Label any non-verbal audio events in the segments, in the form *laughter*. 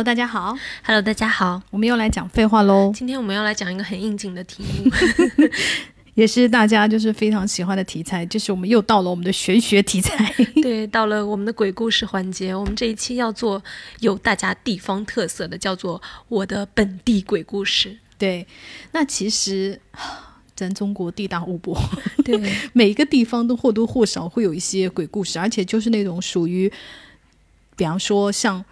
Hello，大家好。Hello，大家好，我们又来讲废话喽，今天我们要来讲一个很应景的题目，*laughs* 也是大家就是非常喜欢的题材，就是我们又到了我们的玄学题材。*laughs* 对，到了我们的鬼故事环节，我们这一期要做有大家地方特色的，叫做我的本地鬼故事。对，那其实咱中国地大物博，对，*laughs* 每一个地方都或多或少会有一些鬼故事，而且就是那种属于，比方说像。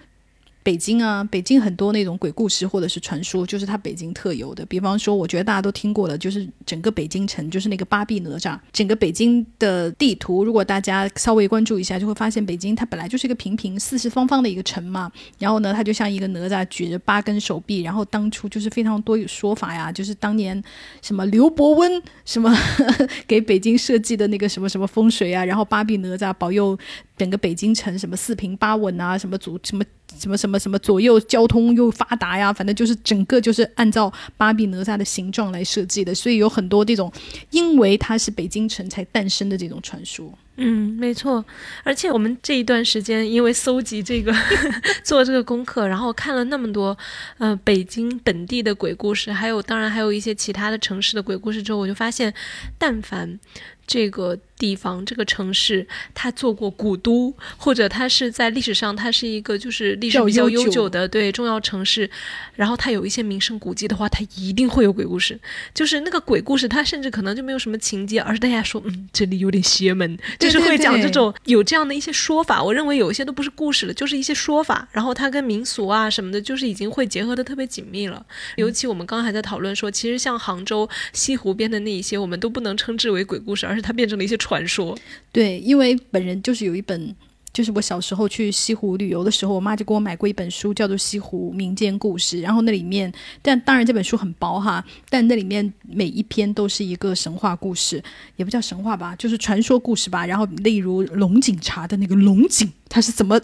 北京啊，北京很多那种鬼故事或者是传说，就是它北京特有的。比方说，我觉得大家都听过的，就是整个北京城，就是那个八臂哪吒。整个北京的地图，如果大家稍微关注一下，就会发现北京它本来就是一个平平、四四方方的一个城嘛。然后呢，它就像一个哪吒举着八根手臂。然后当初就是非常多有说法呀，就是当年什么刘伯温什么 *laughs* 给北京设计的那个什么什么风水啊，然后八臂哪吒保佑整个北京城什么四平八稳啊，什么祖什么。什么什么什么左右交通又发达呀，反正就是整个就是按照八比哪吒的形状来设计的，所以有很多这种因为它是北京城才诞生的这种传说。嗯，没错。而且我们这一段时间因为搜集这个 *laughs* 做这个功课，然后看了那么多呃北京本地的鬼故事，还有当然还有一些其他的城市的鬼故事之后，我就发现，但凡这个地方这个城市，它做过古都，或者它是在历史上它是一个就是历史比较悠久的对重要城市，然后它有一些名胜古迹的话，它一定会有鬼故事。就是那个鬼故事，它甚至可能就没有什么情节，而是大家说，嗯，这里有点邪门，就是会讲这种有这样的一些说法。我认为有一些都不是故事了，就是一些说法，然后它跟民俗啊什么的，就是已经会结合的特别紧密了。尤其我们刚刚还在讨论说，其实像杭州西湖边的那一些，我们都不能称之为鬼故事，而是它变成了一些传说。对，因为本人就是有一本。就是我小时候去西湖旅游的时候，我妈就给我买过一本书，叫做《西湖民间故事》。然后那里面，但当然这本书很薄哈，但那里面每一篇都是一个神话故事，也不叫神话吧，就是传说故事吧。然后例如龙井茶的那个龙井，它是怎么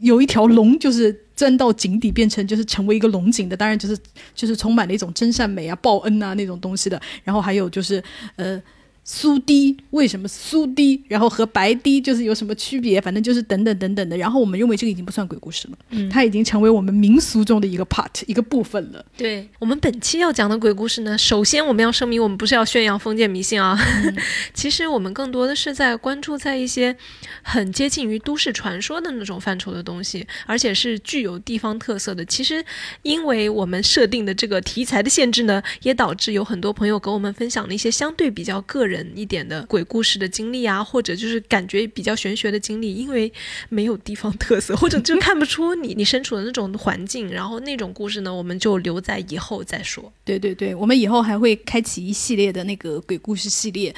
有一条龙就是钻到井底变成就是成为一个龙井的，当然就是就是充满了一种真善美啊、报恩啊那种东西的。然后还有就是呃。苏堤为什么苏堤？然后和白堤就是有什么区别？反正就是等等等等的。然后我们认为这个已经不算鬼故事了，嗯，它已经成为我们民俗中的一个 part 一个部分了。对我们本期要讲的鬼故事呢，首先我们要声明，我们不是要宣扬封建迷信啊。嗯、*laughs* 其实我们更多的是在关注在一些很接近于都市传说的那种范畴的东西，而且是具有地方特色的。其实因为我们设定的这个题材的限制呢，也导致有很多朋友给我们分享了一些相对比较个人。一点的鬼故事的经历啊，或者就是感觉比较玄学的经历，因为没有地方特色，或者就看不出你你身处的那种环境，然后那种故事呢，我们就留在以后再说。对对对，我们以后还会开启一系列的那个鬼故事系列，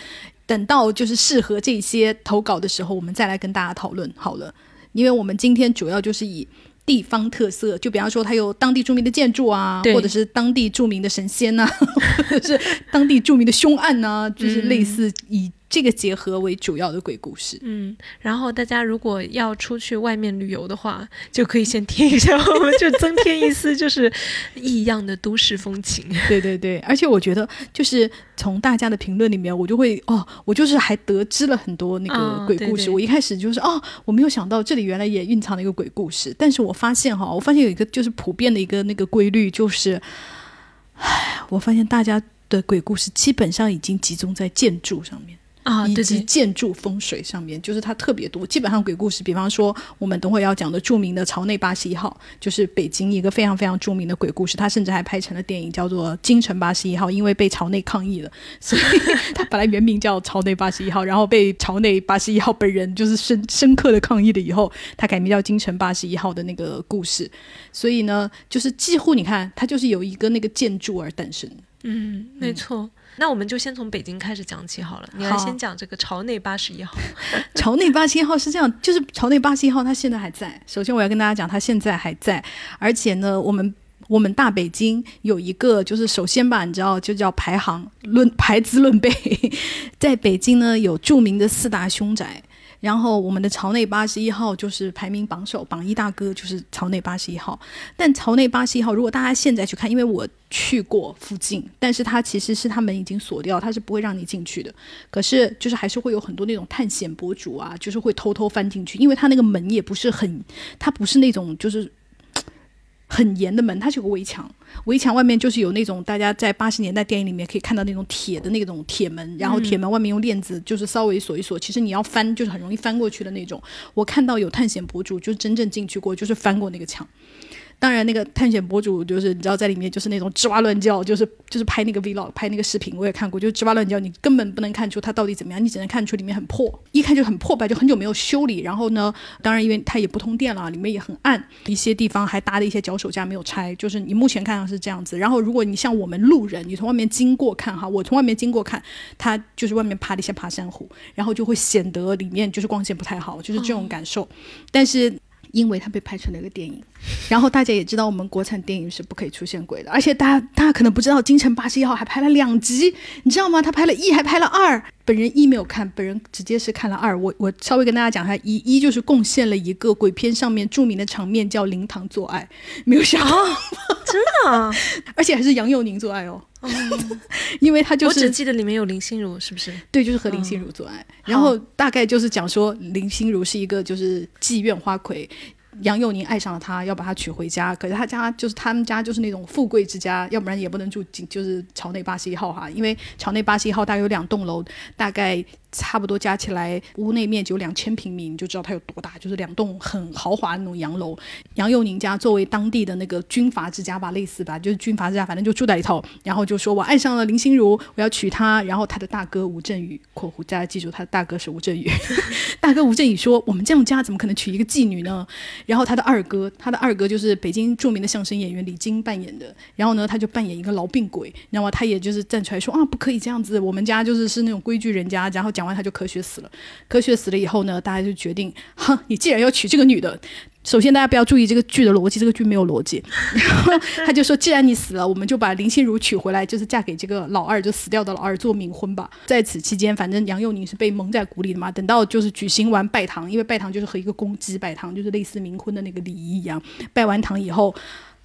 等到就是适合这些投稿的时候，我们再来跟大家讨论好了。因为我们今天主要就是以。地方特色，就比方说它有当地著名的建筑啊，或者是当地著名的神仙呐、啊，*laughs* 或者是当地著名的凶案呐、啊，就是类似以这个结合为主要的鬼故事。嗯，然后大家如果要出去外面旅游的话，就可以先听一下，我们就增添一丝就是异样的都市风情。*laughs* 对对对，而且我觉得就是从大家的评论里面，我就会哦，我就是还得知了很多那个鬼故事。哦、对对我一开始就是哦，我没有想到这里原来也蕴藏了一个鬼故事，但是我发现哈，我发现有一个就是普遍的一个那个规律，就是，唉，我发现大家的鬼故事基本上已经集中在建筑上面。啊，以及建筑风水上面，就是它特别多。基本上鬼故事，比方说我们等会要讲的著名的朝内八十一号，就是北京一个非常非常著名的鬼故事。它甚至还拍成了电影，叫做《京城八十一号》，因为被朝内抗议了，所以 *laughs* 它本来原名叫朝内八十一号，然后被朝内八十一号本人就是深深刻的抗议了以后，它改名叫京城八十一号的那个故事。所以呢，就是几乎你看，它就是有一个那个建筑而诞生。嗯，没错。嗯那我们就先从北京开始讲起好了。你来先讲这个朝内八十一号。*laughs* 朝内八十一号是这样，就是朝内八十一号，它现在还在。首先我要跟大家讲，它现在还在，而且呢，我们我们大北京有一个，就是首先吧，你知道，就叫排行论排资论辈，*laughs* 在北京呢有著名的四大凶宅。然后我们的朝内八十一号就是排名榜首，榜一大哥就是朝内八十一号。但朝内八十一号，如果大家现在去看，因为我去过附近，但是它其实是它门已经锁掉，它是不会让你进去的。可是就是还是会有很多那种探险博主啊，就是会偷偷翻进去，因为它那个门也不是很，它不是那种就是。很严的门，它是有个围墙，围墙外面就是有那种大家在八十年代电影里面可以看到那种铁的那种铁门，然后铁门外面用链子就是稍微锁一锁，其实你要翻就是很容易翻过去的那种。我看到有探险博主就真正进去过，就是翻过那个墙。当然，那个探险博主就是你知道，在里面就是那种吱哇乱叫，就是就是拍那个 vlog，拍那个视频，我也看过，就吱哇乱叫，你根本不能看出它到底怎么样，你只能看出里面很破，一看就很破败，就很久没有修理。然后呢，当然因为它也不通电了，里面也很暗，一些地方还搭了一些脚手架没有拆，就是你目前看上是这样子。然后如果你像我们路人，你从外面经过看哈，我从外面经过看，它就是外面爬的一些爬山虎，然后就会显得里面就是光线不太好，就是这种感受。但是。因为它被拍成了一个电影，然后大家也知道我们国产电影是不可以出现鬼的，而且大家大家可能不知道，《京城八十一号》还拍了两集，你知道吗？他拍了一，还拍了二。本人一没有看，本人直接是看了二。我我稍微跟大家讲一下，一一就是贡献了一个鬼片上面著名的场面，叫灵堂做爱，没有想到，真的，*laughs* 而且还是杨佑宁做爱哦，*laughs* 因为他就是，我只记得里面有林心如，是不是？对，就是和林心如做爱，然后大概就是讲说林心如是一个就是妓院花魁。杨佑宁爱上了她，要把她娶回家。可是他家就是他们家就是那种富贵之家，要不然也不能住就是朝内八十一号哈，因为朝内八十一号大概有两栋楼，大概。差不多加起来屋内面积有两千平米，你就知道它有多大，就是两栋很豪华的那种洋楼。杨佑宁家作为当地的那个军阀之家吧，类似吧，就是军阀之家，反正就住在里头。然后就说我爱上了林心如，我要娶她。然后他的大哥吴镇宇（括弧大家记住，他的大哥是吴镇宇）。*laughs* 大哥吴镇宇说：“我们这种家怎么可能娶一个妓女呢？”然后他的二哥，他的二哥就是北京著名的相声演员李菁扮演的。然后呢，他就扮演一个痨病鬼。然后他也就是站出来说：“啊，不可以这样子，我们家就是是那种规矩人家。”然后。讲完他就科学死了，科学死了以后呢，大家就决定，哼，你既然要娶这个女的，首先大家不要注意这个剧的逻辑，这个剧没有逻辑。*laughs* 然后他就说，既然你死了，我们就把林心如娶回来，就是嫁给这个老二，就死掉的老二做冥婚吧。在此期间，反正杨佑宁是被蒙在鼓里的嘛。等到就是举行完拜堂，因为拜堂就是和一个公鸡拜堂，就是类似冥婚的那个礼仪一样。拜完堂以后。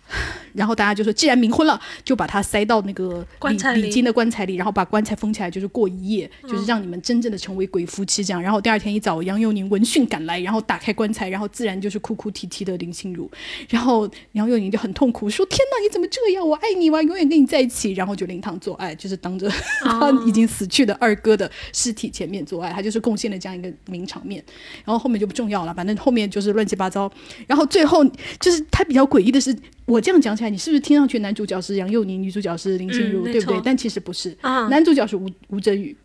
*laughs* 然后大家就说，既然冥婚了，就把它塞到那个礼礼金的棺材里，然后把棺材封起来，就是过一夜，就是让你们真正的成为鬼夫妻这样。然后第二天一早，杨佑宁闻讯赶来，然后打开棺材，然后自然就是哭哭啼啼的林心如。然后杨佑宁就很痛苦，说：“天哪，你怎么这样？我爱你吗？永远跟你在一起。”然后就灵堂做爱，就是当着他 *laughs* 已经死去的二哥的尸体前面做爱，他就是贡献了这样一个名场面。然后后面就不重要了，反正后面就是乱七八糟。然后最后就是他比较诡异的是。我这样讲起来，你是不是听上去男主角是杨佑宁，女主角是林心如，对不对？但其实不是，啊男主角是吴吴镇宇。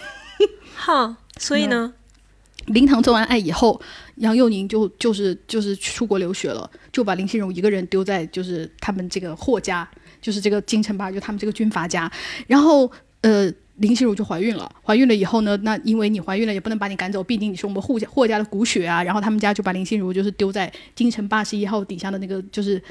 *laughs* 好，所以呢，林堂做完爱以后，杨佑宁就就是就是出国留学了，就把林心如一个人丢在就是他们这个霍家，就是这个京城吧，就他们这个军阀家，然后呃。林心如就怀孕了，怀孕了以后呢，那因为你怀孕了，也不能把你赶走，毕竟你是我们霍家霍家的骨血啊。然后他们家就把林心如就是丢在京城八十一号底下的那个就是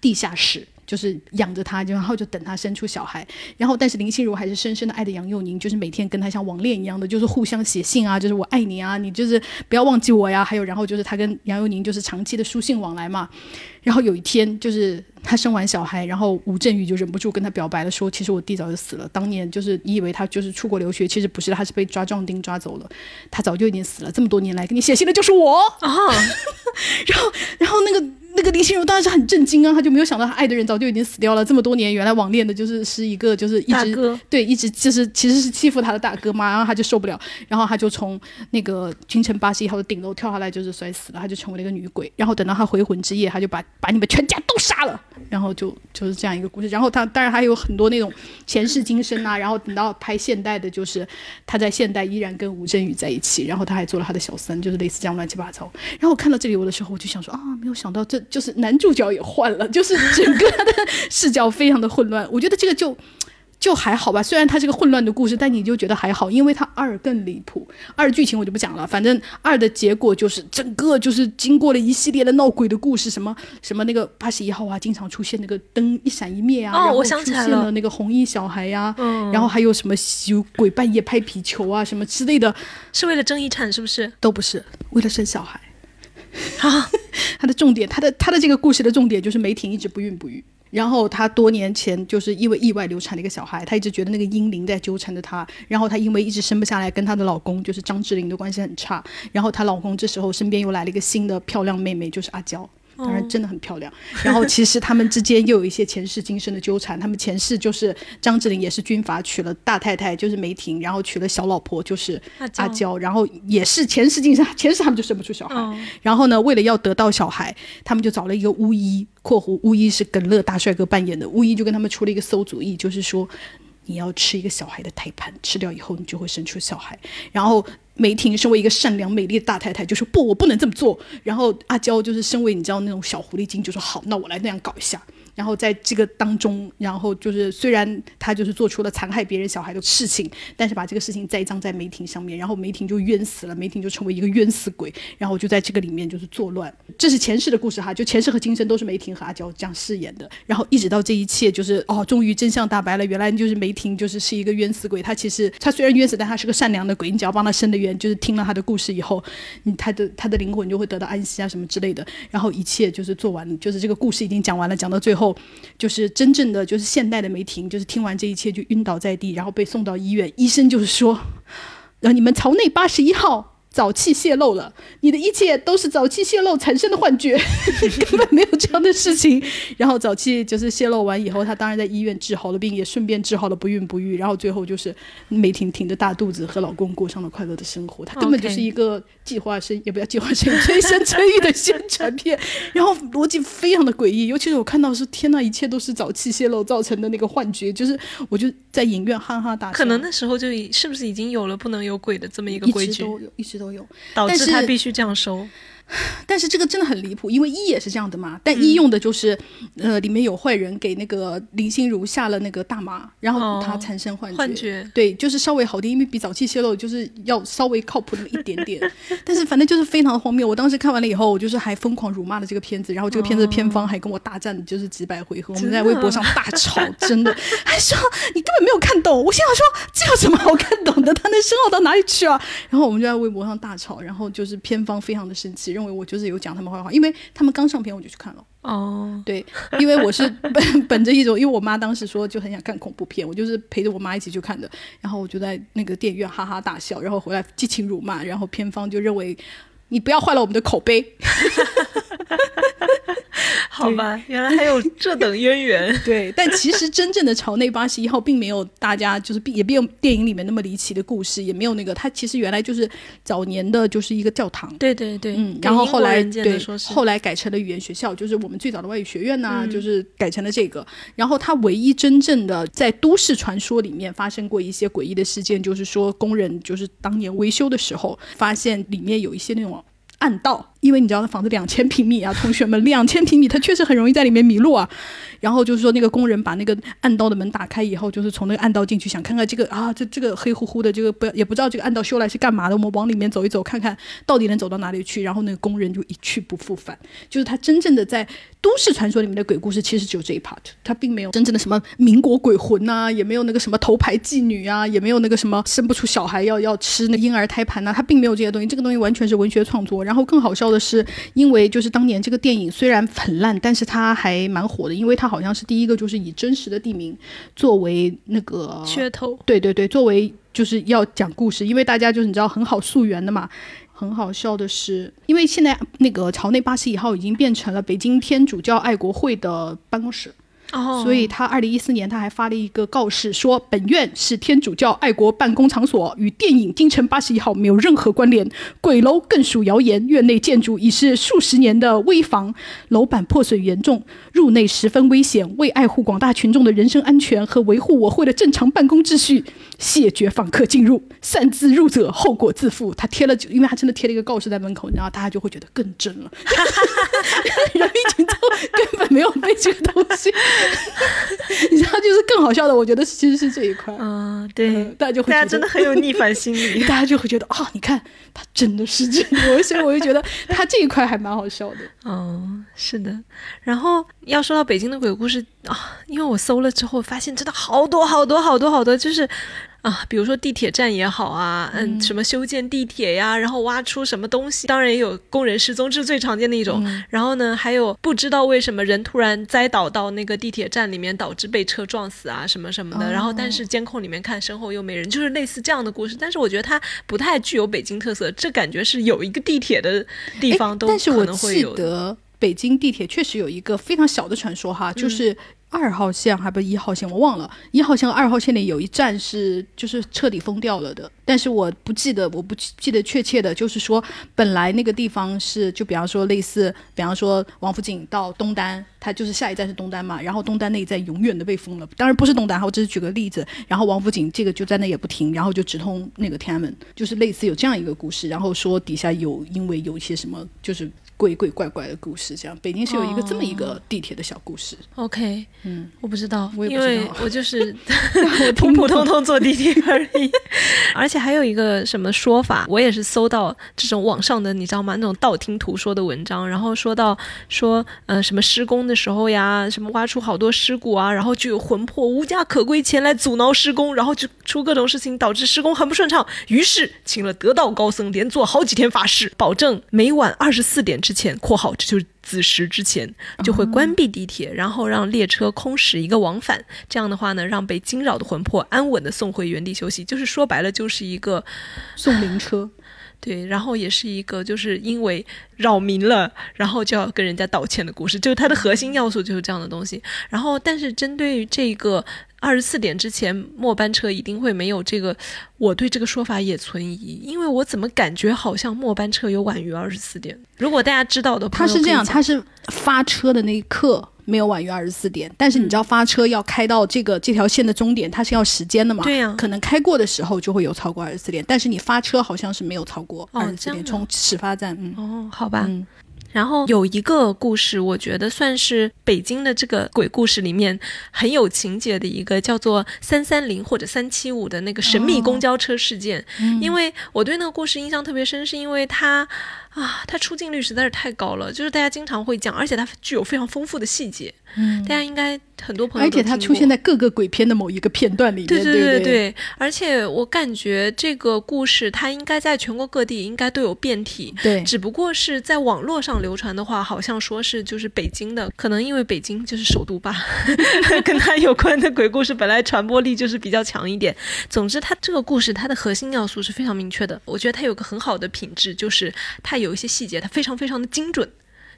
地下室，就是养着她，然后就等他生出小孩。然后但是林心如还是深深的爱着杨佑宁，就是每天跟他像网恋一样的，就是互相写信啊，就是我爱你啊，你就是不要忘记我呀。还有然后就是他跟杨佑宁就是长期的书信往来嘛。然后有一天就是。他生完小孩，然后吴镇宇就忍不住跟他表白了，说：“其实我弟早就死了。当年就是你以为他就是出国留学，其实不是，他是被抓壮丁抓走了。他早就已经死了。这么多年来给你写信的就是我啊！*laughs* 然后，然后那个。”那个林心如当然是很震惊啊，他就没有想到他爱的人早就已经死掉了。这么多年，原来网恋的就是是一个就是一直对一直就是其实是欺负他的大哥嘛，然后他就受不了，然后他就从那个京城八十一号的顶楼跳下来，就是摔死了，他就成为了一个女鬼。然后等到他回魂之夜，他就把把你们全家都杀了，然后就就是这样一个故事。然后他当然还有很多那种前世今生啊，然后等到拍现代的，就是他在现代依然跟吴镇宇在一起，然后他还做了他的小三，就是类似这样乱七八糟。然后我看到这里我的时候，我就想说啊，没有想到这。就是男主角也换了，*laughs* 就是整个他的视角非常的混乱。我觉得这个就就还好吧，虽然它是个混乱的故事，但你就觉得还好，因为它二更离谱。二剧情我就不讲了，反正二的结果就是整个就是经过了一系列的闹鬼的故事，什么什么那个八十一号啊，经常出现那个灯一闪一灭啊，然后出现了那个红衣小孩呀，然后还有什么有鬼半夜拍皮球啊什么之类的，是为了争遗产是不是？都不是，为了生小孩。*laughs* 啊，他的重点，他的他的这个故事的重点就是梅婷一直不孕不育，然后她多年前就是因为意外流产了一个小孩，她一直觉得那个阴灵在纠缠着她，然后她因为一直生不下来，跟她的老公就是张智霖的关系很差，然后她老公这时候身边又来了一个新的漂亮妹妹，就是阿娇。当然真的很漂亮。然后其实他们之间又有一些前世今生的纠缠，他们前世就是张智霖也是军阀，娶了大太太就是梅婷，然后娶了小老婆就是阿娇，然后也是前世今生，*laughs* 前世他们就生不出小孩，然后呢，为了要得到小孩，他们就找了一个巫医（括弧巫医是耿乐大帅哥扮演的），巫医就跟他们出了一个馊主意，就是说。你要吃一个小孩的胎盘，吃掉以后你就会生出小孩。然后梅婷身为一个善良美丽的大太太，就说不，我不能这么做。然后阿娇就是身为你知道那种小狐狸精，就说好，那我来那样搞一下。然后在这个当中，然后就是虽然他就是做出了残害别人小孩的事情，但是把这个事情栽赃在梅婷上面，然后梅婷就冤死了，梅婷就成为一个冤死鬼，然后就在这个里面就是作乱。这是前世的故事哈，就前世和今生都是梅婷和阿娇这样饰演的。然后一直到这一切就是哦，终于真相大白了，原来就是梅婷就是是一个冤死鬼。他其实他虽然冤死，但他是个善良的鬼。你只要帮他伸的冤，就是听了他的故事以后，你他的他的灵魂就会得到安息啊什么之类的。然后一切就是做完，就是这个故事已经讲完了，讲到最后就是。真正的就是现代的梅婷，就是听完这一切就晕倒在地，然后被送到医院。医生就是说，让你们朝内八十一号。早期泄露了，你的一切都是早期泄露产生的幻觉，*laughs* 根本没有这样的事情。然后早期就是泄露完以后，他当然在医院治好了病，也顺便治好了不孕不育。然后最后就是梅婷挺着大肚子和老公过上了快乐的生活。他根本就是一个计划生，也不要计划生，催生催育的宣传片。然后逻辑非常的诡异，尤其是我看到是天呐，一切都是早期泄露造成的那个幻觉，就是我就在影院哈哈大笑。可能那时候就已是不是已经有了不能有鬼的这么一个规矩？一直都有，一直都。都有，导致他必须这样收。但是这个真的很离谱，因为一也是这样的嘛。但一用的就是，呃，里面有坏人给那个林心如下了那个大麻，然后她产生幻觉。幻觉。对，就是稍微好点，因为比早期泄露就是要稍微靠谱那么一点点。但是反正就是非常的荒谬。我当时看完了以后，我就是还疯狂辱骂了这个片子，然后这个片子的片方还跟我大战，就是几百回合，我们在微博上大吵，真的还说你根本没有看懂。我心想说这有什么好看懂的？他能深奥到哪里去啊？然后我们就在微博上大吵，然后就是片方非常的生气。认为我就是有讲他们坏话，因为他们刚上片我就去看了。哦，对，因为我是 *laughs* 本本着一种，因为我妈当时说就很想看恐怖片，我就是陪着我妈一起去看的。然后我就在那个电影院哈哈大笑，然后回来激情辱骂，然后片方就认为你不要坏了我们的口碑。*laughs* 好吧，原来还有这等渊源。*laughs* 对，但其实真正的朝内八十一号并没有大家就是并也没有电影里面那么离奇的故事，也没有那个它其实原来就是早年的就是一个教堂。对对对，嗯，然后后来对，后来改成了语言学校，就是我们最早的外语学院呐，就是改成了这个。然后它唯一真正的在都市传说里面发生过一些诡异的事件，就是说工人就是当年维修的时候发现里面有一些那种。暗道，因为你知道，那房子两千平米啊，同学们，两千平米，他确实很容易在里面迷路啊。然后就是说，那个工人把那个暗道的门打开以后，就是从那个暗道进去，想看看这个啊，这这个黑乎乎的，这个不也不知道这个暗道修来是干嘛的。我们往里面走一走，看看到底能走到哪里去。然后那个工人就一去不复返。就是他真正的在都市传说里面的鬼故事，其实只有这一 part，他并没有真正的什么民国鬼魂呐，也没有那个什么头牌妓女啊，也没有那个什么生不出小孩要要吃那婴儿胎盘呐，他并没有这些东西。这个东西完全是文学创作。然后更好笑的是，因为就是当年这个电影虽然很烂，但是它还蛮火的，因为它好像是第一个就。就是以真实的地名作为那个噱头，对对对，作为就是要讲故事，因为大家就是你知道很好溯源的嘛。很好笑的是，因为现在那个朝内八十一号已经变成了北京天主教爱国会的办公室。所以他二零一四年他还发了一个告示，说本院是天主教爱国办公场所，与电影《京城八十一号》没有任何关联。鬼楼更属谣言，院内建筑已是数十年的危房，楼板破损严重，入内十分危险。为爱护广大群众的人身安全和维护我会的正常办公秩序，谢绝访客进入，擅自入者后果自负。他贴了，因为他真的贴了一个告示在门口，然后大家就会觉得更真了。人民群众根本没有被这个东西。*laughs* 你知道，就是更好笑的，我觉得其实是这一块。嗯，对，大家就会大家真的很有逆反心理，*laughs* 大家就会觉得啊，你看他真的是这样，所以我就觉得 *laughs* 他这一块还蛮好笑的。哦，是的。然后要说到北京的鬼故事啊，因为我搜了之后发现真的好多好多好多好多，就是。啊，比如说地铁站也好啊，嗯，什么修建地铁呀，然后挖出什么东西，当然也有工人失踪，这是最常见的一种。然后呢，还有不知道为什么人突然栽倒到那个地铁站里面，导致被车撞死啊，什么什么的。然后但是监控里面看身后又没人，就是类似这样的故事。但是我觉得它不太具有北京特色，这感觉是有一个地铁的地方都可能会有。北京地铁确实有一个非常小的传说哈，就是二号线还不是一号线，我忘了，一号线和二号线里有一站是就是彻底封掉了的，但是我不记得，我不记得确切的，就是说本来那个地方是就比方说类似，比方说王府井到东单，它就是下一站是东单嘛，然后东单那一站永远的被封了，当然不是东单哈，我只是举个例子，然后王府井这个就在那也不停，然后就直通那个天安门，就是类似有这样一个故事，然后说底下有因为有一些什么就是。鬼鬼怪怪的故事，这样北京是有一个这么一个地铁的小故事。OK，嗯，我不知道，我也不知道因为我就是 *laughs* 普普 *laughs* 通通坐地铁而已。而且还有一个什么说法，我也是搜到这种网上的，你知道吗？那种道听途说的文章，然后说到说，呃，什么施工的时候呀，什么挖出好多尸骨啊，然后就有魂魄无家可归前来阻挠施工，然后就出各种事情，导致施工很不顺畅。于是请了得道高僧，连做好几天法事，保证每晚二十四点之前（括号这就是子时之前）就会关闭地铁，然后让列车空驶一个往返。这样的话呢，让被惊扰的魂魄安稳的送回原地休息。就是说白了，就是一个送灵车，对，然后也是一个就是因为扰民了，然后就要跟人家道歉的故事，就是它的核心要素就是这样的东西。然后，但是针对于这个二十四点之前末班车一定会没有这个，我对这个说法也存疑，因为我怎么感觉好像末班车有晚于二十四点？如果大家知道的，它是这样，它是发车的那一刻。没有晚于二十四点，但是你知道发车要开到这个这条线的终点，它是要时间的嘛？对呀。可能开过的时候就会有超过二十四点，但是你发车好像是没有超过哦二十四点，从始发站，嗯。哦，好吧，嗯。然后有一个故事，我觉得算是北京的这个鬼故事里面很有情节的一个，叫做三三零或者三七五的那个神秘公交车事件。嗯。因为我对那个故事印象特别深，是因为它啊，它出镜率实在是太高了，就是大家经常会讲，而且它具有非常丰富的细节。嗯，大家应该很多朋友而且它出现在。各个鬼片的某一个片段里面，对对对对对，而且我感觉这个故事它应该在全国各地应该都有变体，对只不过是在网络上流传的话，好像说是就是北京的，可能因为北京就是首都吧 *laughs* *laughs* 跟它有关的鬼故事本来传播力就是比较强一点。总之，它这个故事它的核心要素是非常明确的，我觉得它有个很好的品质，就是它有一些细节，它非常非常的精准。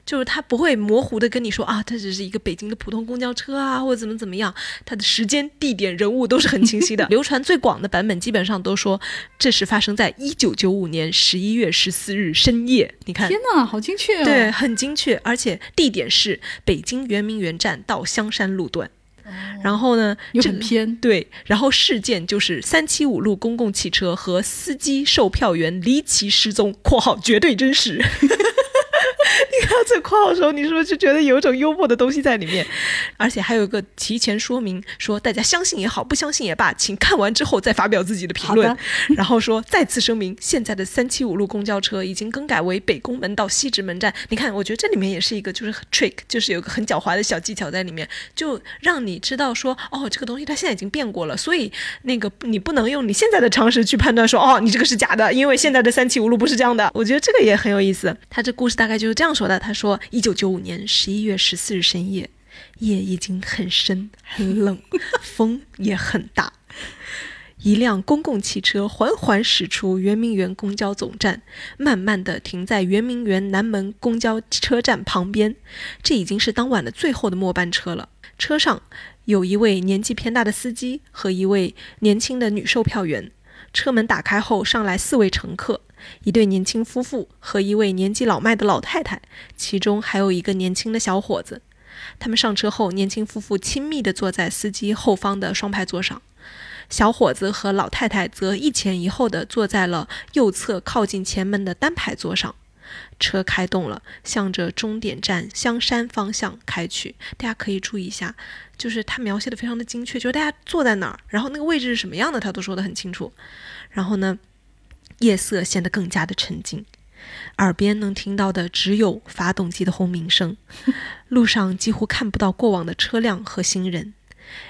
就是它不会模糊的跟你说啊，它只是一个北京的普通公交车啊，或者怎么怎么样，它的时间、地点、人物都是很清晰的。*laughs* 流传最广的版本基本上都说这是发生在一九九五年十一月十四日深夜。你看，天哪，好精确哦！对，很精确，而且地点是北京圆明园站到香山路段。然后呢，又这很偏，对，然后事件就是三七五路公共汽车和司机售票员离奇失踪（括号绝对真实）。*laughs* *laughs* 你看到这括号的时候，你是不是就觉得有一种幽默的东西在里面？而且还有一个提前说明，说大家相信也好，不相信也罢，请看完之后再发表自己的评论。然后说再次声明，现在的三七五路公交车已经更改为北宫门到西直门站。你看，我觉得这里面也是一个就是 trick，就是有个很狡猾的小技巧在里面，就让你知道说，哦，这个东西它现在已经变过了，所以那个你不能用你现在的常识去判断说，哦，你这个是假的，因为现在的三七五路不是这样的。我觉得这个也很有意思。他这故事大概就是这样说的：他说，一九九五年十一月十四日深夜，夜已经很深很冷，风也很大。一辆公共汽车缓缓驶出圆明园公交总站，慢慢地停在圆明园南门公交车站旁边。这已经是当晚的最后的末班车了。车上有一位年纪偏大的司机和一位年轻的女售票员。车门打开后，上来四位乘客，一对年轻夫妇和一位年纪老迈的老太太，其中还有一个年轻的小伙子。他们上车后，年轻夫妇亲密地坐在司机后方的双排座上。小伙子和老太太则一前一后地坐在了右侧靠近前门的单排座上。车开动了，向着终点站香山方向开去。大家可以注意一下，就是他描写的非常的精确，就是大家坐在哪儿，然后那个位置是什么样的，他都说得很清楚。然后呢，夜色显得更加的沉静，耳边能听到的只有发动机的轰鸣声。*laughs* 路上几乎看不到过往的车辆和行人。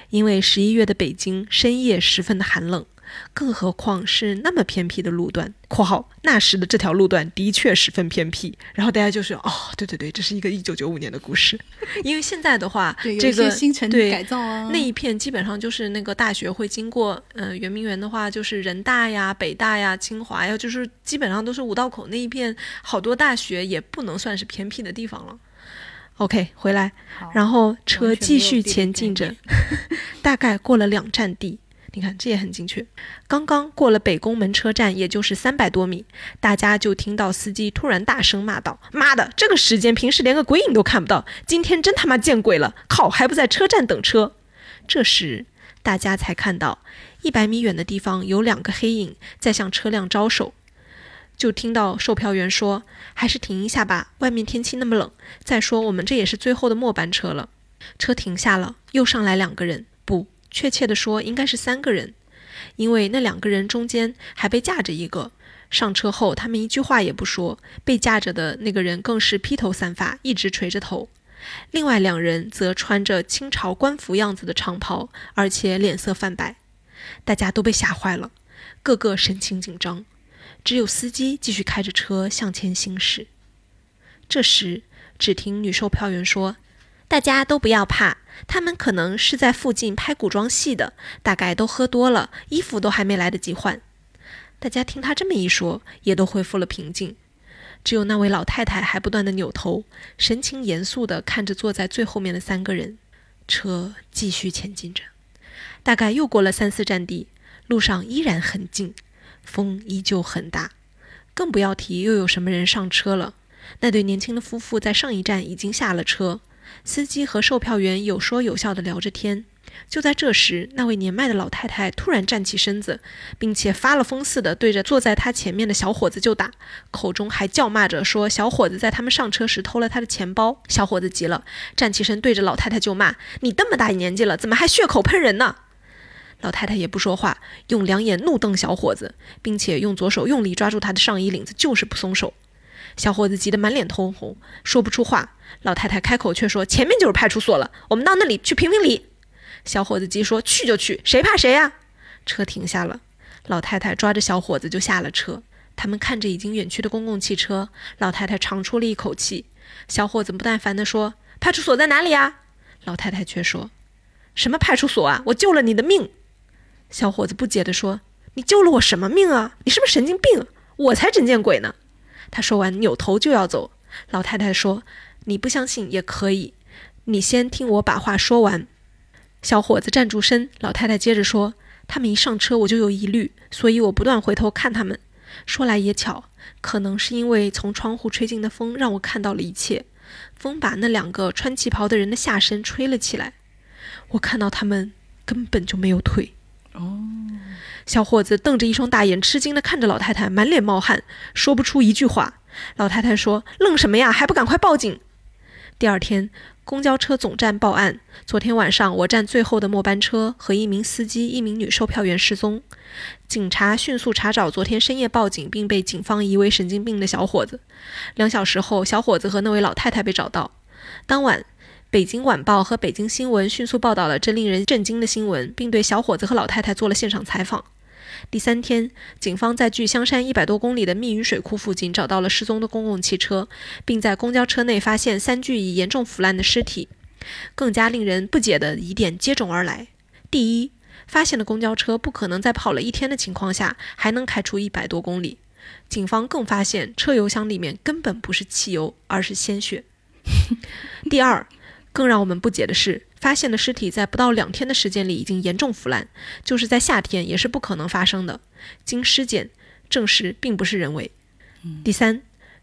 因为十一月的北京深夜十分的寒冷，更何况是那么偏僻的路段（括号那时的这条路段的确十分偏僻）。然后大家就是哦，对对对，这是一个一九九五年的故事。*laughs* 因为现在的话，这个新城对改造啊，那一片基本上就是那个大学会经过，呃，圆明园的话就是人大呀、北大呀、清华呀，就是基本上都是五道口那一片，好多大学也不能算是偏僻的地方了。OK，回来，然后车继续前进着，*laughs* 大概过了两站地。你看，这也很精确。刚刚过了北宫门车站，也就是三百多米，大家就听到司机突然大声骂道：“妈的，这个时间平时连个鬼影都看不到，今天真他妈见鬼了！靠，还不在车站等车？”这时，大家才看到一百米远的地方有两个黑影在向车辆招手。就听到售票员说：“还是停一下吧，外面天气那么冷。再说，我们这也是最后的末班车了。”车停下了，又上来两个人，确切的说应该是三个人，因为那两个人中间还被架着一个。上车后，他们一句话也不说，被架着的那个人更是披头散发，一直垂着头。另外两人则穿着清朝官服样子的长袍，而且脸色泛白，大家都被吓坏了，个个神情紧张。只有司机继续开着车向前行驶。这时，只听女售票员说：“大家都不要怕，他们可能是在附近拍古装戏的，大概都喝多了，衣服都还没来得及换。”大家听他这么一说，也都恢复了平静。只有那位老太太还不断的扭头，神情严肃地看着坐在最后面的三个人。车继续前进着，大概又过了三四站地，路上依然很静，风依旧很大，更不要提又有什么人上车了。那对年轻的夫妇在上一站已经下了车，司机和售票员有说有笑地聊着天。就在这时，那位年迈的老太太突然站起身子，并且发了疯似的对着坐在她前面的小伙子就打，口中还叫骂着说：“小伙子在他们上车时偷了他的钱包。”小伙子急了，站起身对着老太太就骂：“你这么大年纪了，怎么还血口喷人呢？”老太太也不说话，用两眼怒瞪小伙子，并且用左手用力抓住他的上衣领子，就是不松手。小伙子急得满脸通红，说不出话。老太太开口却说：“前面就是派出所了，我们到那里去评评理。”小伙子急说：“去就去，谁怕谁呀、车停下了，老太太抓着小伙子就下了车。他们看着已经远去的公共汽车，老太太长出了一口气。小伙子不耐烦地说：“派出所在哪里呀？”老太太却说：“什么派出所啊？我救了你的命。”小伙子不解地说：“你救了我什么命啊？你是不是神经病？我才真见鬼呢！”他说完，扭头就要走。老太太说：“你不相信也可以，你先听我把话说完。”小伙子站住身，老太太接着说：“他们一上车，我就有疑虑，所以我不断回头看他们。说来也巧，可能是因为从窗户吹进的风让我看到了一切。风把那两个穿旗袍的人的下身吹了起来，我看到他们根本就没有腿。”哦，小伙子瞪着一双大眼，吃惊地看着老太太，满脸冒汗，说不出一句话。老太太说：“愣什么呀？还不赶快报警！”第二天，公交车总站报案，昨天晚上我站最后的末班车和一名司机、一名女售票员失踪。警察迅速查找昨天深夜报警并被警方疑为神经病的小伙子。两小时后，小伙子和那位老太太被找到。当晚，《北京晚报》和《北京新闻》迅速报道了这令人震惊的新闻，并对小伙子和老太太做了现场采访。第三天，警方在距香山一百多公里的密云水库附近找到了失踪的公共汽车，并在公交车内发现三具已严重腐烂的尸体。更加令人不解的疑点接踵而来：第一，发现的公交车不可能在跑了一天的情况下还能开出一百多公里。警方更发现车油箱里面根本不是汽油，而是鲜血。第二，更让我们不解的是，发现的尸体在不到两天的时间里已经严重腐烂，就是在夏天也是不可能发生的。经尸检证实，并不是人为。第三，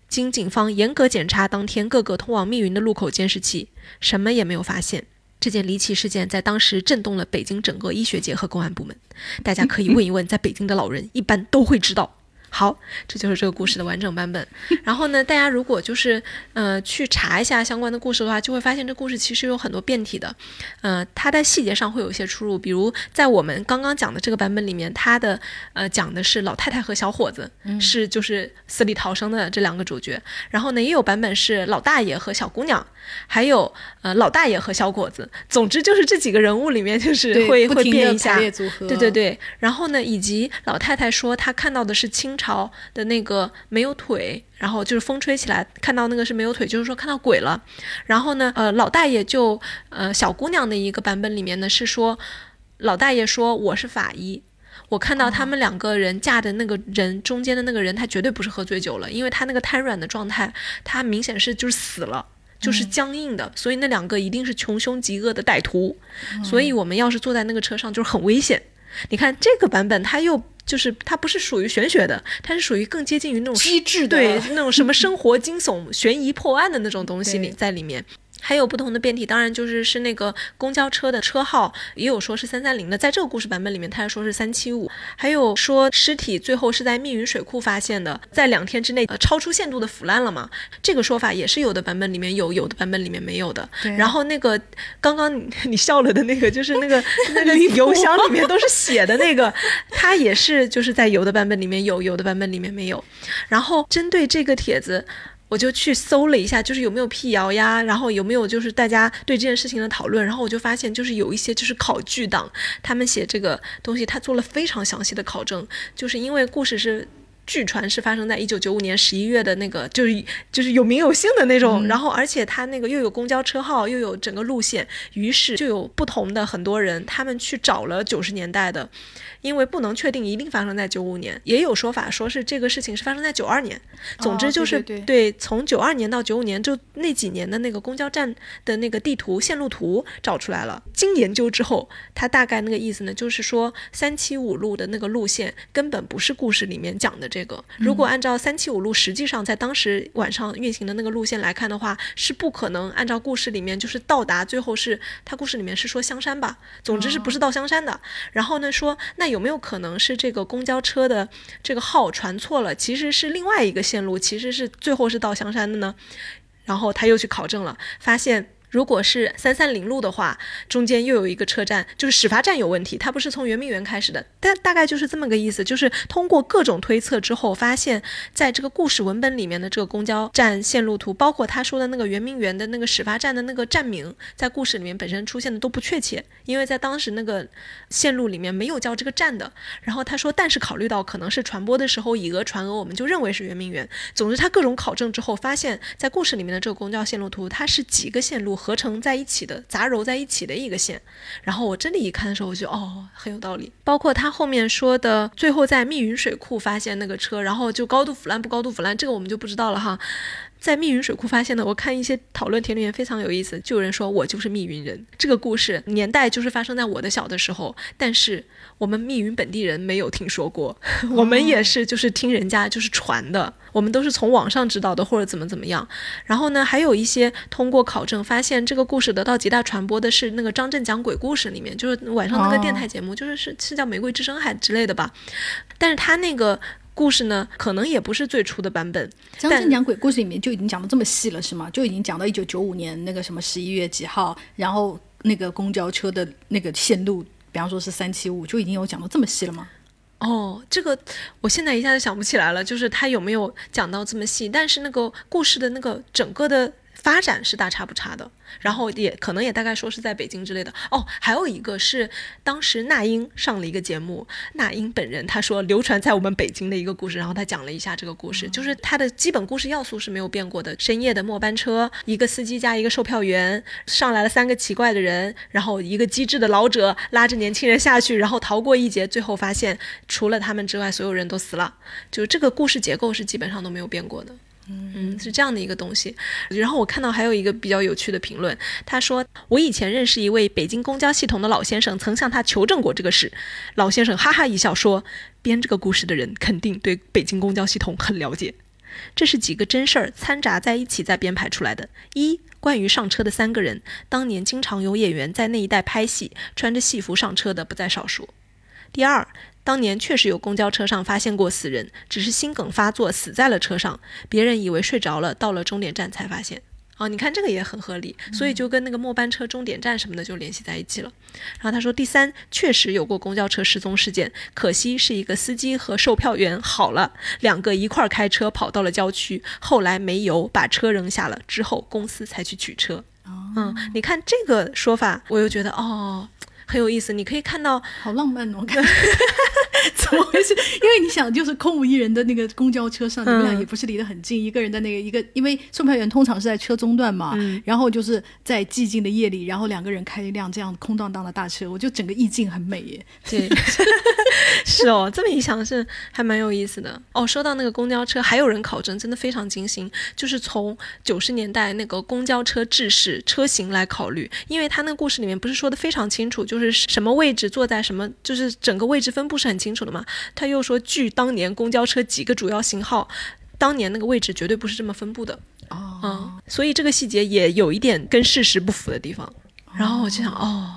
经警方严格检查当天各个通往密云的路口监视器，什么也没有发现。这件离奇事件在当时震动了北京整个医学界和公安部门。大家可以问一问在北京的老人，一般都会知道。好，这就是这个故事的完整版本。然后呢，大家如果就是呃去查一下相关的故事的话，就会发现这故事其实有很多变体的，呃，它在细节上会有一些出入。比如在我们刚刚讲的这个版本里面，它的呃讲的是老太太和小伙子、是就是死里逃生的这两个主角。然后呢，也有版本是老大爷和小姑娘，还有呃老大爷和小伙子。总之就是这几个人物里面就是，会会变一下对对对，然后呢，以及老太太说她看到的是清朝的那个没有腿，然后就是风吹起来看到那个是没有腿，就是说看到鬼了。然后呢，呃，老大爷就呃小姑娘的一个版本里面呢是说，老大爷说我是法医。我看到他们两个人架的那个人中间的那个人，他绝对不是喝醉酒了，因为他那个瘫软的状态，他明显是就是死了，就是僵硬的，所以那两个一定是穷凶极恶的歹徒，所以我们要是坐在那个车上就是很危险。你看这个版本，他又就是它不是属于玄学的，它是属于更接近于那种机智的，对那种什么生活惊悚、悬疑破案的那种东西里在里面。还有不同的变体，当然就是是那个公交车的车号，也有说是三三零的，在这个故事版本里面，他还说是三七五，还有说尸体最后是在密云水库发现的，在两天之内呃超出限度的腐烂了嘛，这个说法也是有的版本里面有，有的版本里面没有的。然后那个刚刚 *laughs* 你笑了的那个，就是那个 *laughs* 那个邮箱里面都是写的那个，它也是就是在有的版本里面有，有的版本里面没有。然后针对这个帖子。我就去搜了一下，就是有没有辟谣呀，然后有没有就是大家对这件事情的讨论，然后我就发现，就是有一些就是考据党，他们写这个东西，他做了非常详细的考证，就是因为故事是。据传是发生在一九九五年十一月的那个，就是就是有名有姓的那种，然后而且他那个又有公交车号，又有整个路线，于是就有不同的很多人，他们去找了九十年代的，因为不能确定一定发生在九五年，也有说法说是这个事情是发生在九二年，总之就是对从九二年到九五年就那几年的那个公交站的那个地图线路图找出来了，经研究之后，他大概那个意思呢，就是说三七五路的那个路线根本不是故事里面讲的。这个如果按照三七五路，实际上在当时晚上运行的那个路线来看的话，是不可能按照故事里面就是到达最后是他故事里面是说香山吧，总之是不是到香山的。然后呢说那有没有可能是这个公交车的这个号传错了，其实是另外一个线路，其实是最后是到香山的呢？然后他又去考证了，发现。如果是三三零路的话，中间又有一个车站，就是始发站有问题，它不是从圆明园开始的，但大概就是这么个意思。就是通过各种推测之后，发现在这个故事文本里面的这个公交站线路图，包括他说的那个圆明园的那个始发站的那个站名，在故事里面本身出现的都不确切，因为在当时那个线路里面没有叫这个站的。然后他说，但是考虑到可能是传播的时候以讹传讹，我们就认为是圆明园。总之，他各种考证之后，发现在故事里面的这个公交线路图，它是几个线路。合成在一起的杂糅在一起的一个线，然后我这里一看的时候，我就哦很有道理。包括他后面说的，最后在密云水库发现那个车，然后就高度腐烂不高度腐烂，这个我们就不知道了哈。在密云水库发现的，我看一些讨论帖里面非常有意思，就有人说我就是密云人。这个故事年代就是发生在我的小的时候，但是我们密云本地人没有听说过，*laughs* 我们也是就是听人家就是传的。我们都是从网上知道的，或者怎么怎么样。然后呢，还有一些通过考证发现，这个故事得到极大传播的是那个张震讲鬼故事里面，就是晚上那个电台节目，就是是是叫《玫瑰之声》还之类的吧。但是他那个故事呢，可能也不是最初的版本。张震讲鬼故事里面就已经讲的这么细了，是吗？就已经讲到一九九五年那个什么十一月几号，然后那个公交车的那个线路，比方说是三七五，就已经有讲到这么细了吗？哦，这个我现在一下子想不起来了，就是他有没有讲到这么细？但是那个故事的那个整个的发展是大差不差的。然后也可能也大概说是在北京之类的哦，还有一个是当时那英上了一个节目，那英本人他说流传在我们北京的一个故事，然后他讲了一下这个故事，就是他的基本故事要素是没有变过的。深夜的末班车，一个司机加一个售票员，上来了三个奇怪的人，然后一个机智的老者拉着年轻人下去，然后逃过一劫，最后发现除了他们之外所有人都死了，就这个故事结构是基本上都没有变过的。嗯，是这样的一个东西。然后我看到还有一个比较有趣的评论，他说：“我以前认识一位北京公交系统的老先生，曾向他求证过这个事。老先生哈哈一笑说：‘编这个故事的人肯定对北京公交系统很了解。’这是几个真事儿掺杂在一起再编排出来的。一，关于上车的三个人，当年经常有演员在那一带拍戏，穿着戏服上车的不在少数。第二。”当年确实有公交车上发现过死人，只是心梗发作死在了车上，别人以为睡着了，到了终点站才发现。哦，你看这个也很合理，所以就跟那个末班车终点站什么的就联系在一起了。然后他说，第三，确实有过公交车失踪事件，可惜是一个司机和售票员好了，两个一块儿开车跑到了郊区，后来没油，把车扔下了，之后公司才去取车。嗯，你看这个说法，我又觉得哦。很有意思。你可以看到，好浪漫哦，感觉 *laughs* 怎么回事？因为你想，就是空无一人的那个公交车上，你们俩也不是离得很近，一个人在那个一个，因为售票员通常是在车中段嘛，然后就是在寂静的夜里，然后两个人开一辆这样空荡荡的大车，我就整个意境很美耶。对，*laughs* 是哦，这么一想是还蛮有意思的哦。说到那个公交车，还有人考证，真的非常精心，就是从九十年代那个公交车制式车型来考虑，因为他那个故事里面不是说的非常清楚，就是什么位置坐在什么，就是整个位置分布是很清楚的嘛。他又说，据当年公交车几个主要型号，当年那个位置绝对不是这么分布的哦，所以这个细节也有一点跟事实不符的地方。然后我就想，哦，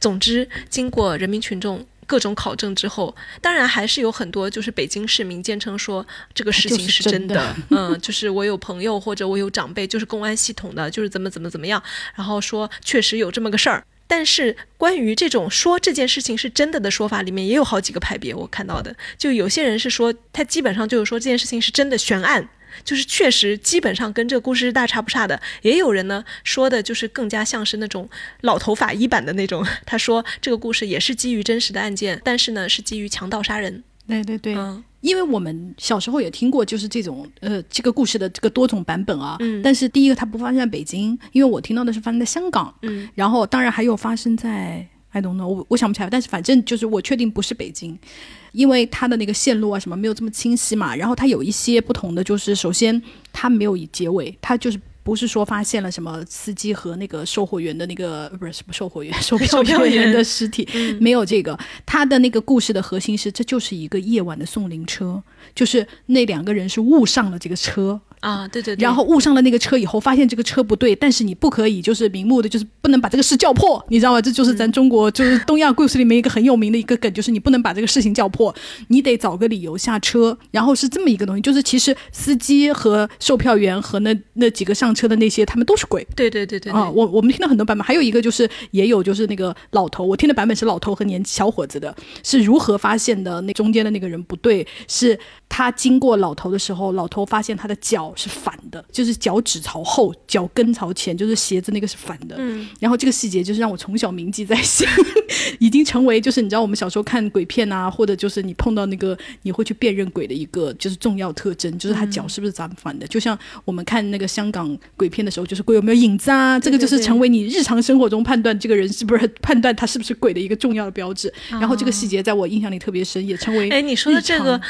总之经过人民群众。各种考证之后，当然还是有很多就是北京市民坚称说这个事情是真的，嗯，就是我有朋友或者我有长辈就是公安系统的，就是怎么怎么怎么样，然后说确实有这么个事儿。但是关于这种说这件事情是真的的说法里面也有好几个派别，我看到的就有些人是说他基本上就是说这件事情是真的悬案。就是确实基本上跟这个故事是大差不差的，也有人呢说的就是更加像是那种老头法医版的那种。他说这个故事也是基于真实的案件，但是呢是基于强盗杀人。对对对，因为我们小时候也听过，就是这种呃这个故事的这个多种版本啊。嗯。但是第一个它不发生在北京，因为我听到的是发生在香港。嗯。然后当然还有发生在 I don't know，我我想不起来，但是反正就是我确定不是北京。因为它的那个线路啊什么没有这么清晰嘛，然后它有一些不同的，就是首先它没有以结尾，它就是不是说发现了什么司机和那个售货员的那个不是什么售货员 *laughs* 售票员的尸体，没有这个，他的那个故事的核心是这就是一个夜晚的送灵车，就是那两个人是误上了这个车。啊，对对，然后误上了那个车以后，发现这个车不对，但是你不可以就是明目的，就是不能把这个事叫破，你知道吗？这就是咱中国就是东亚故事里面一个很有名的一个梗，就是你不能把这个事情叫破，你得找个理由下车。然后是这么一个东西，就是其实司机和售票员和那那几个上车的那些，他们都是鬼。对对对对啊，我我们听到很多版本，还有一个就是也有就是那个老头，我听的版本是老头和年小伙子的，是如何发现的？那中间的那个人不对，是他经过老头的时候，老头发现他的脚是反的。就是脚趾朝后，脚跟朝前，就是鞋子那个是反的。嗯，然后这个细节就是让我从小铭记在心，*laughs* 已经成为就是你知道我们小时候看鬼片啊，或者就是你碰到那个你会去辨认鬼的一个就是重要特征，就是他脚是不是长反的。就像我们看那个香港鬼片的时候，就是鬼有没有影子啊，这个就是成为你日常生活中判断这个人是不是判断他是不是鬼的一个重要的标志。然后这个细节在我印象里特别深，也成为哎你说的这个。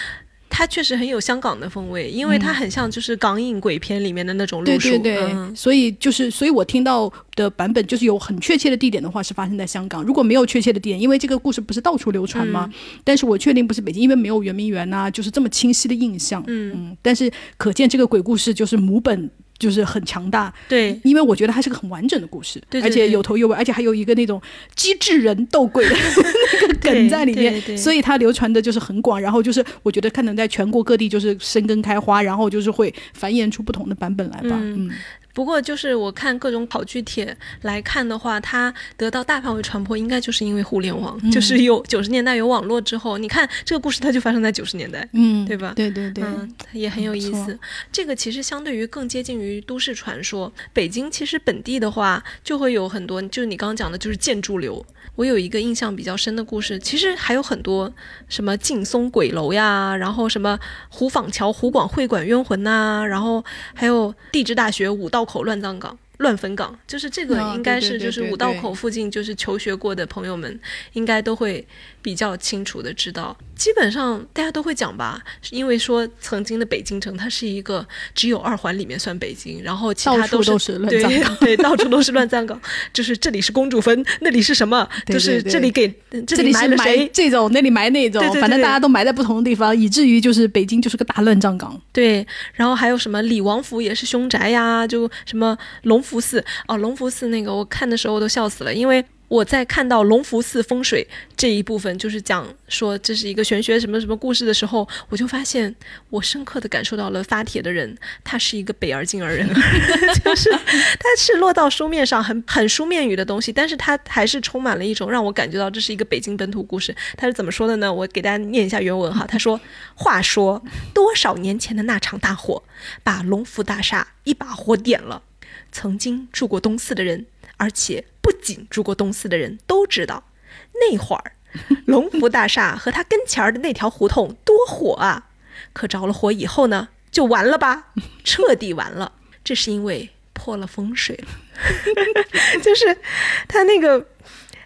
它确实很有香港的风味，因为它很像就是港影鬼片里面的那种路数。对对对，所以就是，所以我听到的版本就是有很确切的地点的话是发生在香港。如果没有确切的地点，因为这个故事不是到处流传吗？但是我确定不是北京，因为没有圆明园呐，就是这么清晰的印象。嗯嗯，但是可见这个鬼故事就是母本。就是很强大，对，因为我觉得它是个很完整的故事，对，而且有头有尾，而且还有一个那种机智人斗鬼的 *laughs* 那个梗在里面，所以它流传的就是很广，然后就是我觉得可能在全国各地就是生根开花，然后就是会繁衍出不同的版本来吧，嗯。不过，就是我看各种考据帖来看的话，它得到大范围传播，应该就是因为互联网，就是有九十年代有网络之后，你看这个故事，它就发生在九十年代，嗯，对吧？对对对，嗯，也很有意思。这个其实相对于更接近于都市传说，北京其实本地的话，就会有很多，就是你刚刚讲的，就是建筑流。我有一个印象比较深的故事，其实还有很多，什么劲松鬼楼呀，然后什么胡坊桥湖广会馆冤魂呐，然后还有地质大学五道口乱葬岗。乱坟岗，就是这个，应该是就是五道口附近，就是求学过的朋友们，应该都会比较清楚的知道。基本上大家都会讲吧，因为说曾经的北京城，它是一个只有二环里面算北京，然后其他都是乱葬岗，*laughs* 对，到处都是乱葬岗。就是这里是公主坟，那里是什么？就是这里给这里埋了谁？这种那里埋那种，反正大家都埋在不同的地方，以至于就是北京就是个大乱葬岗。对，然后还有什么李王府也是凶宅呀，就什么隆。福寺哦，隆福寺那个我看的时候我都笑死了，因为我在看到龙福寺风水这一部分，就是讲说这是一个玄学什么什么故事的时候，我就发现我深刻的感受到了发帖的人他是一个北而京而人，*laughs* 就是他是落到书面上很很书面语的东西，但是他还是充满了一种让我感觉到这是一个北京本土故事。他是怎么说的呢？我给大家念一下原文哈，他说：“话说多少年前的那场大火，把龙福大厦一把火点了。”曾经住过东四的人，而且不仅住过东四的人都知道，那会儿，*laughs* 龙福大厦和他跟前儿的那条胡同多火啊！可着了火以后呢，就完了吧，*laughs* 彻底完了。这是因为破了风水了，*laughs* 就是他那个。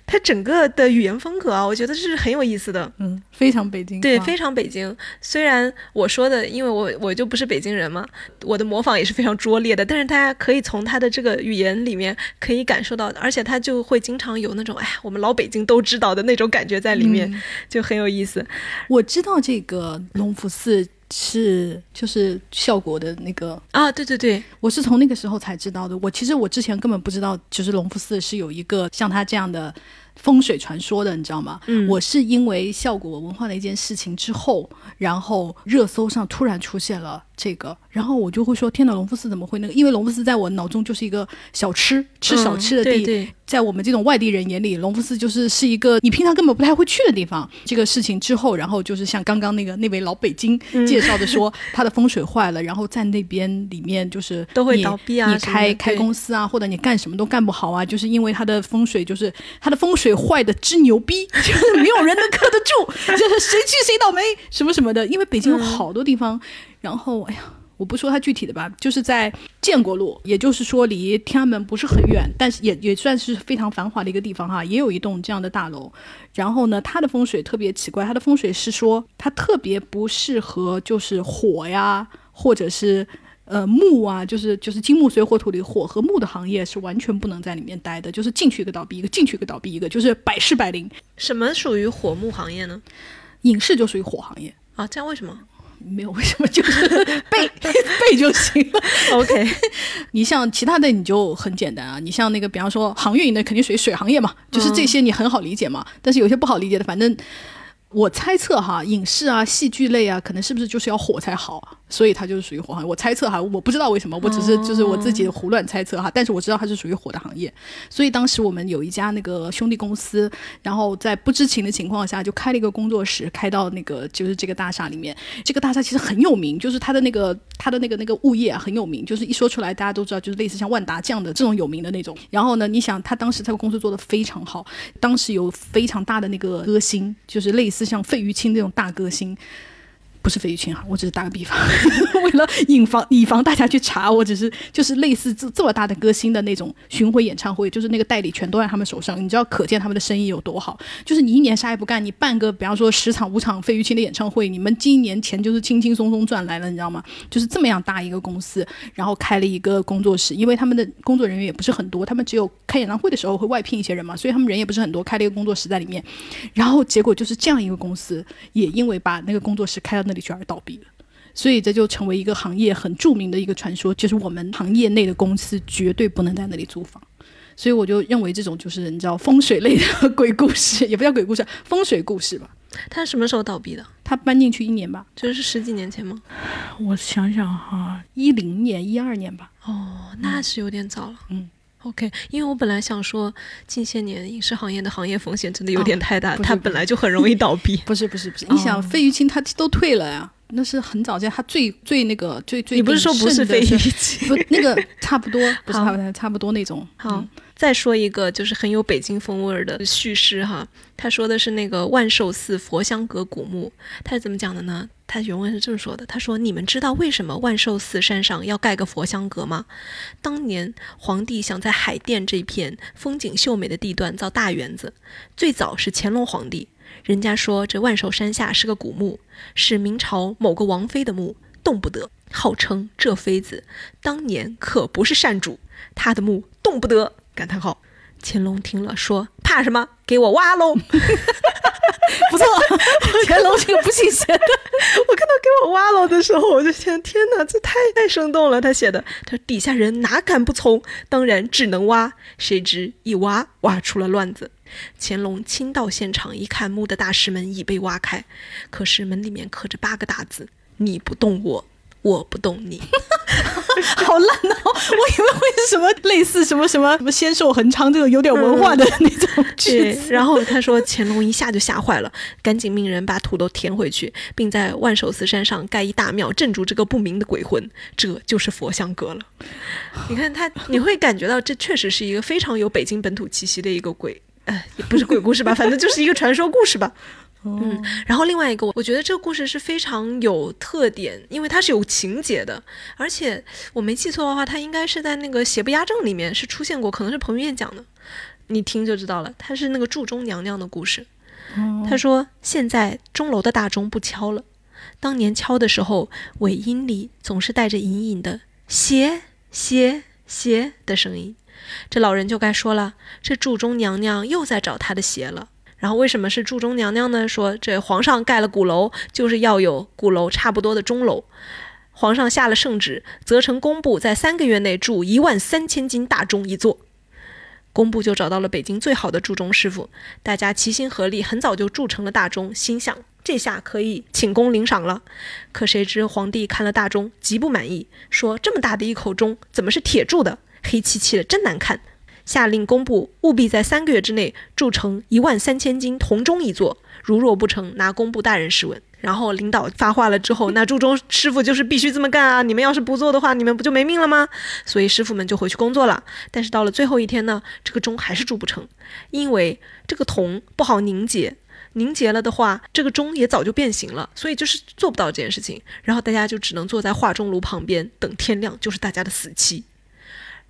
它整个的语言风格啊，我觉得是很有意思的，嗯，非常北京，对，非常北京。虽然我说的，因为我我就不是北京人嘛，我的模仿也是非常拙劣的，但是大家可以从他的这个语言里面可以感受到，而且他就会经常有那种哎呀，我们老北京都知道的那种感觉在里面，就很有意思。我知道这个隆福寺。是，就是效果的那个啊，对对对，我是从那个时候才知道的。我其实我之前根本不知道，就是隆福寺是有一个像他这样的风水传说的，你知道吗？嗯，我是因为效果文化的一件事情之后，然后热搜上突然出现了。这个，然后我就会说：“天哪，隆福寺怎么会那个？因为隆福寺在我脑中就是一个小吃吃小吃的地，在我们这种外地人眼里，隆福寺就是是一个你平常根本不太会去的地方。这个事情之后，然后就是像刚刚那个那位老北京介绍的说，*laughs* 他的风水坏了，然后在那边里面就是都会倒闭啊，你开开公司啊，或者你干什么都干不好啊，就是因为他的风水就是他的风水坏的之牛逼，*laughs* 就是没有人能 *laughs* 克得住，就是谁去谁倒霉什么什么的。因为北京有好多地方。”然后，哎呀，我不说它具体的吧，就是在建国路，也就是说离天安门不是很远，但是也也算是非常繁华的一个地方哈，也有一栋这样的大楼。然后呢，它的风水特别奇怪，它的风水是说它特别不适合就是火呀，或者是呃木啊，就是就是金木水火土里火和木的行业是完全不能在里面待的，就是进去一个倒闭一个，进去一个倒闭一个，就是百试百灵。什么属于火木行业呢？影视就属于火行业啊，这样为什么？没有为什么，就是背 *laughs* 背就行了。OK，*laughs* 你像其他的你就很简单啊，你像那个比方说航运那肯定属于水行业嘛，就是这些你很好理解嘛。但是有些不好理解的，反正我猜测哈，影视啊、戏剧类啊，可能是不是就是要火才好啊？所以它就是属于火行业，我猜测哈，我不知道为什么，我只是就是我自己胡乱猜测哈。但是我知道它是属于火的行业，所以当时我们有一家那个兄弟公司，然后在不知情的情况下就开了一个工作室，开到那个就是这个大厦里面。这个大厦其实很有名，就是它的那个它的那个那个物业很有名，就是一说出来大家都知道，就是类似像万达这样的这种有名的那种。然后呢，你想他当时这个公司做的非常好，当时有非常大的那个歌星，就是类似像费玉清这种大歌星。不是费玉清哈，我只是打个比方，*laughs* 为了引防以防大家去查，我只是就是类似这这么大的歌星的那种巡回演唱会，就是那个代理全都在他们手上，你知道可见他们的生意有多好。就是你一年啥也不干，你办个比方说十场五场费玉清的演唱会，你们今年钱就是轻轻松松赚来了，你知道吗？就是这么样大一个公司，然后开了一个工作室，因为他们的工作人员也不是很多，他们只有开演唱会的时候会外聘一些人嘛，所以他们人也不是很多，开了一个工作室在里面，然后结果就是这样一个公司，也因为把那个工作室开到那。里去而倒闭了，所以这就成为一个行业很著名的一个传说，就是我们行业内的公司绝对不能在那里租房。所以我就认为这种就是你知道风水类的鬼故事，也不叫鬼故事，风水故事吧。他什么时候倒闭的？他搬进去一年吧，就是十几年前吗？我想想哈，一零年、一二年吧。哦，那是有点早了。嗯，OK，因为我本来想说，近些年影视行业的行业风险真的有点太大，它本来就很容易倒闭。不是不是不是，你想费玉清他都退了呀。那是很早见，他最最那个最最，你不是说不是费玉清？不，那个差不多，*laughs* 不是差不多，差不多那种。好，再说一个，就是很有北京风味的叙事哈。他说的是那个万寿寺佛香阁古墓，他是怎么讲的呢？他原文是这么说的：他说，你们知道为什么万寿寺山上要盖个佛香阁吗？当年皇帝想在海淀这片风景秀美的地段造大园子，最早是乾隆皇帝。人家说这万寿山下是个古墓，是明朝某个王妃的墓，动不得。号称这妃子当年可不是善主，她的墓动不得。感叹号。*laughs* 乾隆听了说：“怕什么？给我挖喽！” *laughs* 不错，乾隆这个不信邪的。我看到给我挖喽的时候，我就想：天哪，这太太生动了。他写的，他底下人哪敢不从？当然只能挖。谁知一挖，挖出了乱子。乾隆亲到现场一看，墓的大石门已被挖开，可是门里面刻着八个大字：“你不动我，我不动你。*laughs* ”好烂哦！我以为会是什么类似什么什么什么仙寿恒昌这种有点文化的那种 *laughs* 句子。然后他说，乾隆一下就吓坏了，赶紧命人把土都填回去，并在万寿寺山上盖一大庙，镇住这个不明的鬼魂。这就是佛像阁了。*laughs* 你看他，你会感觉到这确实是一个非常有北京本土气息的一个鬼。呃，也不是鬼故事吧，*laughs* 反正就是一个传说故事吧。嗯，然后另外一个，我觉得这个故事是非常有特点，因为它是有情节的，而且我没记错的话，它应该是在那个《邪不压正》里面是出现过，可能是彭于晏讲的，你听就知道了。它是那个祝中娘娘的故事。他说：“现在钟楼的大钟不敲了，当年敲的时候，尾音里总是带着隐隐的邪邪邪的声音。这老人就该说了，这祝中娘娘又在找她的鞋了。”然后为什么是祝中娘娘呢？说这皇上盖了鼓楼，就是要有鼓楼差不多的钟楼。皇上下了圣旨，责成工部在三个月内铸一万三千斤大钟一座。工部就找到了北京最好的铸钟师傅，大家齐心合力，很早就铸成了大钟，心想这下可以请功领赏了。可谁知皇帝看了大钟，极不满意，说这么大的一口钟，怎么是铁铸的？黑漆漆的，真难看。下令工部务必在三个月之内铸成一万三千斤铜钟一座，如若不成，拿工部大人试问。然后领导发话了之后，那铸钟师傅就是必须这么干啊！你们要是不做的话，你们不就没命了吗？所以师傅们就回去工作了。但是到了最后一天呢，这个钟还是铸不成，因为这个铜不好凝结，凝结了的话，这个钟也早就变形了，所以就是做不到这件事情。然后大家就只能坐在化钟炉旁边等天亮，就是大家的死期。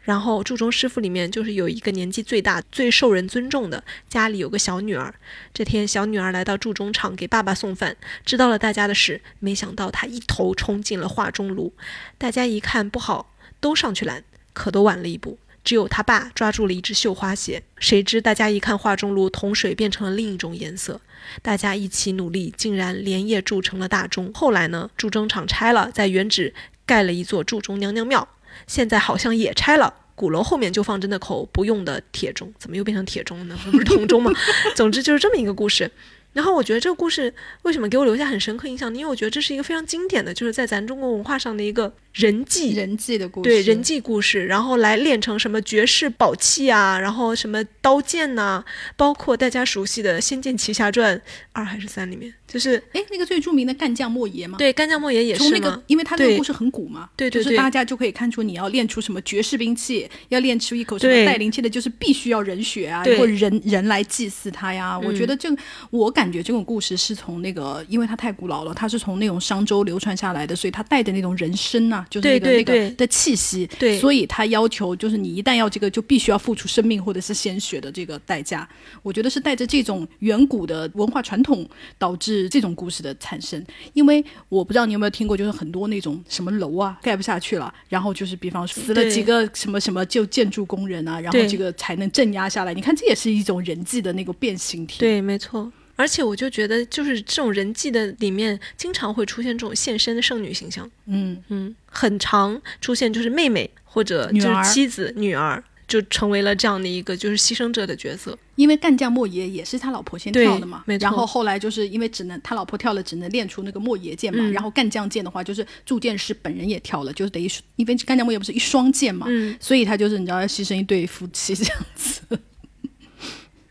然后铸钟师傅里面就是有一个年纪最大、最受人尊重的，家里有个小女儿。这天，小女儿来到铸钟厂给爸爸送饭，知道了大家的事，没想到她一头冲进了化钟炉。大家一看不好，都上去拦，可都晚了一步。只有他爸抓住了一只绣花鞋。谁知大家一看化钟炉，铜水变成了另一种颜色。大家一起努力，竟然连夜铸成了大钟。后来呢，铸钟厂拆了，在原址盖了一座铸钟娘娘庙。现在好像也拆了，鼓楼后面就放着那口不用的铁钟，怎么又变成铁钟了呢？不是铜钟吗？*laughs* 总之就是这么一个故事。然后我觉得这个故事为什么给我留下很深刻印象呢？因为我觉得这是一个非常经典的，就是在咱中国文化上的一个人际人际的故事，对人际故事，然后来练成什么绝世宝器啊，然后什么刀剑呐，包括大家熟悉的《仙剑奇侠传》二还是三里面，就是哎那个最著名的干将莫邪嘛，对干将莫邪也是从那个，因为他那个故事很古嘛，对对对，就是大家就可以看出你要练出什么绝世兵器，要练出一口什么带灵气的，就是必须要人血啊，或者人人来祭祀他呀。我觉得这个，我感觉这种故事是从那个，因为它太古老了，它是从那种商周流传下来的，所以它带着那种人生呐，就是那个那个的气息，对，所以它要求就是你一旦要这个，就必须要付出生命或者是鲜血的这个代价。我觉得是带着这种远古的文化传统导致这种故事的产生。因为我不知道你有没有听过，就是很多那种什么楼啊盖不下去了，然后就是比方死了几个什么什么就建筑工人啊，然后这个才能镇压下来。你看这也是一种人际的那个变形体。对，没错。而且我就觉得，就是这种人际的里面，经常会出现这种献身的圣女形象。嗯嗯，很常出现就是妹妹或者就是妻子、女儿，就成为了这样的一个就是牺牲者的角色。因为干将莫邪也是他老婆先跳的嘛，没错。然后后来就是因为只能他老婆跳了，只能练出那个莫邪剑嘛。然后干将剑的话，就是铸剑师本人也跳了，就是等于因为干将莫邪不是一双剑嘛，所以他就是你知道要牺牲一对夫妻这样子。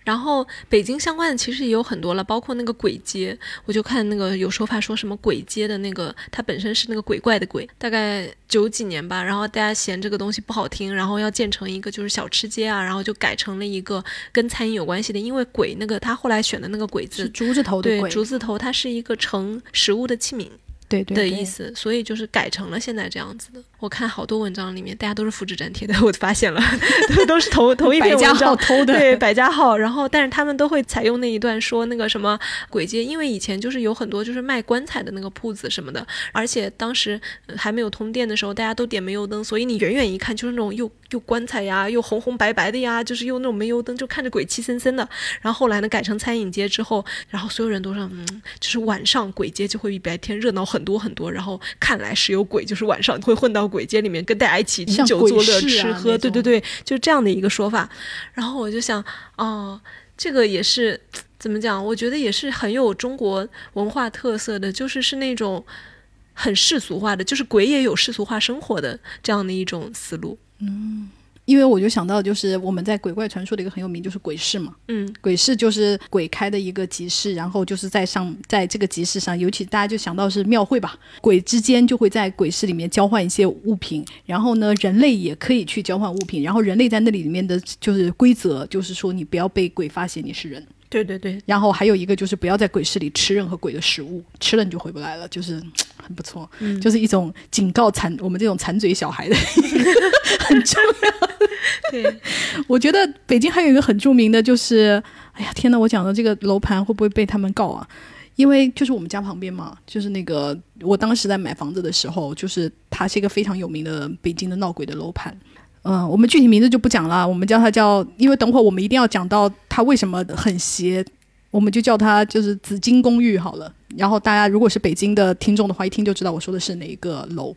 然后北京相关的其实也有很多了，包括那个鬼街，我就看那个有说法说什么鬼街的那个，它本身是那个鬼怪的鬼，大概九几年吧，然后大家嫌这个东西不好听，然后要建成一个就是小吃街啊，然后就改成了一个跟餐饮有关系的，因为鬼那个他后来选的那个鬼字，竹字头的鬼，竹字头，它是一个盛食物的器皿。对对的意思，所以就是改成了现在这样子的。我看好多文章里面，大家都是复制粘贴的，*laughs* 我发现了，*laughs* 都是同同一篇文章偷的，对百家号。然后，但是他们都会采用那一段说那个什么鬼街，因为以前就是有很多就是卖棺材的那个铺子什么的，而且当时还没有通电的时候，大家都点煤油灯，所以你远远一看就是那种又又棺材呀，又红红白白的呀，就是用那种煤油灯，就看着鬼气森森的。然后后来呢，改成餐饮街之后，然后所有人都说，嗯，就是晚上鬼街就会比白天热闹很多很多。然后看来是有鬼，就是晚上会混到鬼街里面，跟大家一起饮酒作乐、吃喝，对对对，就这样的一个说法。然后我就想，哦，这个也是 *tsk* 怎么讲？我觉得也是很有中国文化特色的，就是是那种很世俗化的，就是鬼也有世俗化生活的这样的一种思路。嗯。因为我就想到，就是我们在鬼怪传说的一个很有名，就是鬼市嘛。嗯，鬼市就是鬼开的一个集市，然后就是在上，在这个集市上，尤其大家就想到是庙会吧，鬼之间就会在鬼市里面交换一些物品，然后呢，人类也可以去交换物品，然后人类在那里里面的就是规则，就是说你不要被鬼发现你是人。对对对，然后还有一个就是不要在鬼市里吃任何鬼的食物，吃了你就回不来了，就是 *tsk* 很不错，嗯就是一种警告残我们这种馋嘴小孩的很重要。*laughs* 对，我觉得北京还有一个很著名的，就是，哎呀，天呐，我讲的这个楼盘会不会被他们告啊？因为就是我们家旁边嘛，就是那个我当时在买房子的时候，就是它是一个非常有名的北京的闹鬼的楼盘。嗯、我们具体名字就不讲了，我们叫它叫，因为等会儿我们一定要讲到它为什么很邪，我们就叫它就是紫金公寓好了。然后大家如果是北京的听众的话，一听就知道我说的是哪一个楼，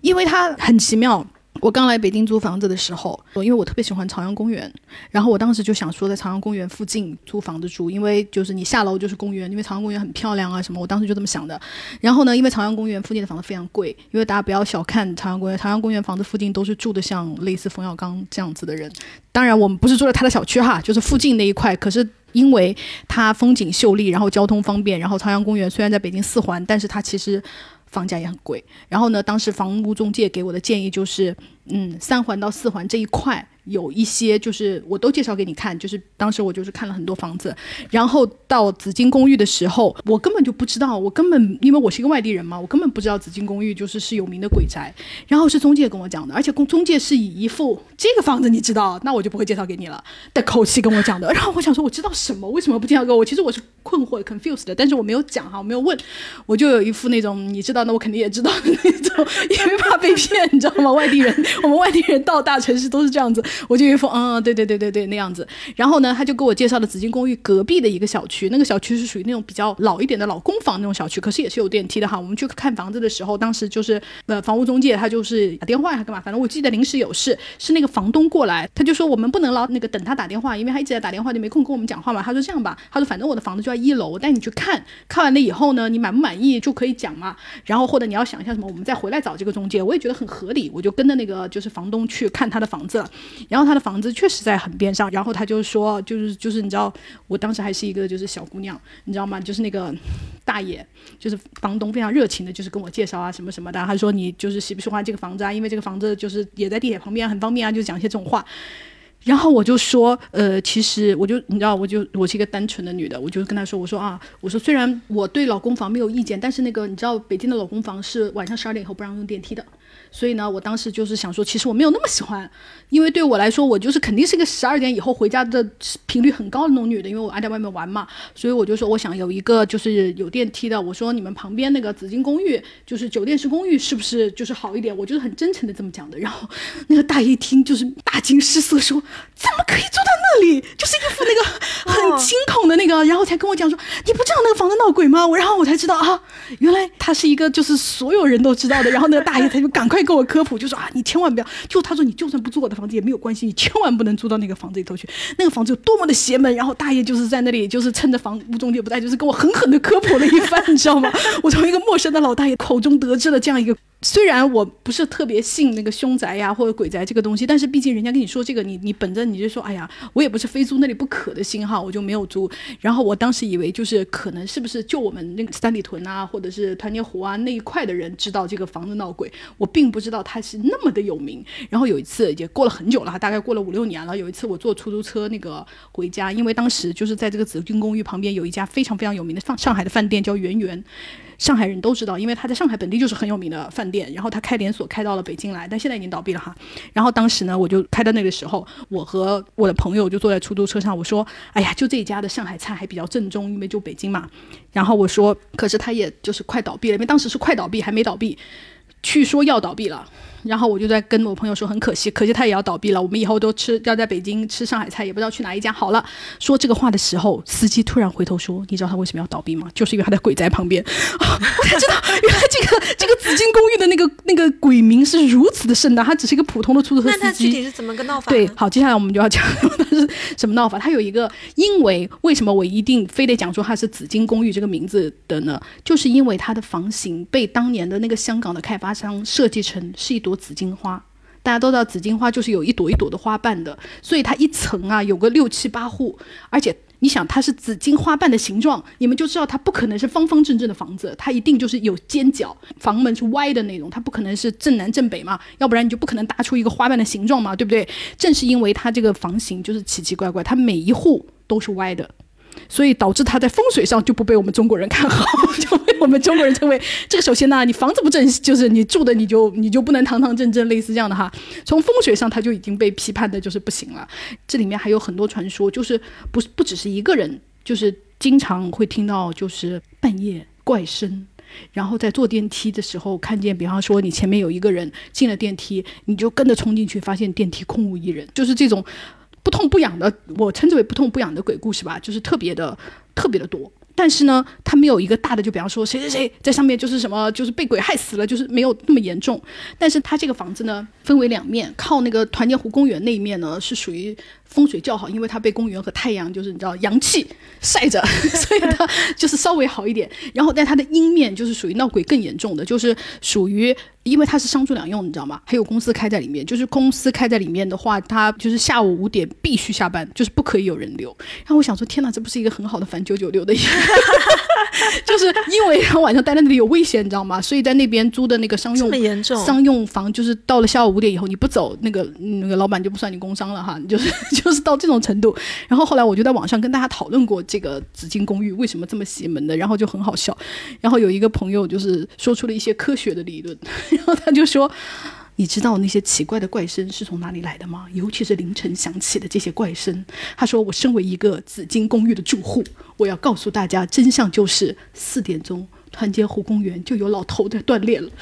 因为它很奇妙。我刚来北京租房子的时候，因为我特别喜欢朝阳公园，然后我当时就想说在朝阳公园附近租房子住，因为就是你下楼就是公园，因为朝阳公园很漂亮啊什么，我当时就这么想的。然后呢，因为朝阳公园附近的房子非常贵，因为大家不要小看朝阳公园，朝阳公园房子附近都是住的像类似冯小刚这样子的人。当然，我们不是住在他的小区哈，就是附近那一块，可是。因为它风景秀丽，然后交通方便，然后朝阳公园虽然在北京四环，但是它其实房价也很贵。然后呢，当时房屋中介给我的建议就是，嗯，三环到四环这一块有一些，就是我都介绍给你看。就是当时我就是看了很多房子，然后到紫金公寓的时候，我根本就不知道，我根本因为我是一个外地人嘛，我根本不知道紫金公寓就是是有名的鬼宅。然后是中介跟我讲的，而且公中介是以一副这个房子你知道，那我就不会介绍给你了的口气跟我讲的。然后我想说，我知道什么？为什么不介绍给我？其实我是困惑 confused 的，但是我没有讲哈，我没有问，我就有一副那种你知道，那我肯定也知道的那种，因为怕被骗，你知道吗？外地人，我们外地人到大城市都是这样子，我就一副嗯，对对对对对那样子。然后呢，他就给我介绍了紫金公寓隔壁的一个小区，那个小区是属于那种比较老一点的老公房那种小区，可是也是有电梯的哈。我们去看房子的时候，当时就是呃房屋中介他就是打电话还干嘛，反正我记得临时有事，是那个房东过来，他就说我们不能老那个等他打电话，因为他一直在打电话，就没空跟我们讲话嘛。他说这样吧，他说反正我的房子就在一楼，我带你去看看完了以后呢，你满不满意就可以讲嘛。然后或者你要想一下什么，我们再回来找这个中介，我也觉得很合理，我就跟着那个就是房东去看他的房子了。然后他的房子确实在很边上，然后他就说，就是就是你知道，我当时还是一个就是小姑娘，你知道吗？就是那个大爷，就是房东非常热情的，就是跟我介绍啊什么什么的。他说你就是喜不喜欢这个房子啊？因为这个房子就是也在地铁旁边，很方便啊，就讲一些这种话。然后我就说，呃，其实我就你知道，我就我是一个单纯的女的，我就跟他说，我说啊，我说虽然我对老公房没有意见，但是那个你知道，北京的老公房是晚上十二点以后不让用电梯的。所以呢，我当时就是想说，其实我没有那么喜欢，因为对我来说，我就是肯定是个十二点以后回家的频率很高的那种女的，因为我爱在外面玩嘛。所以我就说，我想有一个就是有电梯的。我说你们旁边那个紫金公寓，就是酒店式公寓，是不是就是好一点？我就是很真诚的这么讲的。然后那个大爷一听就是大惊失色，说怎么可以住到那里？就是一副那个 *laughs* 很惊恐的那个，然后才跟我讲说，你不知道那个房子闹鬼吗？我然后我才知道啊，原来他是一个就是所有人都知道的。然后那个大爷他就赶快跟我科普，就说啊，你千万不要，就他说你就算不住我的房子也没有关系，你千万不能租到那个房子里头去，那个房子有多么的邪门。然后大爷就是在那里，就是趁着房屋中介不在，就是跟我狠狠的科普了一番，你知道吗？我从一个陌生的老大爷口中得知了这样一个。虽然我不是特别信那个凶宅呀或者鬼宅这个东西，但是毕竟人家跟你说这个，你你本着你就说，哎呀，我也不是非租那里不可的心哈，我就没有租。然后我当时以为就是可能是不是就我们那个三里屯啊，或者是团结湖啊那一块的人知道这个房子闹鬼，我并不知道它是那么的有名。然后有一次也过了很久了，大概过了五六年了。有一次我坐出租车那个回家，因为当时就是在这个紫金公寓旁边有一家非常非常有名的上上海的饭店叫圆圆。上海人都知道，因为他在上海本地就是很有名的饭店，然后他开连锁开到了北京来，但现在已经倒闭了哈。然后当时呢，我就开到那个时候，我和我的朋友就坐在出租车上，我说：“哎呀，就这一家的上海菜还比较正宗，因为就北京嘛。”然后我说：“可是他也就是快倒闭了，因为当时是快倒闭，还没倒闭，据说要倒闭了。”然后我就在跟我朋友说，很可惜，可惜他也要倒闭了。我们以后都吃要在北京吃上海菜，也不知道去哪一家好了。说这个话的时候，司机突然回头说：“你知道他为什么要倒闭吗？*laughs* 就是因为他在鬼宅旁边。”啊，我才知道原来这个这个紫金公寓的那个那个鬼名是如此的盛大，他只是一个普通的出租车那他司机。具体是怎么个闹法？对，，好，接下来我们就要讲 *laughs* 它是什么闹法。它有一个，因为为什么我一定非得讲说它是紫金公寓这个名字的呢？就是因为它的房型被当年的那个香港的开发商设计成是一朵紫荆花。大家都知道紫荆花就是有一朵一朵的花瓣的，所以它一层啊有个六七八户，而且。你想它是紫荆花瓣的形状，你们就知道它不可能是方方正正的房子，它一定就是有尖角，房门是歪的那种，它不可能是正南正北嘛，要不然你就不可能搭出一个花瓣的形状嘛，对不对？正是因为它这个房型就是奇奇怪怪，它每一户都是歪的。所以导致它在风水上就不被我们中国人看好，*laughs* 就被我们中国人称为这个。首先呢，你房子不正，就是你住的你就你就不能堂堂正正，类似这样的哈。从风水上，它就已经被批判的就是不行了。这里面还有很多传说，就是不不只是一个人，就是经常会听到就是半夜怪声，然后在坐电梯的时候看见，比方说你前面有一个人进了电梯，你就跟着冲进去，发现电梯空无一人，就是这种。不痛不痒的，我称之为不痛不痒的鬼故事吧，就是特别的特别的多。但是呢，它没有一个大的，就比方说谁谁谁在上面就是什么，就是被鬼害死了，就是没有那么严重。但是它这个房子呢，分为两面，靠那个团结湖公园那一面呢，是属于。风水较好，因为它被公园和太阳就是你知道阳气晒着，*laughs* *laughs* 所以它就是稍微好一点。然后，但它的阴面就是属于闹鬼更严重的，就是属于因为它是商住两用，你知道吗？还有公司开在里面，就是公司开在里面的话，它就是下午五点必须下班，就是不可以有人流。然后我想说，天哪，这不是一个很好的反九九六的，*laughs* 就是因为晚上待在那里有危险，你知道吗？所以在那边租的那个商用商用房，就是到了下午五点以后你不走，那个那个老板就不算你工伤了哈，就是。*laughs* 就是到这种程度，然后后来我就在网上跟大家讨论过这个紫金公寓为什么这么邪门的，然后就很好笑。然后有一个朋友就是说出了一些科学的理论，*laughs* 然后他就说：“你知道那些奇怪的怪声是从哪里来的吗？尤其是凌晨响起的这些怪声。”他说：“我身为一个紫金公寓的住户，我要告诉大家真相，就是四点钟团结湖公园就有老头在锻炼了。*laughs* ”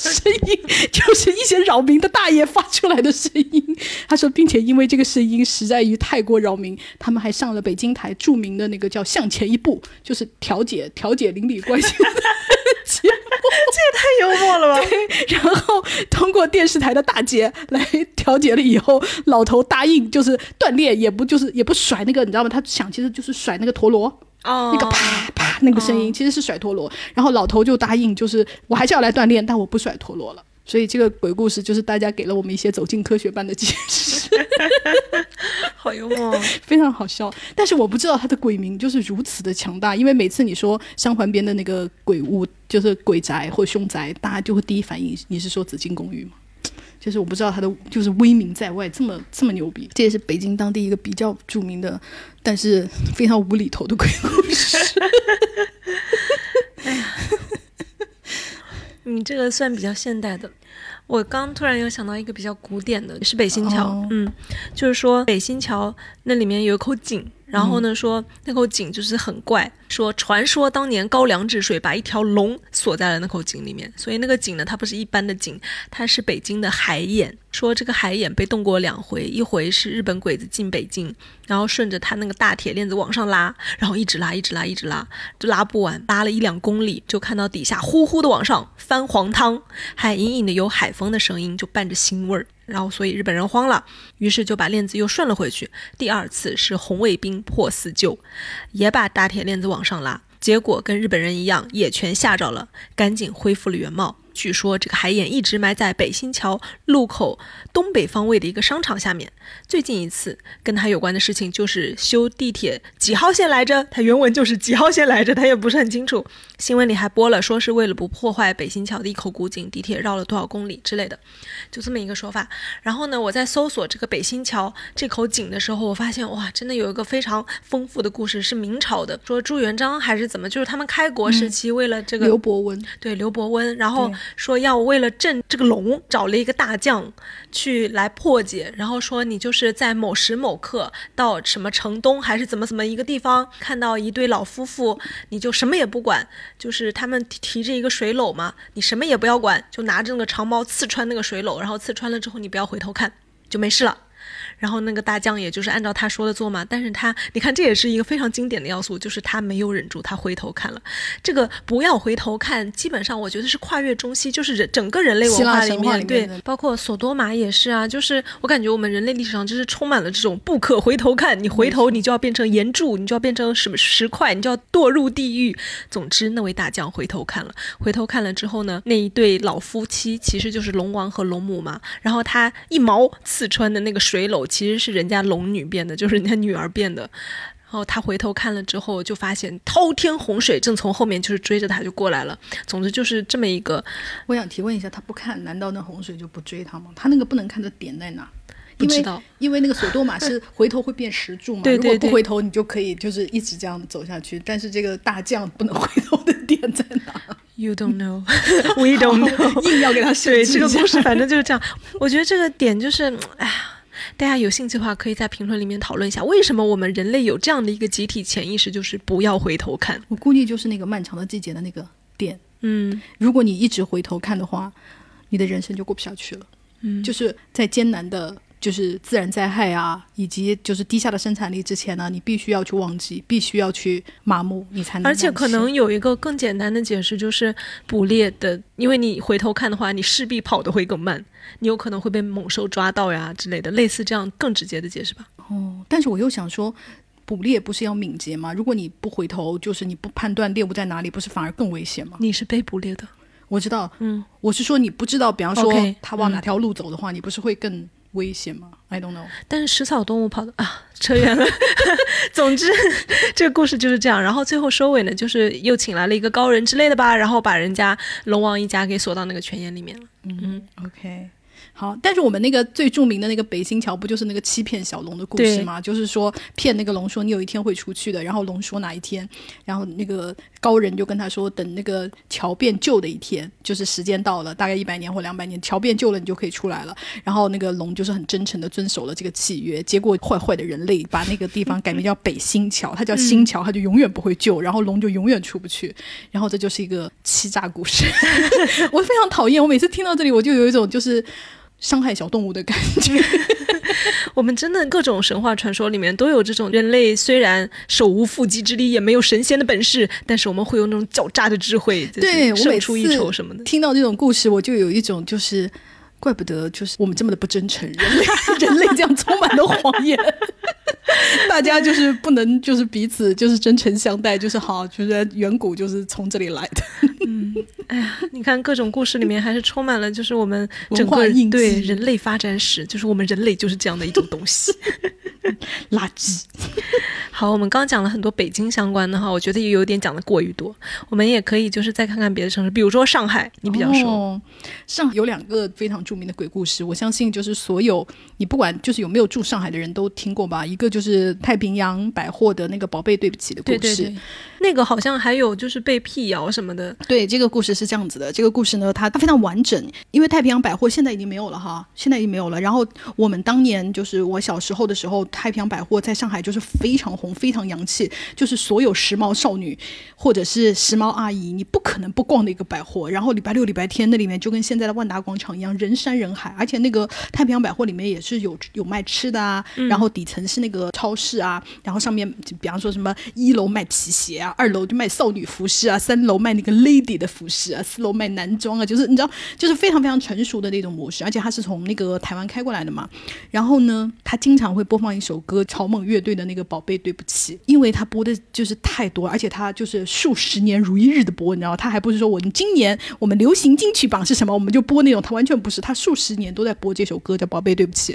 声音就是一些扰民的大爷发出来的声音。他说，并且因为这个声音实在于太过扰民，他们还上了北京台著名的那个叫《向前一步》，就是调解调解邻里关系节目。这也太幽默了吧！*laughs* 对，然后通过电视台的大姐来调解了以后，老头答应就是锻炼，也不就是也不甩那个，你知道吗？他想其实就是甩那个陀螺。哦，那个啪啪那个声音其实是甩陀螺，然后老头就答应，就是我还是要来锻炼，但我不甩陀螺了。所以这个鬼故事就是大家给了我们一些走进科学班的解释，*laughs* *laughs* 好幽默，非常好笑。但是我不知道它的鬼名就是如此的强大，因为每次你说三环边的那个鬼屋就是鬼宅或凶宅，大家就会第一反应你是说紫金公寓吗？就是我不知道它的就是威名在外这么这么牛逼，这也是北京当地一个比较著名的，但是非常无厘头的鬼故事。*laughs* 哎呀，你这个算比较现代的。我刚突然又想到一个比较古典的，是北新桥。嗯，就是说北新桥那里面有一口井，然后呢说那口井就是很怪。说传说当年高粱治水把一条龙锁在了那口井里面，所以那个井呢，它不是一般的井，它是北京的海眼。说这个海眼被动过两回，一回是日本鬼子进北京，然后顺着它那个大铁链子往上拉，然后一直拉，一直拉，一直拉，就拉不完，拉了一两公里，就看到底下呼呼的往上翻黄汤，还隐隐的有海风的声音，就伴着腥味儿。然后所以日本人慌了，于是就把链子又顺了回去。第二次是红卫兵破四旧，也把大铁链子往。往上拉，结果跟日本人一样，也全吓着了，赶紧恢复了原貌。据说这个海眼一直埋在北新桥路口东北方位的一个商场下面。最近一次跟他有关的事情就是修地铁几号线来着？他原文就是几号线来着，他也不是很清楚。新闻里还播了，说是为了不破坏北新桥的一口古井，地铁绕了多少公里之类的，就这么一个说法。然后呢，我在搜索这个北新桥这口井的时候，我发现哇，真的有一个非常丰富的故事，是明朝的，说朱元璋还是怎么，就是他们开国时期为了这个刘伯温，对刘伯温，然后。说要为了镇这个龙，找了一个大将去来破解，然后说你就是在某时某刻到什么城东还是怎么怎么一个地方，看到一对老夫妇，你就什么也不管，就是他们提着一个水篓嘛，你什么也不要管，就拿着那个长矛刺穿那个水篓，然后刺穿了之后你不要回头看，就没事了。然后那个大将也就是按照他说的做嘛。但是他，你看这也是一个非常经典的要素，就是他没有忍住，他回头看了。这个不要回头看，基本上我觉得是跨越中西，就是人整个人类文化里面，对，包括索多玛也是啊。就是我感觉我们人类历史上就是充满了这种不可回头看，你回头你就要变成岩柱，你就要变成什么石块，你就要堕入地狱。总之，那位大将回头看了，回头看了之后呢，那一对老夫妻其实就是龙王和龙母嘛。然后他一矛刺穿的那个水篓，其实是人家龙女变的，就是人家女儿变的。然后他回头看了之后，就发现滔天洪水正从后面就是追着他就过来了。总之就是这么一个。我想提问一下，他不看，难道那洪水就不追他吗？他那个不能看的点在哪？不知道，因为那个索多玛是 *laughs* 回头会变石柱嘛。对对对。如果不回头，你就可以就是一直这样走下去。但是这个大将不能 *laughs* 回头的点在哪？You don't know, we don't know。硬要给他对这个故事，反正就是这样。我觉得这个点就是，哎呀。大家有兴趣的话，可以在评论里面讨论一下，为什么我们人类有这样的一个集体潜意识，就是不要回头看。我估计就是那个漫长的季节的那个点。嗯，如果你一直回头看的话，你的人生就过不下去了。嗯，就是在艰难的。就是自然灾害啊，以及就是低下的生产力之前呢，你必须要去忘记，必须要去麻木，你才能。而且可能有一个更简单的解释，就是捕猎的，因为你回头看的话，你势必跑得会更慢，你有可能会被猛兽抓到呀之类的，类似这样更直接的解释吧。哦，但是我又想说，捕猎不是要敏捷吗？如果你不回头，就是你不判断猎物在哪里，不是反而更危险吗？你是被捕猎的，我知道。嗯，我是说你不知道，比方说他往哪条路走的话，你不是会更。危险吗？I don't know。但是食草动物跑的啊，扯远了。*laughs* 总之，*laughs* 这个故事就是这样。然后最后收尾呢，就是又请来了一个高人之类的吧，然后把人家龙王一家给锁到那个泉眼里面了。嗯，OK。好，但是我们那个最著名的那个北新桥不就是那个欺骗小龙的故事吗？就是说骗那个龙说你有一天会出去的，然后龙说哪一天，然后那个高人就跟他说等那个桥变旧的一天，就是时间到了，大概一百年或两百年，桥变旧了你就可以出来了。然后那个龙就是很真诚的遵守了这个契约，结果坏坏的人类把那个地方改名叫北新桥，它叫新桥，它就永远不会旧，然后龙就永远出不去。然后这就是一个欺诈故事，*laughs* 我非常讨厌。我每次听到这里，我就有一种就是。伤害小动物的感觉，*laughs* 我们真的各种神话传说里面都有这种人类虽然手无缚鸡之力，也没有神仙的本事，但是我们会有那种狡诈的智慧，对，胜出一筹什么的。听到这种故事，我就有一种就是，怪不得就是我们这么的不真诚，人类人类这样充满了谎言，大家就是不能就是彼此就是真诚相待，就是好，就是远古就是从这里来的。嗯，哎呀，你看各种故事里面还是充满了，就是我们整个对人类发展史，就是我们人类就是这样的一种东西，*laughs* 垃圾。好，我们刚讲了很多北京相关的哈，我觉得也有点讲的过于多，我们也可以就是再看看别的城市，比如说上海，你比较熟。上海有两个非常著名的鬼故事，我相信就是所有你不管就是有没有住上海的人都听过吧。一个就是太平洋百货的那个宝贝对不起的故事，那个好像还有就是被辟谣什么的。对，这个故事是这样子的。这个故事呢，它它非常完整，因为太平洋百货现在已经没有了哈，现在已经没有了。然后我们当年就是我小时候的时候，太平洋百货在上海就是非常红，非常洋气，就是所有时髦少女或者是时髦阿姨，你不可能不逛的一个百货。然后礼拜六、礼拜天那里面就跟现在的万达广场一样，人山人海。而且那个太平洋百货里面也是有有卖吃的啊，然后底层是那个超市啊，然后上面比方说什么一楼卖皮鞋啊，二楼就卖少女服饰啊，三楼卖那个 lady 的。服饰啊，四楼卖男装啊，就是你知道，就是非常非常成熟的那种模式，而且它是从那个台湾开过来的嘛。然后呢，他经常会播放一首歌，草蜢乐队的那个《宝贝对不起》，因为他播的就是太多，而且他就是数十年如一日的播，你知道，他还不是说我们今年我们流行金曲榜是什么，我们就播那种，他完全不是，他数十年都在播这首歌叫《宝贝对不起》，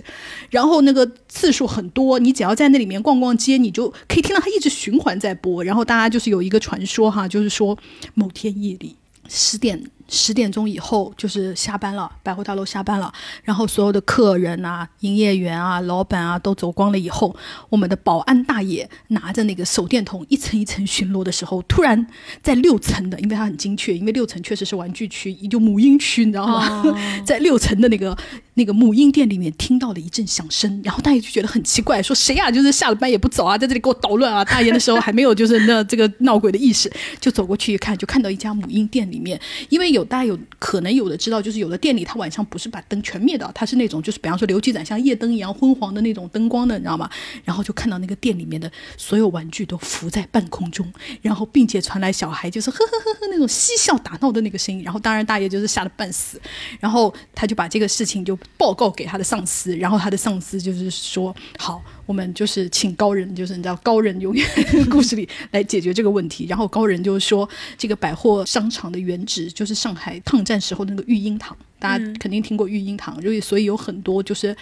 然后那个次数很多，你只要在那里面逛逛街，你就可以听到他一直循环在播。然后大家就是有一个传说哈，就是说某天夜里。十点十点钟以后就是下班了，百货大楼下班了，然后所有的客人啊、营业员啊、老板啊都走光了以后，我们的保安大爷拿着那个手电筒一层一层巡逻的时候，突然在六层的，因为他很精确，因为六层确实是玩具区，也就母婴区，你知道吗？*laughs* 在六层的那个那个母婴店里面听到了一阵响声，然后大爷就觉得很奇怪，说谁啊？就是下了班也不走啊，在这里给我捣乱啊！大爷的时候还没有就是那这个闹鬼的意识，就走过去一看，就看到一家母婴店里面，因为。有大家有可能有的知道，就是有的店里它晚上不是把灯全灭的，它是那种就是比方说留几盏像夜灯一样昏黄的那种灯光的，你知道吗？然后就看到那个店里面的所有玩具都浮在半空中，然后并且传来小孩就是呵呵呵呵那种嬉笑打闹的那个声音，然后当然大爷就是吓得半死，然后他就把这个事情就报告给他的上司，然后他的上司就是说好。我们就是请高人，就是你知道高人永远故事里来解决这个问题。然后高人就是说，这个百货商场的原址就是上海抗战时候那个育婴堂，大家肯定听过育婴堂，所以所以有很多就是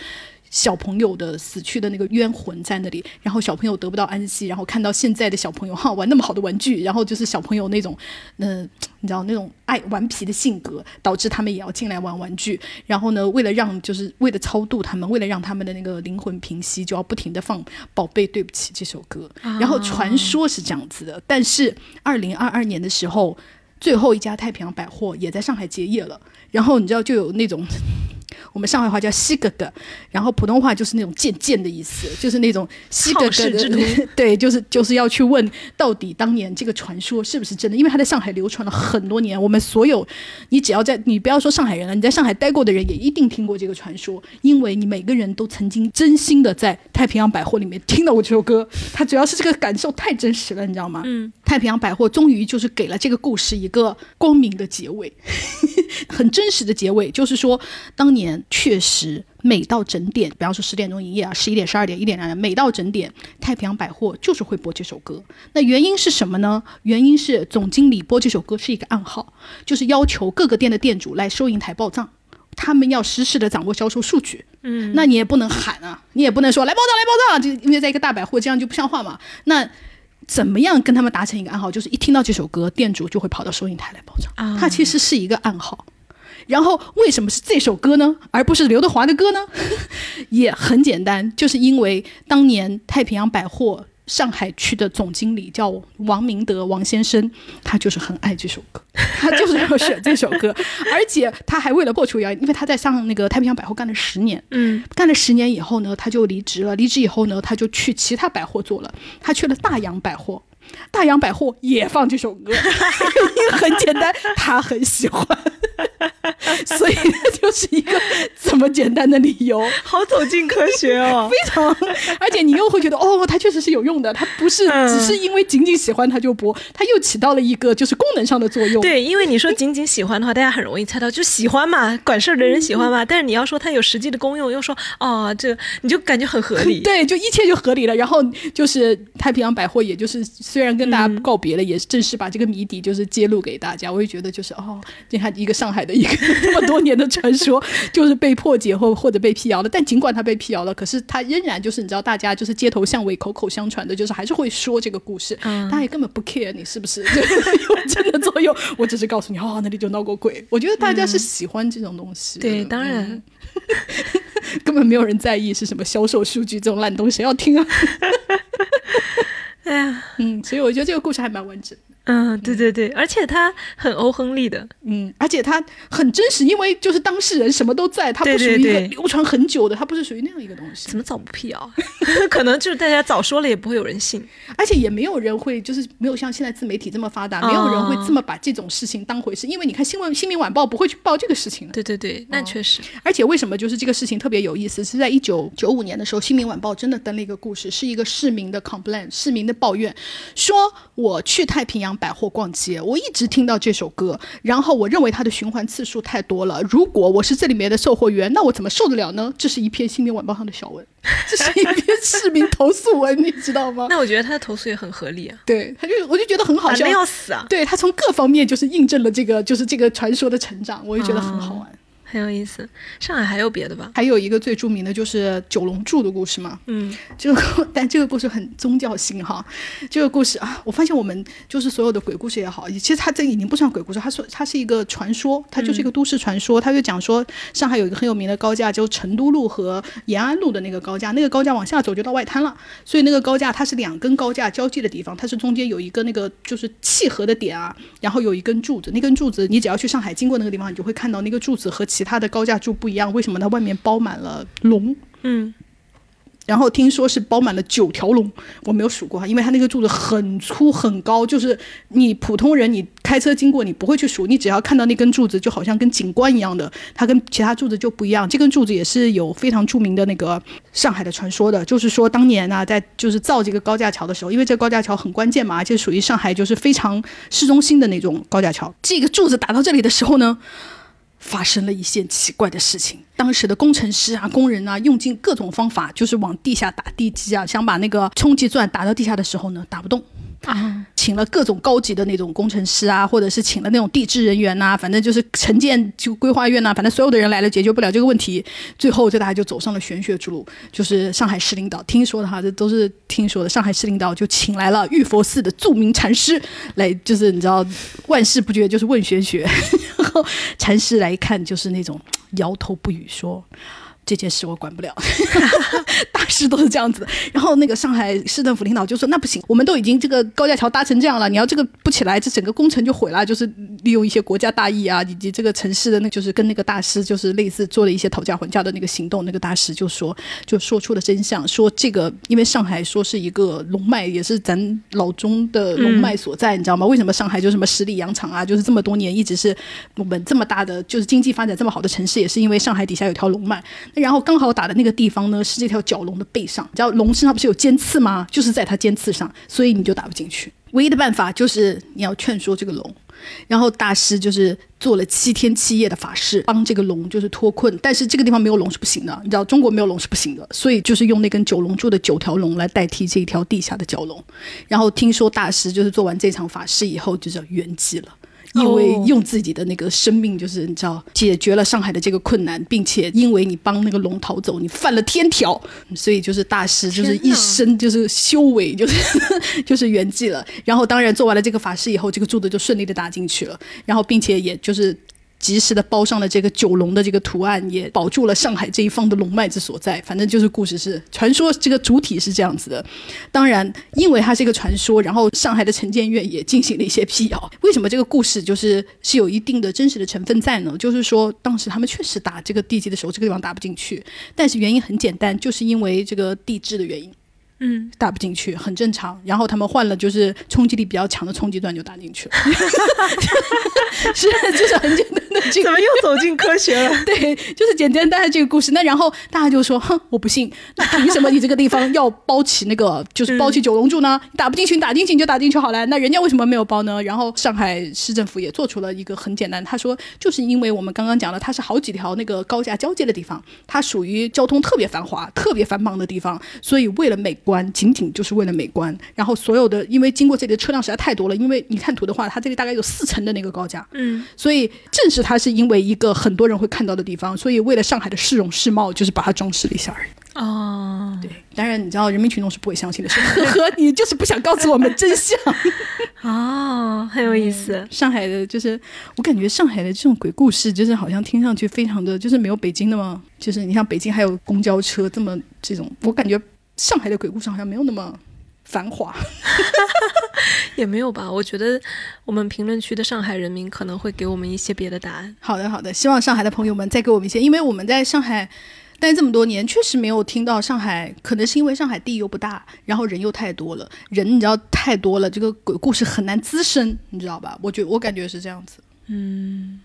小朋友的死去的那个冤魂在那里，然后小朋友得不到安息，然后看到现在的小朋友哈玩那么好的玩具，然后就是小朋友那种嗯。你知道那种爱顽皮的性格，导致他们也要进来玩玩具。然后呢，为了让就是为了超度他们，为了让他们的那个灵魂平息，就要不停的放《宝贝对不起》这首歌。然后传说是这样子的，但是二零二二年的时候，最后一家太平洋百货也在上海结业了。然后你知道就有那种。我们上海话叫“西哥哥”，然后普通话就是那种贱贱的意思，就是那种“西哥哥”的，对，就是就是要去问到底当年这个传说是不是真的，因为他在上海流传了很多年。我们所有，你只要在你不要说上海人了，你在上海待过的人也一定听过这个传说，因为你每个人都曾经真心的在太平洋百货里面听到过这首歌。他主要是这个感受太真实了，你知道吗？嗯，太平洋百货终于就是给了这个故事一个光明的结尾，*laughs* 很真实的结尾，就是说当年。确实，每到整点，比方说十点钟营业啊，十一点、十二点、一点、两点，每到整点，太平洋百货就是会播这首歌。那原因是什么呢？原因是总经理播这首歌是一个暗号，就是要求各个店的店主来收银台报账，他们要实时的掌握销售数据。嗯，那你也不能喊啊，你也不能说来报账来报账，就因为在一个大百货，这样就不像话嘛。那怎么样跟他们达成一个暗号？就是一听到这首歌，店主就会跑到收银台来报账。啊，它其实是一个暗号。然后为什么是这首歌呢，而不是刘德华的歌呢？*laughs* 也很简单，就是因为当年太平洋百货上海区的总经理叫王明德王先生，他就是很爱这首歌，*laughs* 他就是要选这首歌，*laughs* 而且他还为了破除谣言，因为他在上那个太平洋百货干了十年，嗯，干了十年以后呢，他就离职了，离职以后呢，他就去其他百货做了，他去了大洋百货。大洋百货也放这首歌，原因很简单，他很喜欢，*laughs* 所以就是一个这么简单的理由。好走进科学哦，*laughs* 非常，而且你又会觉得哦，它确实是有用的，它不是只是因为仅仅喜欢它就播，它又起到了一个就是功能上的作用。对，因为你说仅仅喜欢的话，大家很容易猜到，就喜欢嘛，管事儿的人喜欢嘛。但是你要说它有实际的功用，又说哦，这你就感觉很合理。*laughs* 对，就一切就合理了。然后就是太平洋百货，也就是虽然跟大家告别了，也正式把这个谜底就是揭露给大家。我也觉得就是哦，你看一个上海的一个这么多年的传说，*laughs* 就是被破解或或者被辟谣了。但尽管它被辟谣了，可是它仍然就是你知道，大家就是街头巷尾口口相传的，就是还是会说这个故事。大家也根本不 care 你是不是 *laughs* 有真的作用。我只是告诉你，哦，那里就闹过鬼。我觉得大家是喜欢这种东西。对，当然，*laughs* 根本没有人在意是什么销售数据这种烂东西，谁要听啊？哎呀，嗯，所以我觉得这个故事还蛮完整。嗯，对对对，而且他很欧亨利的，嗯，而且他很真实，因为就是当事人什么都在，他不属于一个流传很久的，他不是属于那样一个东西。怎么早不辟谣？*laughs* 可能就是大家早说了也不会有人信，而且也没有人会，就是没有像现在自媒体这么发达，没有人会这么把这种事情当回事。因为你看新闻，《新民晚报》不会去报这个事情的。对对对，那确实。而且为什么就是这个事情特别有意思？是在一九九五年的时候，《新民晚报》真的登了一个故事，是一个市民的 complaint，市民的抱怨，说我去太平洋百货逛街。我一直听到这首歌，然后我认为它的循环次数太多了。如果我是这里面的售货员，那我怎么受得了呢？这是一篇《新民晚报》上的小文，这是一篇市民投诉文，你知道吗？那我觉得他的投诉也很合理啊。对，他就我就觉得很好笑，要死啊！对他从各方面就是印证了这个，就是这个传说的成长，我就觉得很好玩。很有意思，上海还有别的吧？还有一个最著名的就是九龙柱的故事嘛。嗯，*laughs* 这个但这个故事很宗教性哈。这个故事啊，我发现我们就是所有的鬼故事也好，其实它这已经不算鬼故事，它说它是一个传说，它就是一个都市传说。它就讲说上海有一个很有名的高架，就成都路和延安路的那个高架，那个高架往下走就到外滩了，所以那个高架它是两根高架交界的地方，它是中间有一个那个就是契合的点啊，然后有一根柱子，那根柱子你只要去上海经过那个地方，你就会看到那个柱子和其。它的高架柱不一样，为什么它外面包满了龙？嗯，然后听说是包满了九条龙，我没有数过哈，因为它那个柱子很粗很高，就是你普通人你开车经过你不会去数，你只要看到那根柱子就好像跟景观一样的，它跟其他柱子就不一样。这根柱子也是有非常著名的那个上海的传说的，就是说当年呢在就是造这个高架桥的时候，因为这个高架桥很关键嘛，而且属于上海就是非常市中心的那种高架桥，这个柱子打到这里的时候呢。发生了一件奇怪的事情，当时的工程师啊、工人啊，用尽各种方法，就是往地下打地基啊，想把那个冲击钻打到地下的时候呢，打不动。啊，请了各种高级的那种工程师啊，或者是请了那种地质人员呐、反正就是城建就规划院呐、反正所有的人来了解决不了这个问题，最后这大家就走上了玄学之路。就是上海市领导听说的哈，这都是听说的。上海市领导就请来了玉佛寺的著名禅师来，就是你知道万事不决就是问玄学，*laughs* 然后禅师来看就是那种摇头不语说。这件事我管不了，*laughs* 大师都是这样子的。然后那个上海市政府领导就说：“那不行，我们都已经这个高架桥搭成这样了，你要这个不起来，这整个工程就毁了。”就是利用一些国家大义啊，以及这个城市的那，就是跟那个大师就是类似做了一些讨价还价的那个行动。那个大师就说，就说出了真相，说这个因为上海说是一个龙脉，也是咱老中的龙脉所在，你知道吗？为什么上海就什么十里洋场啊，就是这么多年一直是我们这么大的，就是经济发展这么好的城市，也是因为上海底下有条龙脉。然后刚好打的那个地方呢，是这条蛟龙的背上。你知道龙身上不是有尖刺吗？就是在它尖刺上，所以你就打不进去。唯一的办法就是你要劝说这个龙。然后大师就是做了七天七夜的法事，帮这个龙就是脱困。但是这个地方没有龙是不行的，你知道中国没有龙是不行的，所以就是用那根九龙柱的九条龙来代替这一条地下的蛟龙。然后听说大师就是做完这场法事以后，就叫圆寂了。因为用自己的那个生命，就是你知道解决了上海的这个困难，并且因为你帮那个龙逃走，你犯了天条，所以就是大师就是一生就是修为，*laughs* 就是就是圆寂了。然后当然做完了这个法事以后，这个柱子就顺利的打进去了，然后并且也就是。及时的包上了这个九龙的这个图案，也保住了上海这一方的龙脉之所在。反正就是故事是传说，这个主体是这样子的。当然，因为它是一个传说，然后上海的城建院也进行了一些辟谣。为什么这个故事就是是有一定的真实的成分在呢？就是说，当时他们确实打这个地基的时候，这个地方打不进去，但是原因很简单，就是因为这个地质的原因。嗯，打不进去，很正常。然后他们换了就是冲击力比较强的冲击段，就打进去了。*laughs* *laughs* *laughs* 是，就是很简单的这个。怎么又走进科学了？*laughs* 对，就是简简单单的这个故事。那然后大家就说：“哼，我不信。那凭什么你这个地方要包起那个，就是包起九龙柱呢？你打不进去，你打进去你就打进去好了。那人家为什么没有包呢？”然后上海市政府也做出了一个很简单，他说：“就是因为我们刚刚讲了，它是好几条那个高架交接的地方，它属于交通特别繁华、特别繁忙的地方，所以为了美观，仅仅就是为了美观。然后所有的，因为经过这里的车辆实在太多了，因为你看图的话，它这里大概有四层的那个高架，嗯，所以正是它是因为一个很多人会看到的地方，所以为了上海的市容市貌，就是把它装饰了一下而已。哦，对，当然你知道人民群众是不会相信的，是呵呵，你就是不想告诉我们真相。*laughs* 哦，很有意思。上海的，就是我感觉上海的这种鬼故事，就是好像听上去非常的就是没有北京的嘛，就是你像北京还有公交车这么这种，我感觉上海的鬼故事好像没有那么繁华。*laughs* 也没有吧？我觉得我们评论区的上海人民可能会给我们一些别的答案。好的，好的，希望上海的朋友们再给我们一些，因为我们在上海待这么多年，确实没有听到上海，可能是因为上海地又不大，然后人又太多了，人你知道太多了，这个鬼故事很难滋生，你知道吧？我觉我感觉是这样子。嗯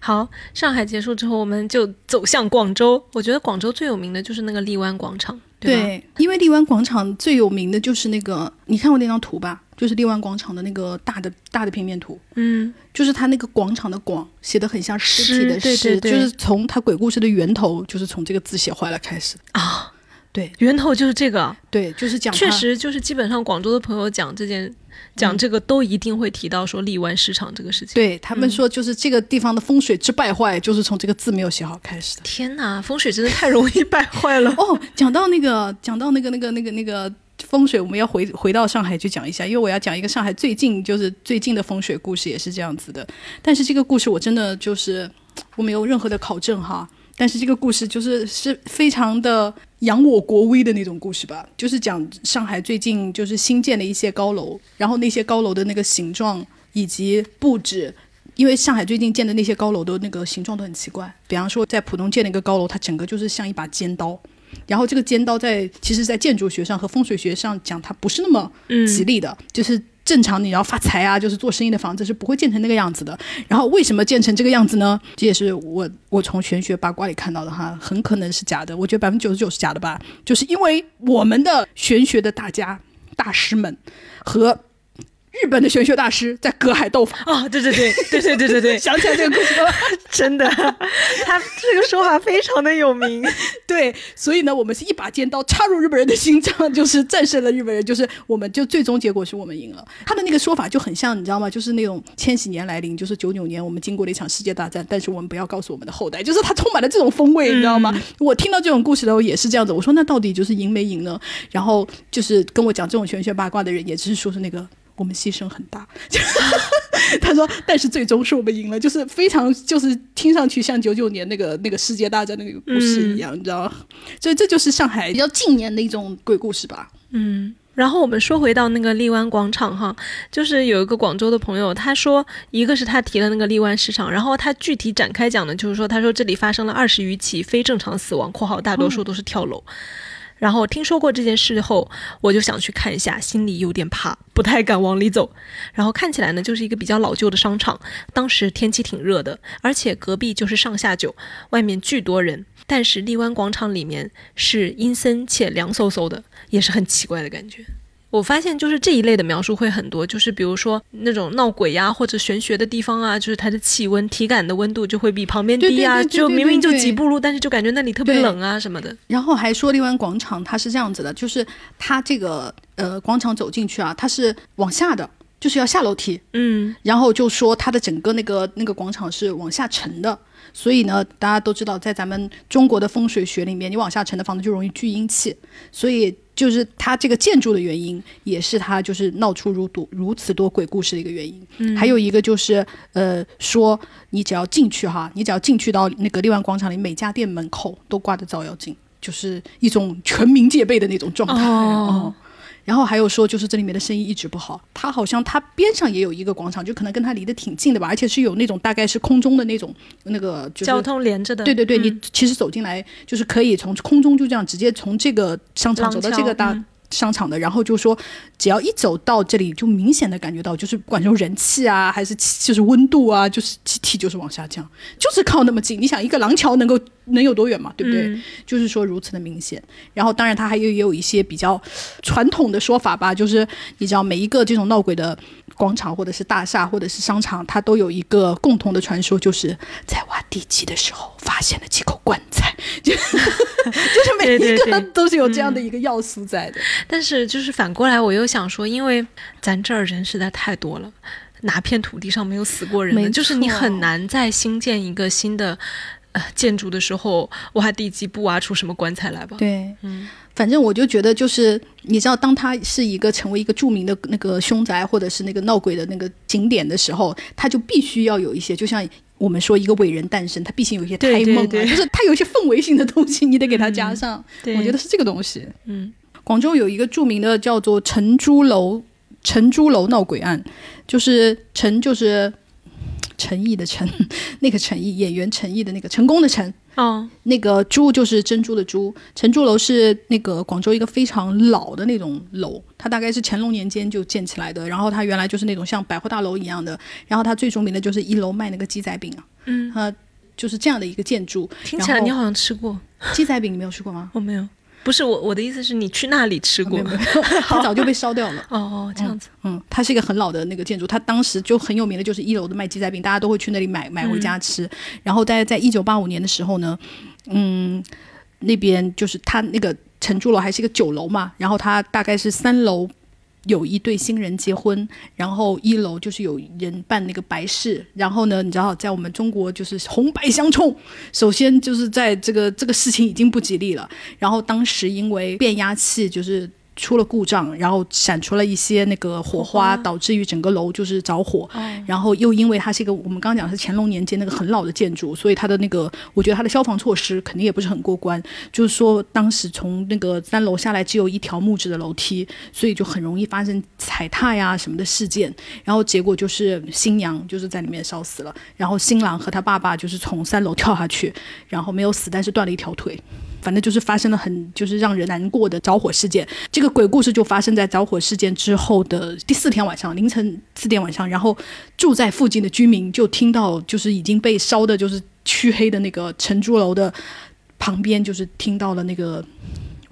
好，上海结束之后，我们就走向广州。我觉得广州最有名的就是那个荔湾广场，对？对，因为荔湾广场最有名的就是那个，你看过那张图吧？就是荔湾广场的那个大的大的平面图，嗯，就是它那个广场的“广”写的很像尸体的“尸”，尸对对对就是从它鬼故事的源头，就是从这个字写坏了开始。啊，对源头就是这个。对，就是讲确实就是基本上广州的朋友讲这件嗯讲这个都一定会提到说荔湾市场这个事情。，对他们说，就是这个地方的风水之败坏，就是从这个字没有写好开始的。天哪，风水真的太容易败坏了。*laughs* 哦，讲到那个，讲到那个，那个，那个，那个风水，我们要回回到上海去讲一下，因为我要讲一个上海最近就是最近的风水故事，也是这样子的。但是这个故事我真的就是我没有任何的考证哈，但是这个故事就是是非常的扬我国威的那种故事吧，就是讲上海最近就是新建的一些高楼，然后那些高楼的那个形状以及布置。因为上海最近建的那些高楼的那个形状都很奇怪，比方说在浦东建了一个高楼，它整个就是像一把尖刀，然后这个尖刀在其实，在建筑学上和风水学上讲，它不是那么吉利的，就是正常你要发财啊，就是做生意的房子是不会建成那个样子的。然后为什么建成这个样子呢？这也是我我从玄学八卦里看到的哈，很可能是假的，我觉得百分之九十九是假的吧，就是因为我们的玄学的大家大师们和。日本的玄学大师在隔海斗法哦，对对对对对对对对，*laughs* 想起来这个故事了，真的，他这个说法非常的有名。*laughs* 对，所以呢，我们是一把尖刀插入日本人的心脏，就是战胜了日本人，就是我们就最终结果是我们赢了。他的那个说法就很像，你知道吗？就是那种千禧年来临，就是九九年我们经过了一场世界大战，但是我们不要告诉我们的后代，就是他充满了这种风味，你知道吗？我听到这种故事的时候也是这样子，我说那到底就是赢没赢呢？然后就是跟我讲这种玄学八卦的人，也只是说是那个。我们牺牲很大，*laughs* 他说，但是最终是我们赢了，就是非常，就是听上去像九九年那个那个世界大战那个故事一样，你知道吗？所以这就是上海比较近年的一种鬼故事吧。嗯，然后我们说回到那个荔湾广场哈，就是有一个广州的朋友，他说，一个是他提了那个荔湾市场，然后他具体展开讲的，就是说，他说这里发生了二十余起非正常死亡（括号大多数都是跳楼）。然后听说过这件事后，我就想去看一下，心里有点怕，不太敢往里走。然后看起来呢，就是一个比较老旧的商场。当时天气挺热的，而且隔壁就是上下九，外面巨多人。但是荔湾广场里面是阴森且凉飕飕的，也是很奇怪的感觉。我发现就是这一类的描述会很多，就是比如说那种闹鬼呀或者玄学的地方啊，就是它的气温体感的温度就会比旁边低啊，就明明就几步路，但是就感觉那里特别冷啊什么的。然后还说荔湾广场它是这样子的，就是它这个呃广场走进去啊，它是往下的，就是要下楼梯，嗯，然后就说它的整个那个那个广场是往下沉的。所以呢，大家都知道，在咱们中国的风水学里面，你往下沉的房子就容易聚阴气。所以就是它这个建筑的原因，也是它就是闹出如多如此多鬼故事的一个原因。嗯，还有一个就是呃，说你只要进去哈，你只要进去到那个荔湾广场里，每家店门口都挂着照妖镜，就是一种全民戒备的那种状态。哦。然后还有说，就是这里面的生意一直不好。它好像它边上也有一个广场，就可能跟它离得挺近的吧，而且是有那种大概是空中的那种那个交通连着的。对对对，你其实走进来就是可以从空中就这样直接从这个商场走到这个大商场的。然后就说，只要一走到这里，就明显的感觉到，就是不管从人气啊，还是就是温度啊，就是气体就是往下降，就是靠那么近。你想一个廊桥能够。能有多远嘛？对不对？就是说如此的明显。然后当然，它还有也有一些比较传统的说法吧，就是你知道每一个这种闹鬼的广场或者是大厦或者是商场，它都有一个共同的传说，就是在挖地基的时候发现了几口棺材，*laughs* 就是每一个都是有这样的一个要素在的。但是就是反过来，我又想说，因为咱这儿人实在太多了，哪片土地上没有死过人呢？就是你很难再新建一个新的。建筑的时候挖地基不挖出什么棺材来吧？对，嗯，反正我就觉得，就是你知道，当他是一个成为一个著名的那个凶宅或者是那个闹鬼的那个景点的时候，他就必须要有一些，就像我们说一个伟人诞生，他毕竟有一些胎梦啊，就是他有一些氛围性的东西，你得给他加上。我觉得是这个东西。嗯，广州有一个著名的叫做陈珠楼陈珠楼闹鬼案，就是陈就是。陈毅的陈，*laughs* 那个陈毅演员陈毅的那个成功的成，哦，那个珠就是珍珠的珠。陈珠楼是那个广州一个非常老的那种楼，它大概是乾隆年间就建起来的。然后它原来就是那种像百货大楼一样的。然后它最著名的就是一楼卖那个鸡仔饼啊，嗯，它，就是这样的一个建筑。听起来你好像吃过鸡仔饼，你没有吃过吗？我没有。不是我，我的意思是你去那里吃过，*laughs* 它早就被烧掉了。*laughs* 哦哦，这样子。嗯，它是一个很老的那个建筑，它当时就很有名的，就是一楼的卖鸡仔饼，大家都会去那里买买回家吃。然后在在一九八五年的时候呢，嗯，那边就是它那个承住楼还是一个酒楼嘛，然后它大概是三楼。有一对新人结婚，然后一楼就是有人办那个白事，然后呢，你知道，在我们中国就是红白相冲，首先就是在这个这个事情已经不吉利了，然后当时因为变压器就是。出了故障，然后闪出了一些那个火花，导致于整个楼就是着火。然后又因为它是一个我们刚刚讲是乾隆年间那个很老的建筑，所以它的那个我觉得它的消防措施肯定也不是很过关。就是说当时从那个三楼下来只有一条木质的楼梯，所以就很容易发生踩踏呀什么的事件。然后结果就是新娘就是在里面烧死了，然后新郎和他爸爸就是从三楼跳下去，然后没有死，但是断了一条腿。反正就是发生了很就是让人难过的着火事件。这个鬼故事就发生在着火事件之后的第四天晚上，凌晨四点晚上，然后住在附近的居民就听到就是已经被烧的就是黢黑的那个承珠楼的旁边，就是听到了那个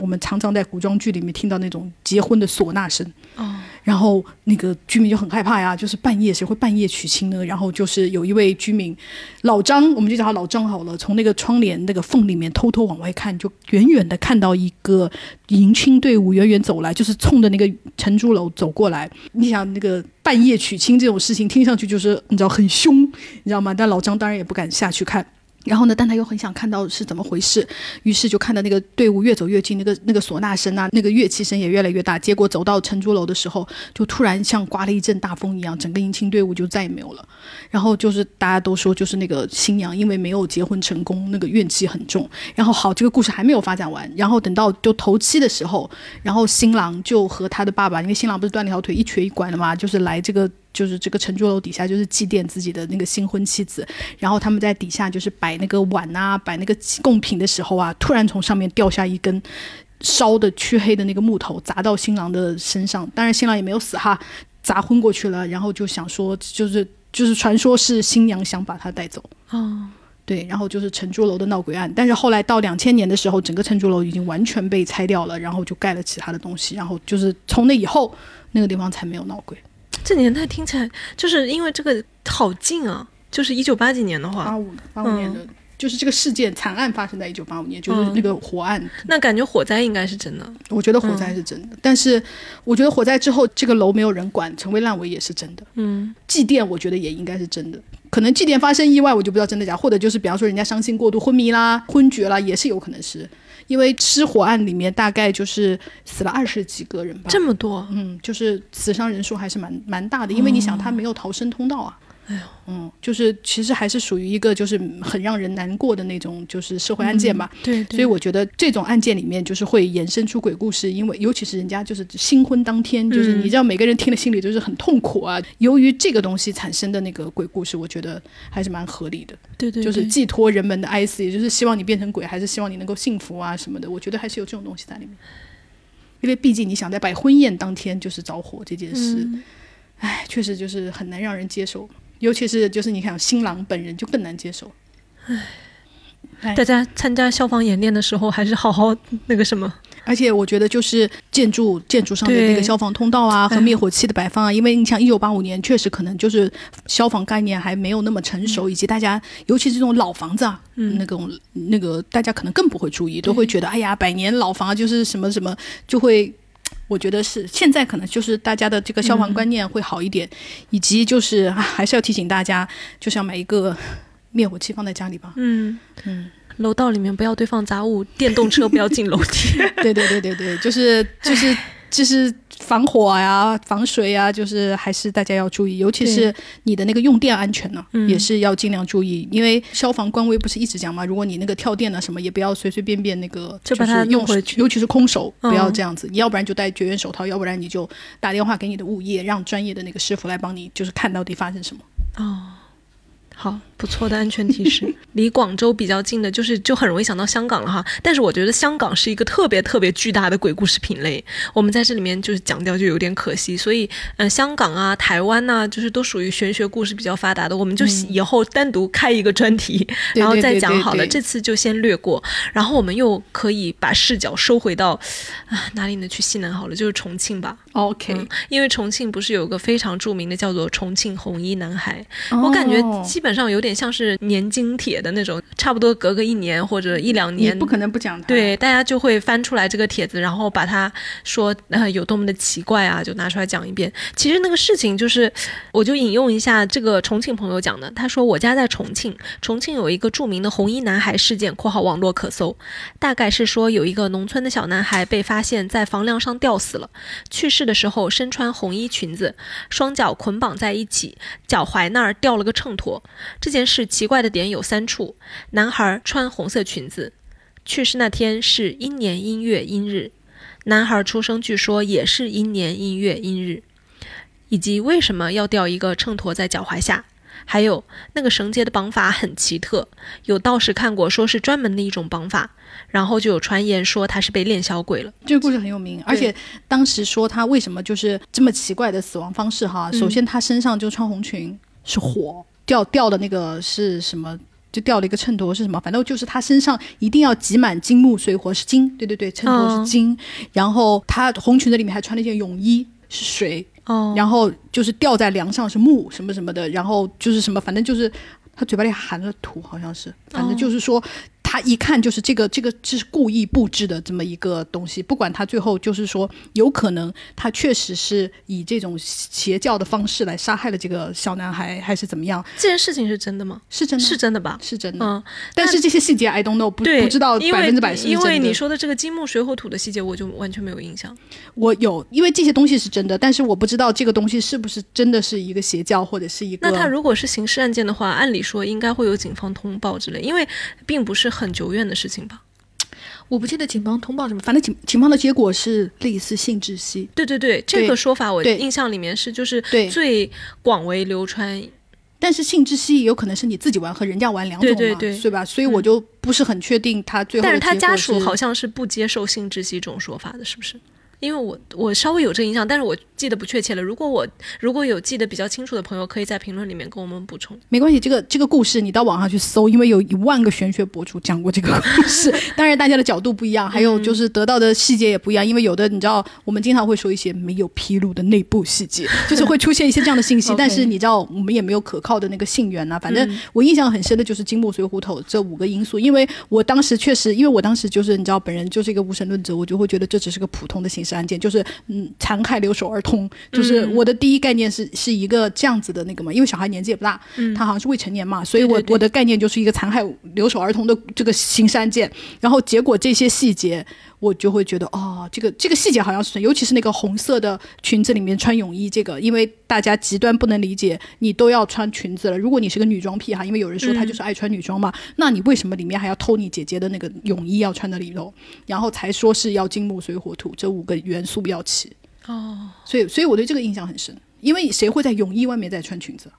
我们常常在古装剧里面听到那种结婚的唢呐声。哦，然后那个居民就很害怕呀，就是半夜谁会半夜娶亲呢？然后就是有一位居民老张，我们就叫他老张好了，从那个窗帘那个缝里面偷偷往外看，就远远的看到一个迎亲队伍远远走来，就是冲着那个承珠楼走过来。你想那个半夜娶亲这种事情，听上去就是你知道很凶，你知道吗？但老张当然也不敢下去看。然后呢，但他又很想看到是怎么回事，于是就看到那个队伍越走越近，那个那个唢呐声啊，那个乐器声也越来越大。结果走到城珠楼的时候，就突然像刮了一阵大风一样，整个迎亲队伍就再也没有了。然后就是大家都说，就是那个新娘因为没有结婚成功，那个怨气很重。然后好，这个故事还没有发展完。然后等到就头七的时候，然后新郎就和他的爸爸，因为新郎不是断了条腿，一瘸一拐的嘛，就是来这个。就是这个承珠楼底下，就是祭奠自己的那个新婚妻子，然后他们在底下就是摆那个碗啊，摆那个贡品的时候啊，突然从上面掉下一根烧的黢黑的那个木头，砸到新郎的身上。当然新郎也没有死哈，砸昏过去了。然后就想说，就是就是传说是新娘想把他带走哦，对，然后就是承珠楼的闹鬼案。但是后来到两千年的时候，整个承珠楼已经完全被拆掉了，然后就盖了其他的东西，然后就是从那以后，那个地方才没有闹鬼。这年代听起来就是因为这个好近啊，就是一九八几年的话，八五八五年的，就是这个事件惨案发生在一九八五年，就是那个火案。那感觉火灾应该是真的，我觉得火灾是真的，但是我觉得火灾之后这个楼没有人管，成为烂尾也是真的。嗯，祭奠我觉得也应该是真的，可能祭奠发生意外我就不知道真的假，或者就是比方说人家伤心过度昏迷啦、昏厥啦，也是有可能是。因为失火案里面大概就是死了二十几个人吧，这么多，嗯，就是死伤人数还是蛮蛮大的。因为你想，他没有逃生通道啊，哎呦，嗯，就是其实还是属于一个就是很让人难过的那种就是社会案件吧。对，所以我觉得这种案件里面就是会衍生出鬼故事，因为尤其是人家就是新婚当天，就是你知道每个人听了心里都是很痛苦啊。由于这个东西产生的那个鬼故事，我觉得还是蛮合理的。对对，就是寄托人们的哀思，也就是希望你变成鬼，还是希望你能够幸福啊什么的。我觉得还是有这种东西在里面，因为毕竟你想在摆婚宴当天就是着火这件事，哎，确实就是很难让人接受，尤其是就是你看新郎本人就更难接受，唉，大家参加消防演练的时候还是好好那个什么。而且我觉得就是建筑建筑上的那个消防通道啊和灭火器的摆放啊，因为你像一九八五年确实可能就是消防概念还没有那么成熟，以及大家尤其是这种老房子啊，那种那个大家可能更不会注意，都会觉得哎呀百年老房就是什么什么，就会我觉得是现在可能就是大家的这个消防观念会好一点，以及就是还是要提醒大家，就是要买一个灭火器放在家里吧。嗯嗯。楼道里面不要堆放杂物，电动车不要进楼梯。*laughs* 对对对对对，就是就是就是防火呀、防水呀，就是还是大家要注意，尤其是你的那个用电安全呢，也是要尽量注意。因为消防官微不是一直讲嘛，如果你那个跳电了什么，也不要随随便便那个就把它用回去，尤其是空手不要这样子。你要不然就戴绝缘手套，要不然你就打电话给你的物业，让专业的那个师傅来帮你，就是看到底发生什么。哦。好，不错的安全提示。*laughs* 离广州比较近的，就是就很容易想到香港了哈。但是我觉得香港是一个特别特别巨大的鬼故事品类，我们在这里面就是讲掉就有点可惜。所以，嗯，香港啊、台湾呐，就是都属于玄学故事比较发达的，我们就以后单独开一个专题，然后再讲好了。这次就先略过，然后我们又可以把视角收回到啊哪里呢？去西南好了，就是重庆吧。OK，因为重庆不是有个非常著名的叫做重庆红衣男孩，我感觉基本上有点像是年经帖的那种，差不多隔个一年或者一两年，不可能不讲他。对，大家就会翻出来这个帖子，然后把它说呃有多么的奇怪啊，就拿出来讲一遍。其实那个事情就是，我就引用一下这个重庆朋友讲的，他说我家在重庆，重庆有一个著名的红衣男孩事件（括号网络可搜），大概是说有一个农村的小男孩被发现在房梁上吊死了，去世。的时候身穿红衣裙子，双脚捆绑在一起，脚踝那儿吊了个秤砣。这件事奇怪的点有三处：男孩穿红色裙子，去世那天是阴年阴月阴日，男孩出生据说也是阴年阴月阴日，以及为什么要吊一个秤砣在脚踝下。还有那个绳结的绑法很奇特，有道士看过，说是专门的一种绑法，然后就有传言说他是被练小鬼了。这个故事很有名，而且当时说他为什么就是这么奇怪的死亡方式哈？首先他身上就穿红裙，是火掉掉的那个是什么？就掉了一个秤砣是什么？反正就是他身上一定要挤满金木水火是金，对对对，秤砣是金。然后他红裙子里面还穿了一件泳衣是水，哦，然后就是吊在梁上是木什么什么的，然后就是什么，反正就是他嘴巴里含着土，好像是，反正就是说。他一看就是这个，这个是故意布置的这么一个东西。不管他最后就是说，有可能他确实是以这种邪教的方式来杀害了这个小男孩，还是怎么样？这件事情是真的吗？是真的，是真的吧？是真的。嗯，但是这些细节 I don't know，不不知道百分之百是因为你说的这个金木水火土的细节，我就完全没有印象。我有，因为这些东西是真的，但是我不知道这个东西是不是真的是一个邪教或者是一个。那他如果是刑事案件的话，按理说应该会有警方通报之类，因为并不是很。久远的事情吧，我不记得警方通报什么，反正警警方的结果是类似性窒息。对对对，这个说法我印象里面是就是最广为流传。但是性窒息有可能是你自己玩和人家玩两种嘛，对吧？所以我就不是很确定他最后。但是他家属好像是不接受性窒息这种说法的，是不是？因为我我稍微有这个印象，但是我记得不确切了。如果我如果有记得比较清楚的朋友，可以在评论里面跟我们补充。没关系，这个这个故事你到网上去搜，因为有一万个玄学博主讲过这个故事。*laughs* 当然大家的角度不一样，还有就是得到的细节也不一样。因为有的你知道，我们经常会说一些没有披露的内部细节，就是会出现一些这样的信息。*laughs* 但是你知道，我们也没有可靠的那个信源呐。反正我印象很深的就是金木水火土这五个因素，因为我当时确实，因为我当时就是你知道，本人就是一个无神论者，我就会觉得这只是个普通的刑事案件，就是。嗯，残害留守儿童，就是我的第一概念是是一个这样子的那个嘛，因为小孩年纪也不大，他好像是未成年嘛，所以我我的概念就是一个残害留守儿童的这个刑事案件，然后结果这些细节，我就会觉得哦，这个这个细节好像是，尤其是那个红色的裙子里面穿泳衣这个，因为大家极端不能理解，你都要穿裙子了，如果你是个女装癖哈，因为有人说他就是爱穿女装嘛，那你为什么里面还要偷你姐姐的那个泳衣要穿在里头，然后才说是要金木水火土这五个元素要齐。哦，所以所以我对这个印象很深，因为谁会在泳衣外面再穿裙子？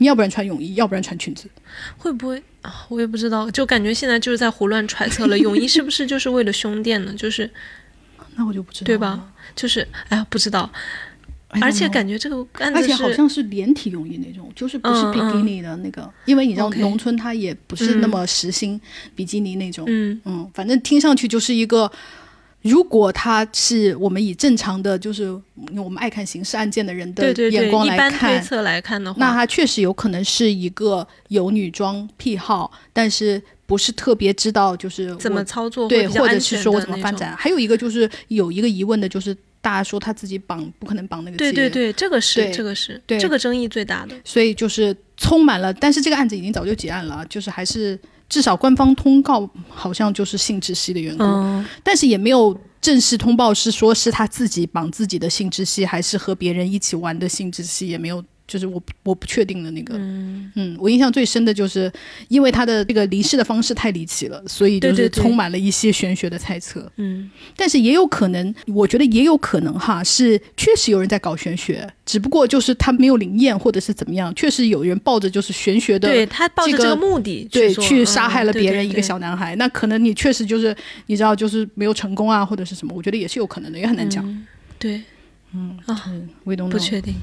你要不然穿泳衣，要不然穿裙子，会不会啊？我也不知道，就感觉现在就是在胡乱揣测了。泳衣是不是就是为了胸垫呢？就是，那我就不知道，对吧？就是哎呀，不知道。而且感觉这个案子而且好像是连体泳衣那种，就是不是比基尼的那个，因为你知道农村它也不是那么实心比基尼那种。嗯嗯，反正听上去就是一个。如果他是我们以正常的，就是我们爱看刑事案件的人的眼光来看，推测来看的话，那他确实有可能是一个有女装癖好，但是不是特别知道就是怎么操作，对，或者是说我怎么发展。还有一个就是有一个疑问的，就是大家说他自己绑不可能绑那个对对对，这个是这个是对这个争议最大的，所以就是充满了。但是这个案子已经早就结案了，就是还是。至少官方通告好像就是性窒息的缘故，但是也没有正式通报是说是他自己绑自己的性窒息，还是和别人一起玩的性窒息，也没有。就是我我不确定的那个，嗯，我印象最深的就是，因为他的这个离世的方式太离奇了，所以就是充满了一些玄学的猜测，嗯，但是也有可能，我觉得也有可能哈，是确实有人在搞玄学，只不过就是他没有灵验或者是怎么样，确实有人抱着就是玄学的，对他抱着这个目的，对，去杀害了别人一个小男孩，那可能你确实就是你知道就是没有成功啊，或者是什么，我觉得也是有可能的，也很难讲，对，嗯啊，不确定。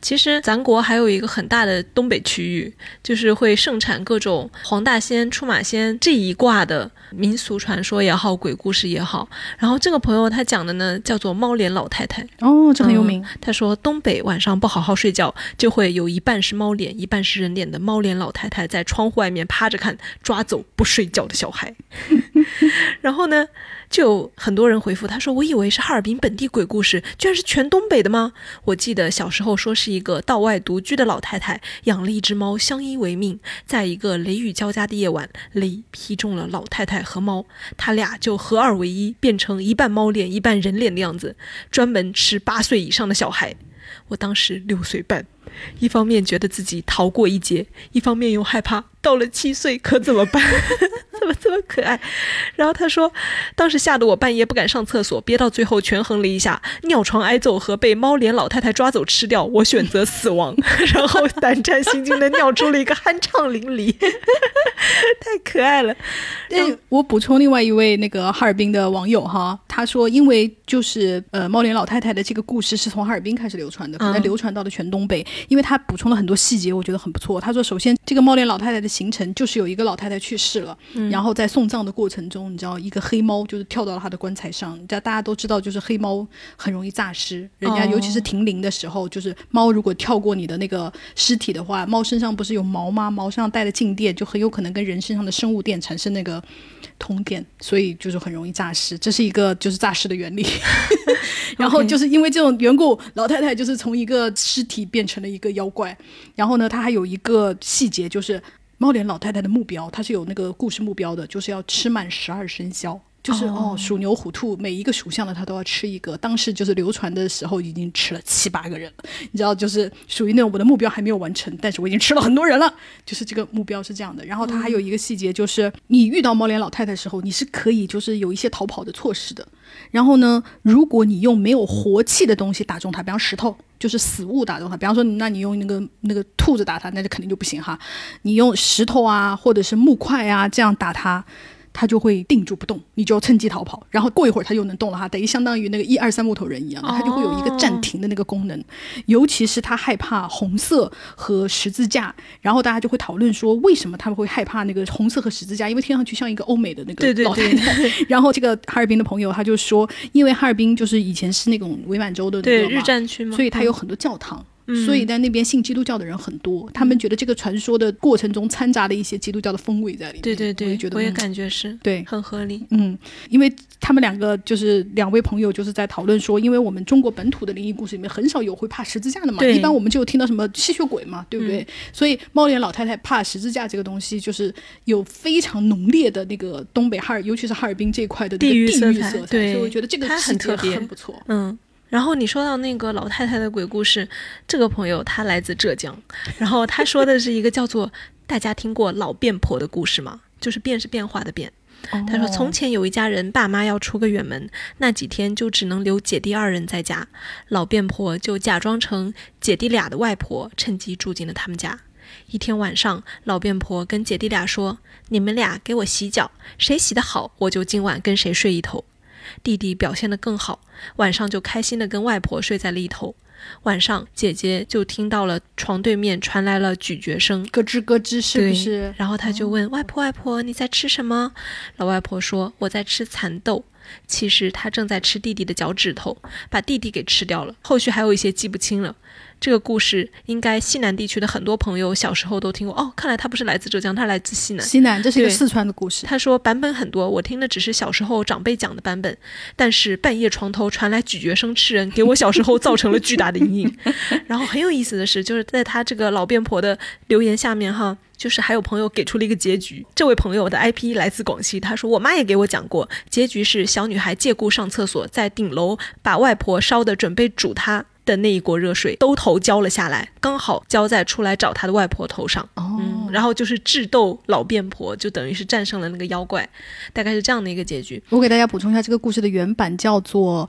其实咱国还有一个很大的东北区域，就是会盛产各种黄大仙、出马仙这一卦的民俗传说也好，鬼故事也好。然后这个朋友他讲的呢，叫做猫脸老太太。哦，这很有名。他说东北晚上不好好睡觉，就会有一半是猫脸，一半是人脸的猫脸老太太在窗户外面趴着看，抓走不睡觉的小孩。*laughs* 然后呢？就很多人回复他说：“我以为是哈尔滨本地鬼故事，居然是全东北的吗？”我记得小时候说是一个道外独居的老太太养了一只猫，相依为命。在一个雷雨交加的夜晚，雷劈中了老太太和猫，他俩就合二为一，变成一半猫脸一半人脸的样子，专门吃八岁以上的小孩。我当时六岁半。一方面觉得自己逃过一劫，一方面又害怕到了七岁可怎么办？*laughs* 怎么这么可爱？然后他说，当时吓得我半夜不敢上厕所，憋到最后权衡了一下，尿床挨揍和被猫脸老太太抓走吃掉，我选择死亡。*laughs* 然后胆战心惊的尿出了一个酣畅淋漓，*laughs* 太可爱了。对，我补充另外一位那个哈尔滨的网友哈，他说，因为就是呃猫脸老太太的这个故事是从哈尔滨开始流传的，可能流传到了全东北，因为他补充了很多细节，我觉得很不错。他说，首先这个猫脸老太太的行程就是有一个老太太去世了，然后在送葬的过程中，你知道一个黑猫就是跳到了她的棺材上，大家都知道，就是黑猫很容易诈尸，人家尤其是停灵的时候，就是猫如果跳过你的那个尸体的话，猫身上不是有毛吗？毛上带的静电就很有可能跟人身上的生物电产生那个通电，所以就是很容易诈尸，这是一个就是诈尸的原理。*laughs* 然后就是因为这种缘故，老太太就是从一个尸体变成了一个妖怪。然后呢，她还有一个细节就是猫脸老太太的目标，她是有那个故事目标的，就是要吃满十二生肖。就是哦，鼠牛虎兔每一个属相的他都要吃一个。当时就是流传的时候已经吃了七八个人了，你知道，就是属于那种我的目标还没有完成，但是我已经吃了很多人了。就是这个目标是这样的。然后他还有一个细节，就是你遇到猫脸老太太的时候，你是可以就是有一些逃跑的措施的。然后呢，如果你用没有活气的东西打中它，比方石头，就是死物打中它，比方说，那你用那个那个兔子打它，那就肯定就不行哈。你用石头啊，或者是木块啊这样打它。它就会定住不动，你就要趁机逃跑，然后过一会儿它又能动了哈，等于相当于那个一二三木头人一样，它就会有一个暂停的那个功能。尤其是它害怕红色和十字架，然后大家就会讨论说，为什么他们会害怕那个红色和十字架？因为听上去像一个欧美的那个老太太。*laughs* 然后这个哈尔滨的朋友他就说，因为哈尔滨就是以前是那种伪满洲的对日战区嘛，所以它有很多教堂。所以在那边信基督教的人很多，他们觉得这个传说的过程中掺杂了一些基督教的风味在里面。对对对，我也觉得我也感觉是对，很合理。嗯，因为他们两个就是两位朋友就是在讨论说，因为我们中国本土的灵异故事里面很少有会怕十字架的嘛，一般我们就听到什么吸血鬼嘛，对不对？所以猫脸老太太怕十字架这个东西，就是有非常浓烈的那个东北哈尔，尤其是哈尔滨这一块的地域色彩。对，所以我觉得这个很特别，很不错。嗯。然后你说到那个老太太的鬼故事，这个朋友他来自浙江，然后他说的是一个叫做“大家听过老变婆”的故事吗？就是变是变化的变。他说从前有一家人，爸妈要出个远门，那几天就只能留姐弟二人在家，老变婆就假装成姐弟俩的外婆，趁机住进了他们家。一天晚上，老变婆跟姐弟俩说：“你们俩给我洗脚，谁洗得好，我就今晚跟谁睡一头。”弟弟表现得更好，晚上就开心地跟外婆睡在了一头。晚上，姐姐就听到了床对面传来了咀嚼声，咯吱咯吱，是不是？然后她就问外婆：“外婆，你在吃什么？”老外婆说：“我在吃蚕豆。”其实她正在吃弟弟的脚趾头，把弟弟给吃掉了。后续还有一些记不清了。这个故事应该西南地区的很多朋友小时候都听过哦。看来他不是来自浙江，他来自西南。西南，这是一个四川的故事。他说版本很多，我听的只是小时候长辈讲的版本。但是半夜床头传来咀嚼声吃人，给我小时候造成了巨大的阴影。*laughs* 然后很有意思的是，就是在他这个老变婆的留言下面哈，就是还有朋友给出了一个结局。这位朋友的 IP 来自广西，他说我妈也给我讲过，结局是小女孩借故上厕所，在顶楼把外婆烧的准备煮她。的那一锅热水兜头浇了下来，刚好浇在出来找他的外婆头上。哦，然后就是智斗老变婆，就等于是战胜了那个妖怪，大概是这样的一个结局。我给大家补充一下，这个故事的原版叫做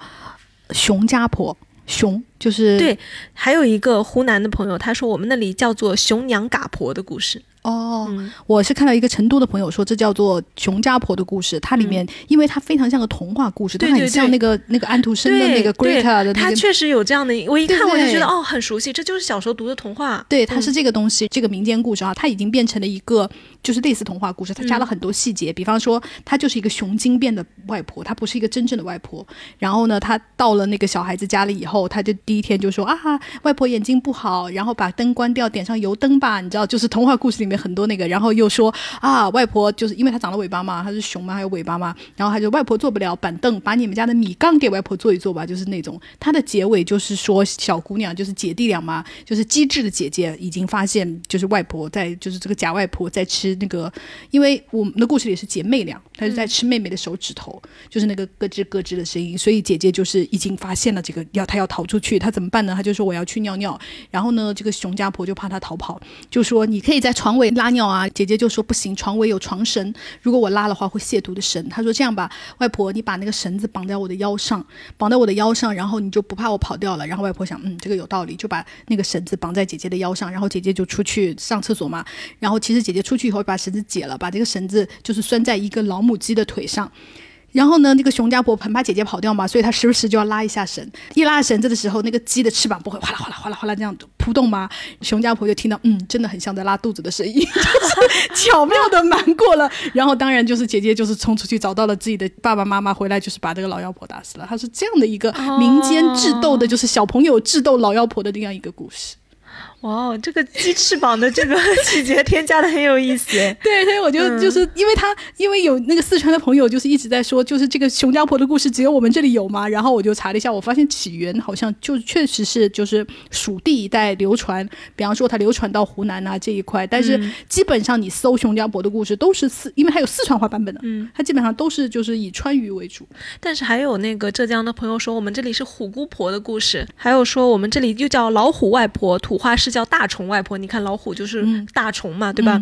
《熊家婆》，熊就是对。还有一个湖南的朋友，他说我们那里叫做“熊娘嘎婆”的故事。哦，我是看到一个成都的朋友说，这叫做熊家婆的故事。它里面，因为它非常像个童话故事，它很像那个那个安徒生的那个 Greta 的。它确实有这样的，我一看我就觉得哦，很熟悉，这就是小时候读的童话。对，它是这个东西，这个民间故事啊，它已经变成了一个就是类似童话故事，它加了很多细节。比方说，它就是一个熊精变的外婆，她不是一个真正的外婆。然后呢，她到了那个小孩子家里以后，她就第一天就说啊，外婆眼睛不好，然后把灯关掉，点上油灯吧。你知道，就是童话故事里面。面很多那个，然后又说啊，外婆就是因为它长了尾巴嘛，它是熊嘛，还有尾巴嘛，然后他就外婆坐不了板凳，把你们家的米缸给外婆坐一坐吧，就是那种。它的结尾就是说小姑娘就是姐弟俩嘛，就是机智的姐姐已经发现就是外婆在就是这个假外婆在吃那个，因为我们的故事里是姐妹俩，她就在吃妹妹的手指头，就是那个咯吱咯吱的声音，所以姐姐就是已经发现了这个要她要逃出去，她怎么办呢？她就说我要去尿尿，然后呢，这个熊家婆就怕她逃跑，就说你可以在床尾拉尿啊。姐姐就说不行，床尾有床绳，如果我拉的话会亵渎的神。她说这样吧，外婆你把那个绳子绑在我的腰上，绑在我的腰上，然后你就不怕我跑掉了。然后外婆想，嗯，这个有道理，就把那个绳子绑在姐姐的腰上，然后姐姐就出去上厕所嘛。然后其实姐姐出去以后把绳子解了，把这个绳子就是拴在一个老母鸡的腿上。然后呢，那个熊家婆很怕姐姐跑掉嘛，所以她时不时就要拉一下绳。一拉绳子的时候，那个鸡的翅膀不会哗啦哗啦哗啦哗啦这样扑动吗？熊家婆就听到，嗯，真的很像在拉肚子的声音，*laughs* 就是巧妙的瞒过了。然后当然就是姐姐就是冲出去找到了自己的爸爸妈妈，回来就是把这个老妖婆打死了。她是这样的一个民间智斗的，就是小朋友智斗老妖婆的这样一个故事。哇，这个鸡翅膀的这个 *laughs* 细节添加的很有意思。*laughs* 对，所以我就就是因为他，因为有那个四川的朋友，就是一直在说，就是这个熊家婆的故事只有我们这里有吗？然后我就查了一下，我发现起源好像就确实是就是蜀地一带流传，比方说它流传到湖南啊这一块，但是基本上你搜熊家婆的故事都是四，因为它有四川话版本的，嗯，它基本上都是就是以川渝为主。但是还有那个浙江的朋友说，我们这里是虎姑婆的故事，还有说我们这里又叫老虎外婆，土话是叫大虫外婆。你看老虎就是大虫嘛，对吧？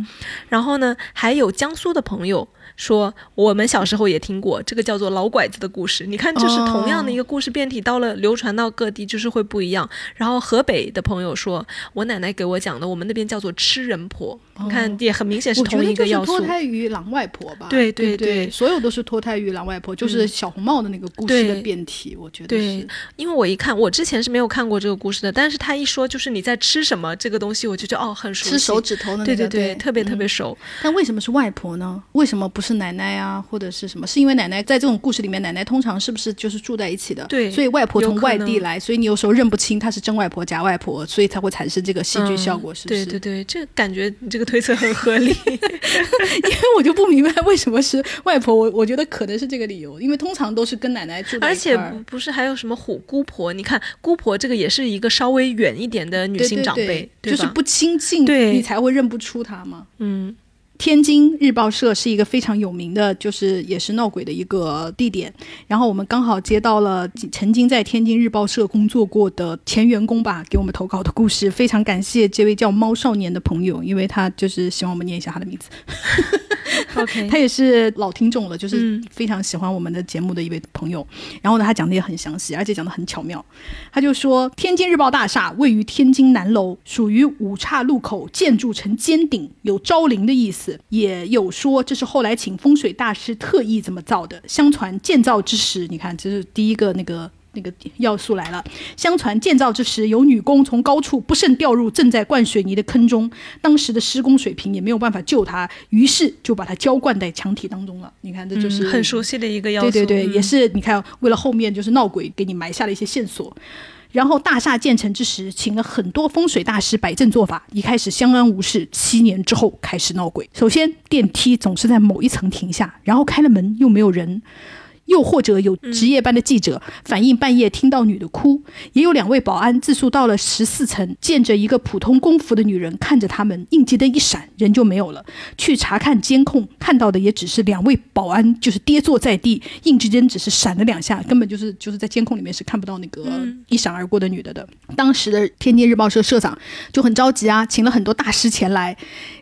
然后呢，还有江苏的朋友。说我们小时候也听过这个叫做老拐子的故事，你看就是同样的一个故事变体，到了流传到各地就是会不一样。然后河北的朋友说，我奶奶给我讲的，我们那边叫做吃人婆，你看也很明显是同一个要素。脱胎于狼外婆吧？对对对，所有都是脱胎于狼外婆，就是小红帽的那个故事的变体，我觉得对。因为我一看，我之前是没有看过这个故事的，但是他一说就是你在吃什么这个东西，我就觉得哦很熟悉，吃手指头的那个，对对对，特别特别熟。但为什么是外婆呢？为什么不是奶奶啊？或者是什么？是因为奶奶在这种故事里面，奶奶通常是不是就是住在一起的？对，所以外婆从外地来，所以你有时候认不清她是真外婆假外婆，所以才会产生这个戏剧效果，是不是？对对对，这感觉你这个推测很合理。*laughs* 因为我就不明白为什么是外婆，我我觉得可能是这个理由，因为通常都是跟奶奶住而且不是还有什么虎姑婆？你看姑婆这个也是一个稍微远一点的女性长辈，就是不亲近，对你才会认不出她嘛。嗯。天津日报社是一个非常有名的，就是也是闹鬼的一个地点。然后我们刚好接到了曾经在天津日报社工作过的前员工吧，给我们投稿的故事。非常感谢这位叫猫少年的朋友，因为他就是希望我们念一下他的名字。*laughs* OK，*laughs* 他也是老听众了，就是非常喜欢我们的节目的一位朋友。然后呢，他讲的也很详细，而且讲的很巧妙。他就说，天津日报大厦位于天津南楼，属于五岔路口，建筑呈尖顶，有招灵的意思。也有说这是后来请风水大师特意这么造的。相传建造之时，你看这是第一个那个。那个要素来了。相传建造之时，有女工从高处不慎掉入正在灌水泥的坑中，当时的施工水平也没有办法救她，于是就把她浇灌在墙体当中了。你看，这就是很熟悉的一个要素。对对对，也是你看，为了后面就是闹鬼，给你埋下了一些线索。然后大厦建成之时，请了很多风水大师摆正做法，一开始相安无事，七年之后开始闹鬼。首先，电梯总是在某一层停下，然后开了门又没有人。又或者有值夜班的记者反映半夜听到女的哭，也有两位保安自述到了十四层，见着一个普通工服的女人看着他们，应急灯一闪，人就没有了。去查看监控，看到的也只是两位保安就是跌坐在地，应急灯只是闪了两下，根本就是就是在监控里面是看不到那个一闪而过的女的的。当时的天津日报社社长就很着急啊，请了很多大师前来，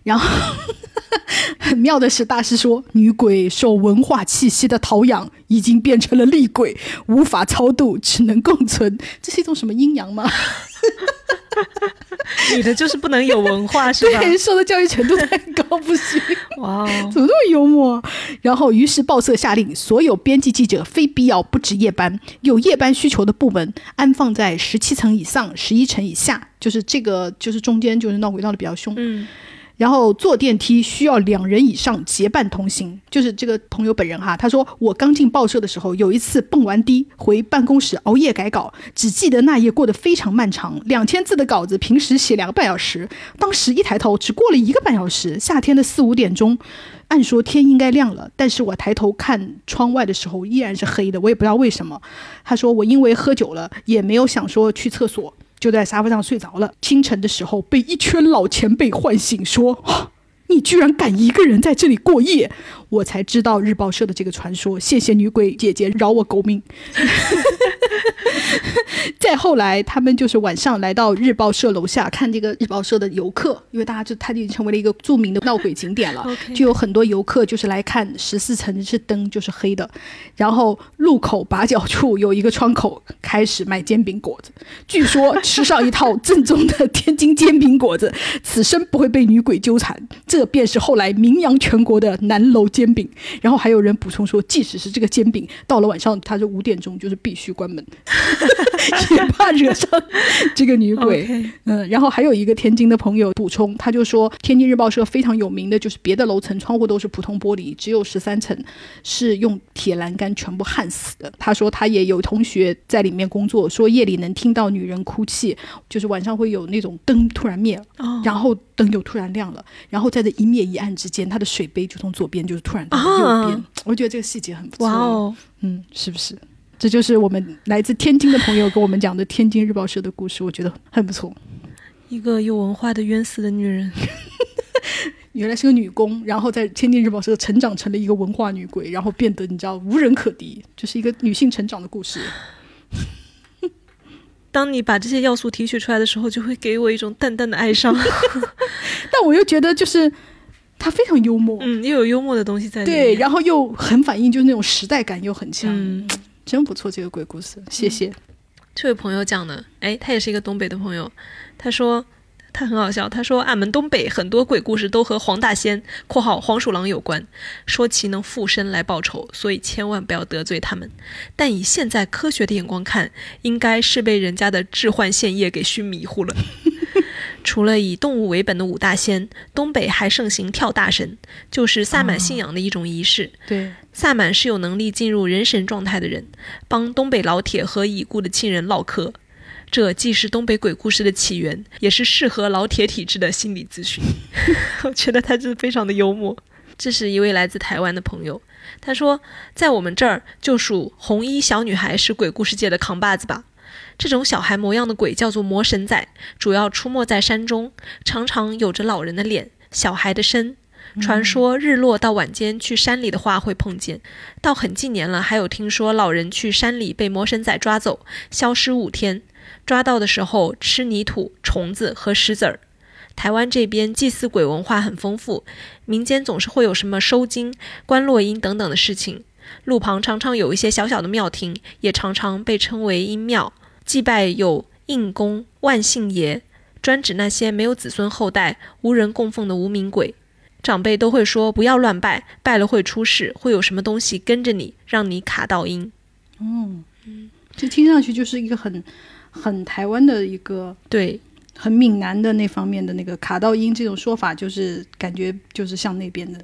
然后很妙的是，大师说女鬼受文化气息的陶养。已经变成了厉鬼，无法超度，只能共存。这是一种什么阴阳吗？*laughs* 女的就是不能有文化，是吧？对，受的教育程度太高不行。哇，怎么这么幽默？然后，于是报社下令，所有编辑记者非必要不值夜班，有夜班需求的部门安放在十七层以上、十一层以下，就是这个，就是中间就是闹鬼闹的比较凶。嗯。然后坐电梯需要两人以上结伴同行，就是这个朋友本人哈。他说我刚进报社的时候，有一次蹦完迪回办公室熬夜改稿，只记得那夜过得非常漫长，两千字的稿子平时写两个半小时，当时一抬头只过了一个半小时。夏天的四五点钟，按说天应该亮了，但是我抬头看窗外的时候依然是黑的，我也不知道为什么。他说我因为喝酒了，也没有想说去厕所。就在沙发上睡着了。清晨的时候，被一圈老前辈唤醒，说：“你居然敢一个人在这里过夜！”我才知道日报社的这个传说。谢谢女鬼姐姐饶我狗命。*laughs* 再后来，他们就是晚上来到日报社楼下看这个日报社的游客，因为大家就它已经成为了一个著名的闹鬼景点了，就有很多游客就是来看十四层是灯就是黑的，然后路口把角处有一个窗口开始卖煎饼果子，据说吃上一套正宗的天津煎饼果子，此生不会被女鬼纠缠，这便是后来名扬全国的南楼煎饼。然后还有人补充说，即使是这个煎饼，到了晚上他是五点钟就是必须关门。*laughs* 也怕惹上这个女鬼，*laughs* 嗯，然后还有一个天津的朋友补充，他就说，天津日报社非常有名的就是别的楼层窗户都是普通玻璃，只有十三层是用铁栏杆全部焊死的。他说他也有同学在里面工作，说夜里能听到女人哭泣，就是晚上会有那种灯突然灭了，然后灯又突然亮了，然后在这一灭一暗之间，他的水杯就从左边就是突然到右边。我觉得这个细节很不错，哇哦，嗯，是不是？这就是我们来自天津的朋友跟我们讲的天津日报社的故事，我觉得很不错。一个有文化的冤死的女人，*laughs* 原来是个女工，然后在天津日报社成长成了一个文化女鬼，然后变得你知道无人可敌，就是一个女性成长的故事。当你把这些要素提取出来的时候，就会给我一种淡淡的哀伤。*laughs* 但我又觉得，就是他非常幽默，嗯，又有幽默的东西在里面，对，然后又很反映，就是那种时代感又很强。嗯真不错，这个鬼故事，谢谢。这位朋友讲的，哎，他也是一个东北的朋友。他说他很好笑，他说俺们东北很多鬼故事都和黄大仙（括号黄鼠狼）有关，说其能附身来报仇，所以千万不要得罪他们。但以现在科学的眼光看，应该是被人家的致幻现液给熏迷糊了。除了以动物为本的五大仙，东北还盛行跳大神，就是萨满信仰的一种仪式。对，萨满是有能力进入人神状态的人，帮东北老铁和已故的亲人唠嗑。这既是东北鬼故事的起源，也是适合老铁体质的心理咨询。*laughs* 我觉得他真的非常的幽默。这是一位来自台湾的朋友，他说，在我们这儿就属红衣小女孩是鬼故事界的扛把子吧。这种小孩模样的鬼叫做魔神仔，主要出没在山中，常常有着老人的脸，小孩的身。传说日落到晚间去山里的话会碰见。到很近年了，还有听说老人去山里被魔神仔抓走，消失五天，抓到的时候吃泥土、虫子和石子儿。台湾这边祭祀鬼文化很丰富，民间总是会有什么收金、观落阴等等的事情。路旁常常有一些小小的庙亭，也常常被称为阴庙。祭拜有应公、万姓爷，专指那些没有子孙后代、无人供奉的无名鬼。长辈都会说不要乱拜，拜了会出事，会有什么东西跟着你，让你卡到阴。哦，嗯，这听上去就是一个很很台湾的一个对，很闽南的那方面的那个卡到音这种说法，就是感觉就是像那边的。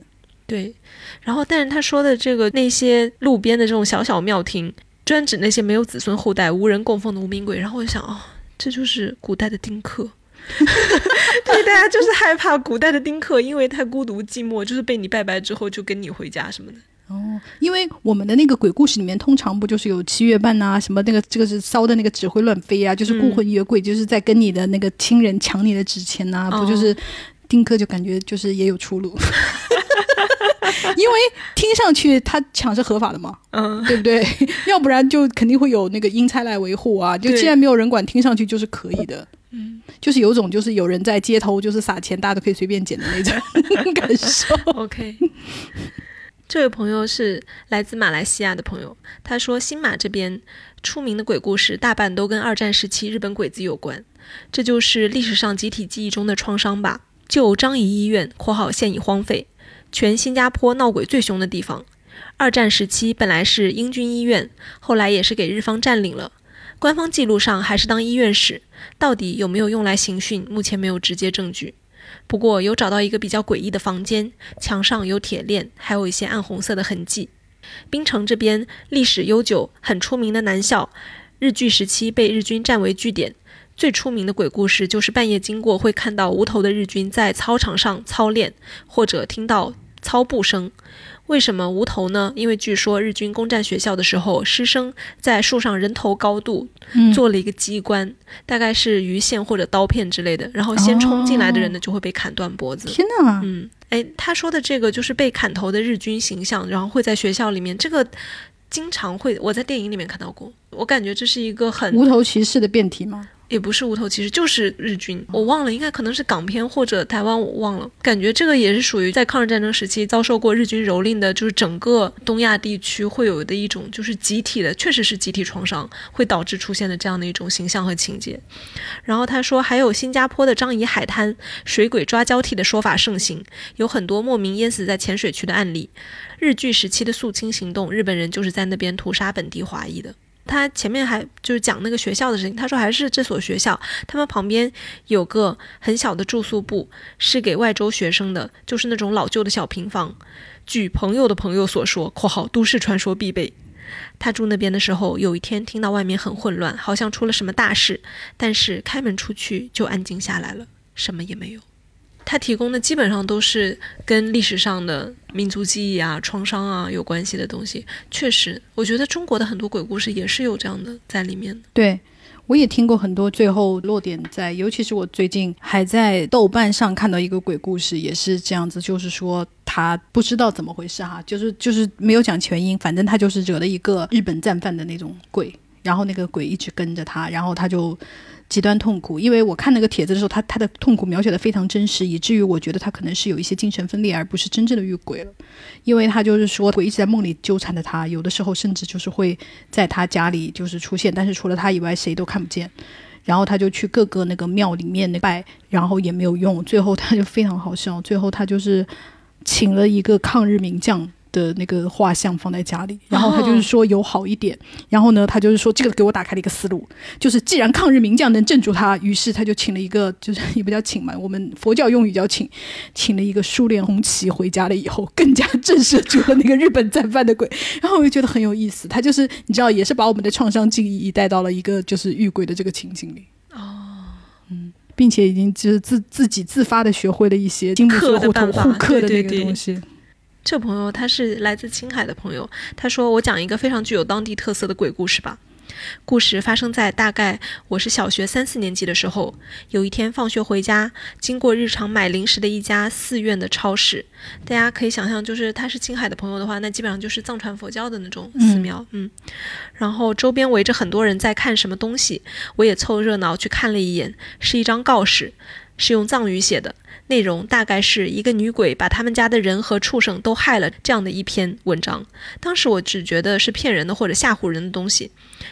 对，然后但是他说的这个那些路边的这种小小庙庭。专指那些没有子孙后代、无人供奉的无名鬼。然后我就想，哦，这就是古代的丁克。*laughs* 对，大家就是害怕古代的丁克，因为太孤独寂寞，就是被你拜拜之后就跟你回家什么的。哦，因为我们的那个鬼故事里面，通常不就是有七月半呐，什么那个这个是烧的那个纸会乱飞啊，就是孤魂野鬼，就是在跟你的那个亲人抢你的纸钱呐，不就是丁克就感觉就是也有出路。*laughs* 因为听上去他抢是合法的嘛，嗯，对不对？*laughs* 要不然就肯定会有那个阴差来维护啊。就既然没有人管，听上去就是可以的，嗯，就是有种就是有人在街头就是撒钱，大家都可以随便捡的那种 *laughs* 感受。OK，*laughs* 这位朋友是来自马来西亚的朋友，他说新马这边出名的鬼故事大半都跟二战时期日本鬼子有关，这就是历史上集体记忆中的创伤吧。就张仪医院（括号现已荒废）。全新加坡闹鬼最凶的地方，二战时期本来是英军医院，后来也是给日方占领了。官方记录上还是当医院使，到底有没有用来刑讯，目前没有直接证据。不过有找到一个比较诡异的房间，墙上有铁链，还有一些暗红色的痕迹。槟城这边历史悠久、很出名的南校，日据时期被日军占为据点。最出名的鬼故事就是半夜经过会看到无头的日军在操场上操练，或者听到操步声。为什么无头呢？因为据说日军攻占学校的时候，师生在树上人头高度做了一个机关，大概是鱼线或者刀片之类的，然后先冲进来的人呢就会被砍断脖子。天哪！嗯，哎，他说的这个就是被砍头的日军形象，然后会在学校里面，这个经常会我在电影里面看到过，我感觉这是一个很无头骑士的变体吗？也不是无头骑士，就是日军，我忘了，应该可能是港片或者台湾，我忘了。感觉这个也是属于在抗日战争时期遭受过日军蹂躏的，就是整个东亚地区会有的一种，就是集体的，确实是集体创伤，会导致出现的这样的一种形象和情节。然后他说，还有新加坡的樟宜海滩，水鬼抓交替的说法盛行，有很多莫名淹死在浅水区的案例。日据时期的肃清行动，日本人就是在那边屠杀本地华裔的。他前面还就是讲那个学校的事情，他说还是这所学校，他们旁边有个很小的住宿部，是给外州学生的，就是那种老旧的小平房。据朋友的朋友所说（括号都市传说必备），他住那边的时候，有一天听到外面很混乱，好像出了什么大事，但是开门出去就安静下来了，什么也没有。他提供的基本上都是跟历史上的民族记忆啊、创伤啊有关系的东西。确实，我觉得中国的很多鬼故事也是有这样的在里面。对，我也听过很多，最后落点在，尤其是我最近还在豆瓣上看到一个鬼故事，也是这样子，就是说他不知道怎么回事哈，就是就是没有讲全因，反正他就是惹了一个日本战犯的那种鬼，然后那个鬼一直跟着他，然后他就。极端痛苦，因为我看那个帖子的时候，他他的痛苦描写的非常真实，以至于我觉得他可能是有一些精神分裂，而不是真正的遇鬼了。因为他就是说鬼一直在梦里纠缠着他，有的时候甚至就是会在他家里就是出现，但是除了他以外谁都看不见。然后他就去各个那个庙里面那拜，然后也没有用。最后他就非常好笑，最后他就是请了一个抗日名将。的那个画像放在家里，然后他就是说有好一点，然后呢，他就是说这个给我打开了一个思路，就是既然抗日名将能镇住他，于是他就请了一个，就是也不叫请嘛，我们佛教用语叫请，请了一个苏联红旗回家了以后，更加震慑住了那个日本战犯的鬼，*laughs* 然后我就觉得很有意思，他就是你知道，也是把我们的创伤记忆带到了一个就是遇鬼的这个情景里，哦，嗯，并且已经就是自自己自发的学会了一些金木水火土护克的那个东西。这朋友他是来自青海的朋友，他说：“我讲一个非常具有当地特色的鬼故事吧。故事发生在大概我是小学三四年级的时候。有一天放学回家，经过日常买零食的一家寺院的超市，大家可以想象，就是他是青海的朋友的话，那基本上就是藏传佛教的那种寺庙。嗯，然后周边围着很多人在看什么东西，我也凑热闹去看了一眼，是一张告示，是用藏语写的。”内容大概是一个女鬼把他们家的人和畜生都害了这样的一篇文章。当时我只觉得是骗人的或者吓唬人的东西，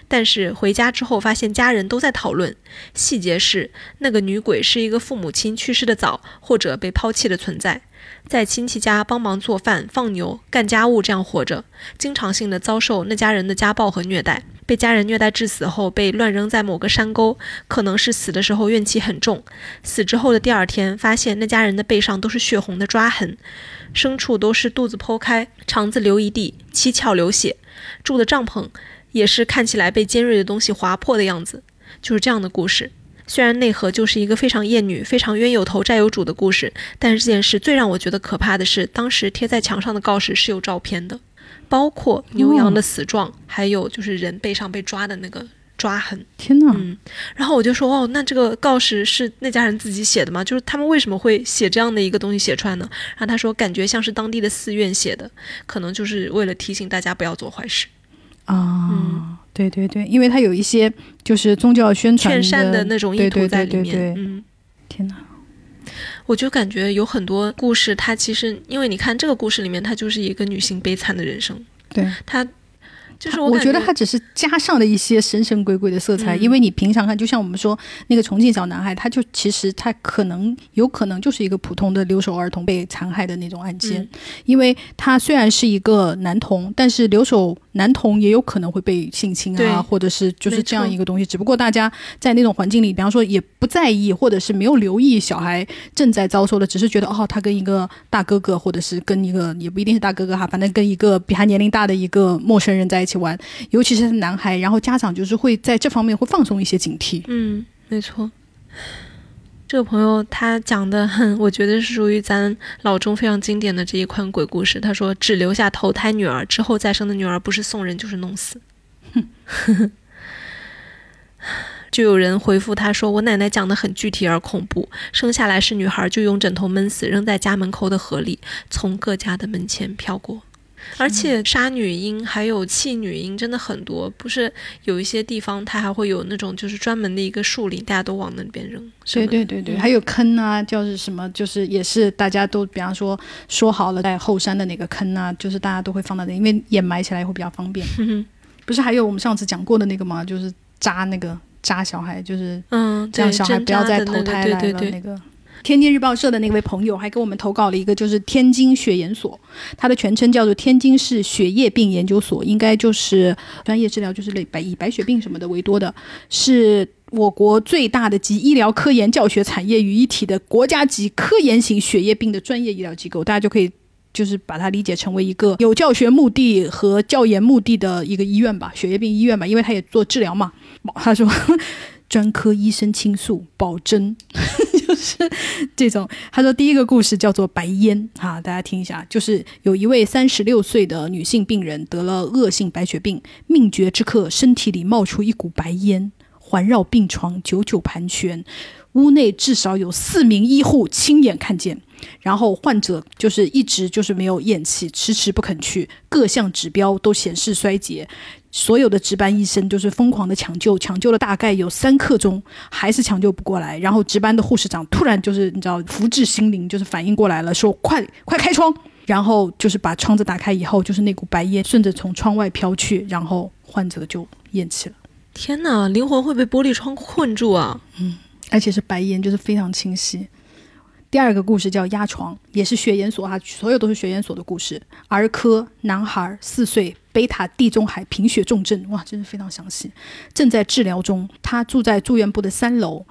但是回家之后发现家人都在讨论。细节是那个女鬼是一个父母亲去世的早或者被抛弃的存在，在亲戚家帮忙做饭、放牛、干家务这样活着，经常性的遭受那家人的家暴和虐待。被家人虐待致死后，被乱扔在某个山沟，可能是死的时候怨气很重。死之后的第二天，发现那家人的背上都是血红的抓痕，牲畜都是肚子剖开，肠子流一地，七窍流血。住的帐篷也是看起来被尖锐的东西划破的样子。就是这样的故事，虽然内核就是一个非常厌女、非常冤有头债有主的故事，但是这件事最让我觉得可怕的是，当时贴在墙上的告示是有照片的。包括牛羊的死状，还有就是人背上被抓的那个抓痕。天哪！嗯，然后我就说，哦，那这个告示是那家人自己写的吗？就是他们为什么会写这样的一个东西写出来呢？然后他说，感觉像是当地的寺院写的，可能就是为了提醒大家不要做坏事。啊，嗯，对对对，因为它有一些就是宗教宣传劝善的那种意图在里面。嗯，天哪！我就感觉有很多故事，它其实因为你看这个故事里面，它就是一个女性悲惨的人生。对，她就是我感觉得他只是加上了一些神神鬼鬼的色彩，嗯因为你平常看，就像我们说那个重庆小男孩，他就其实他可能有可能就是一个普通的留守儿童被残害的那种案件，嗯。因为他虽然是一个男童，但是留守男童也有可能会被性侵啊，或者是就是这样一个东西，只不过大家在那种环境里，比方说也不在意，或者是没有留意小孩正在遭受的，只是觉得哦，他跟一个大哥哥，或者是跟一个也不一定是大哥哥哈，反正跟一个比他年龄大的一个陌生人在一一起玩，尤其是男孩，然后家长就是会在这方面会放松一些警惕。嗯，没错。这个朋友他讲的很，我觉得是属于咱老中非常经典的这一款鬼故事。他说，只留下头胎女儿，之后再生的女儿不是送人就是弄死。*laughs* 就有人回复他说：“我奶奶讲的很具体而恐怖，生下来是女孩就用枕头闷死，扔在家门口的河里，从各家的门前飘过。”而且杀女婴还有弃女婴真的很多，不是有一些地方它还会有那种就是专门的一个树林，大家都往那边扔。什对对对对，嗯还有坑啊，就是什么，就是也是大家都，比方说说好了在后山的那个坑啊，就是大家都会放到那，因为掩埋起来会比较方便。嗯 *laughs* 不是还有我们上次讲过的那个吗？就是扎那个扎小孩，就是嗯，这样小孩不要再投胎来了。对对对，那个天津日报社的那位朋友还给我们投稿了一个，就是天津血研所，它的全称叫做天津市血液病研究所，应该就是专业治疗就是类白以白血病什么的为多的，是我国最大的集医疗科研教学产业于一体的国家级科研型血液病的专业医疗机构，大家就可以。就是把它理解成为一个有教学目的和教研目的的一个医院吧，血液病医院吧，因为它也做治疗嘛。他说，*laughs* 专科医生倾诉，保真，是这种。他说第一个故事叫做白烟哈，大家听一下，就是有一位三十六岁的女性病人得了恶性白血病，命绝之刻，身体里冒出一股白烟，环绕病床，久久盘旋。屋内至少有四名医护亲眼看见，然后患者就是一直就是没有咽气，迟迟不肯去，各项指标都显示衰竭。所有的值班医生就是疯狂的抢救，抢救了大概有三刻钟，还是抢救不过来。然后值班的护士长突然就是你知道福至心灵，就是反应过来了，说快快开窗。然后就是把窗子打开以后，就是那股白烟顺着从窗外飘去，然后患者就咽气了，天哪，灵魂会被玻璃窗困住啊！嗯而且是白烟，就是非常清晰。第二个故事叫压床，也是学研所哈，所有都是学研所的故事。儿科男孩四岁，贝塔地中海贫血重症，哇，真是非常详细。正在治疗中，他住在住院部的三楼。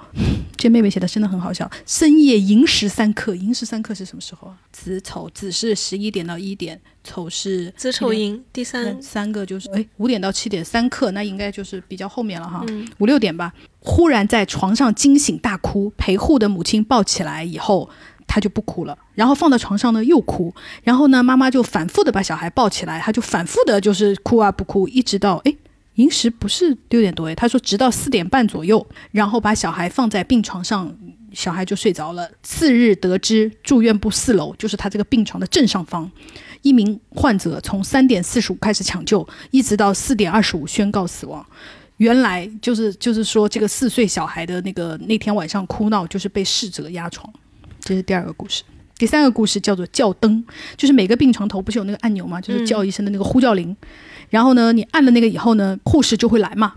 这妹妹写的真的很好笑。深夜寅时三刻，寅时三刻是什么时候啊？子丑子是十一点到一点，丑是子丑寅第三三，个就是哎五点到七点三刻，那应该就是比较后面了哈。嗯五六点吧，忽然在床上惊醒大哭，陪护的母亲抱起来以后，他就不哭了，然后放到床上呢又哭，然后呢妈妈就反复的把小孩抱起来，他就反复的就是哭啊不哭，一直到哎。寅时不是六点多诶，他说直到四点半左右，然后把小孩放在病床上，小孩就睡着了。次日得知住院部四楼就是他这个病床的正上方，一名患者从三点四十五开始抢救，一直到四点二十五宣告死亡。原来就是就是说，这个四岁小孩的那个那天晚上哭闹，就是被逝者压床。这是第二个故事。第三个故事叫做叫灯，就是每个病床头不是有那个按钮吗？就是叫医生的那个呼叫铃。然后呢，你按了那个以后呢，护士就会来嘛。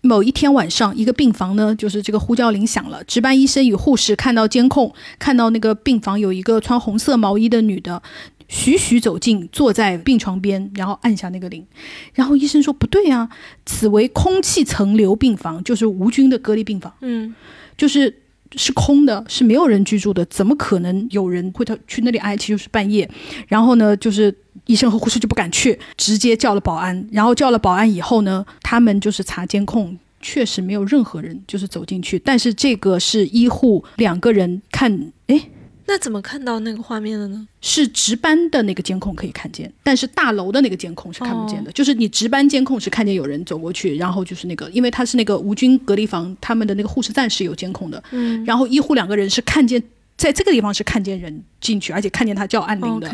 某一天晚上，一个病房呢，就是这个呼叫铃响了，值班医生与护士看到监控，看到那个病房有一个穿红色毛衣的女的。徐徐走近，坐在病床边，然后按下那个铃，然后医生说：“不对啊，此为空气层流病房，就是无菌的隔离病房，嗯，就是是空的，是没有人居住的，怎么可能有人会到去那里挨？其实就是半夜，然后呢，就是医生和护士就不敢去，直接叫了保安，然后叫了保安以后呢，他们就是查监控。确实没有任何人就是走进去，但是这个是医护两个人看，诶，那怎么看到那个画面的呢？是值班的那个监控可以看见，但是大楼的那个监控是看不见的。就是你值班监控是看见有人走过去，然后就是那个，因为他是那个无菌隔离房，他们的那个护士站是有监控的。嗯然后医护两个人是看见在这个地方是看见人进去，而且看见他叫按铃的。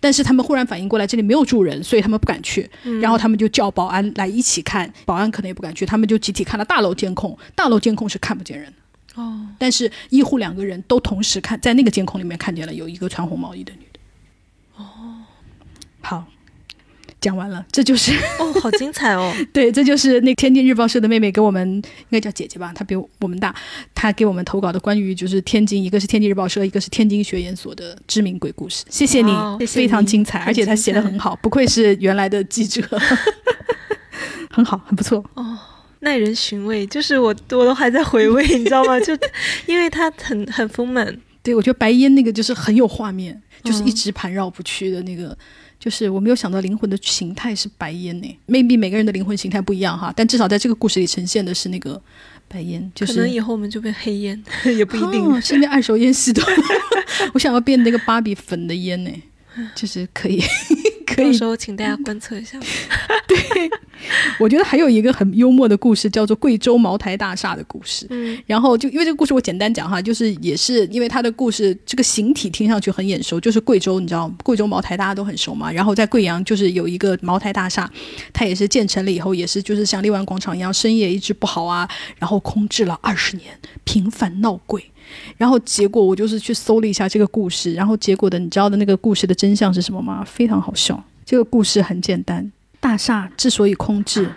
但是他们忽然反应过来这里没有住人，所以他们不敢去。嗯然后他们就叫保安来一起看，保安可能也不敢去，他们就集体看了大楼监控，大楼监控是看不见人的。哦，但是医护两个人都同时看，在那个监控里面看见了有一个穿红毛衣的女的。哦，好，讲完了，这就是哦，好精彩哦！*laughs* 对，这就是那天津日报社的妹妹给我们，应该叫姐姐吧，她比我们大，她给我们投稿的关于就是天津，一个是天津日报社，一个是天津学研所的知名鬼故事。谢谢你，非常精彩，而且她写的很好，不愧是原来的记者，*laughs* 很好，很不错哦，耐人寻味。就是我我都还在回味，你知道吗？就 *laughs* 因为它很很丰满。对，我觉得白烟那个就是很有画面，就是一直盘绕不去的那个。就是我没有想到灵魂的形态是白烟呢，maybe 每个人的灵魂形态不一样哈，但至少在这个故事里呈现的是那个白烟，就是可能以后我们就变黑烟 *laughs* 也不一定，身边二手烟吸多，*laughs* 我想要变那个芭比粉的烟呢，就是可以。到时候请大家观测一下。*laughs* 对，我觉得还有一个很幽默的故事，叫做贵州茅台大厦的故事。嗯，然后就因为这个故事，我简单讲哈，就是也是因为它的故事这个形体听上去很眼熟，就是贵州，你知道贵州茅台大家都很熟嘛。然后在贵阳就是有一个茅台大厦，它也是建成了以后，也是就是像荔湾广场一样，深夜一直不好啊，然后空置了二十年，频繁闹鬼。然后结果我就是去搜了一下这个故事，然后结果的你知道的那个故事的真相是什么吗？非常好笑。这个故事很简单，大厦之所以空置，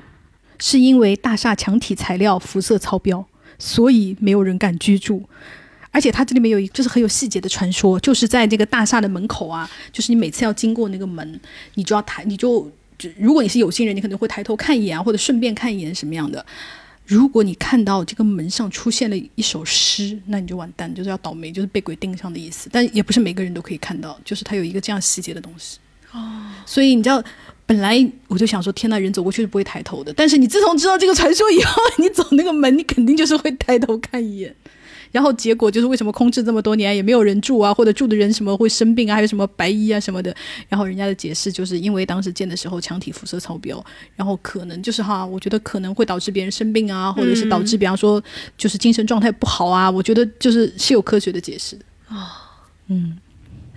是因为大厦墙体材料辐射超标，所以没有人敢居住。而且它这里面有一就是很有细节的传说，就是在这个大厦的门口啊，就是你每次要经过那个门，你就要抬，你就如果你是有心人，你可能会抬头看一眼啊，或者顺便看一眼什么样的。如果你看到这个门上出现了一首诗，那你就完蛋，就是要倒霉，就是被鬼盯上的意思。但也不是每个人都可以看到，就是它有一个这样细节的东西。哦，所以你知道，本来我就想说，天呐，人走过去是不会抬头的。但是你自从知道这个传说以后，*laughs* 你走那个门，你肯定就是会抬头看一眼。然后结果就是为什么空置这么多年也没有人住啊，或者住的人什么会生病啊，还有什么白衣啊什么的。然后人家的解释就是因为当时建的时候墙体辐射超标，然后可能就是哈，我觉得可能会导致别人生病啊，或者是导致比方说就是精神状态不好啊。我觉得就是是有科学的解释的啊，嗯，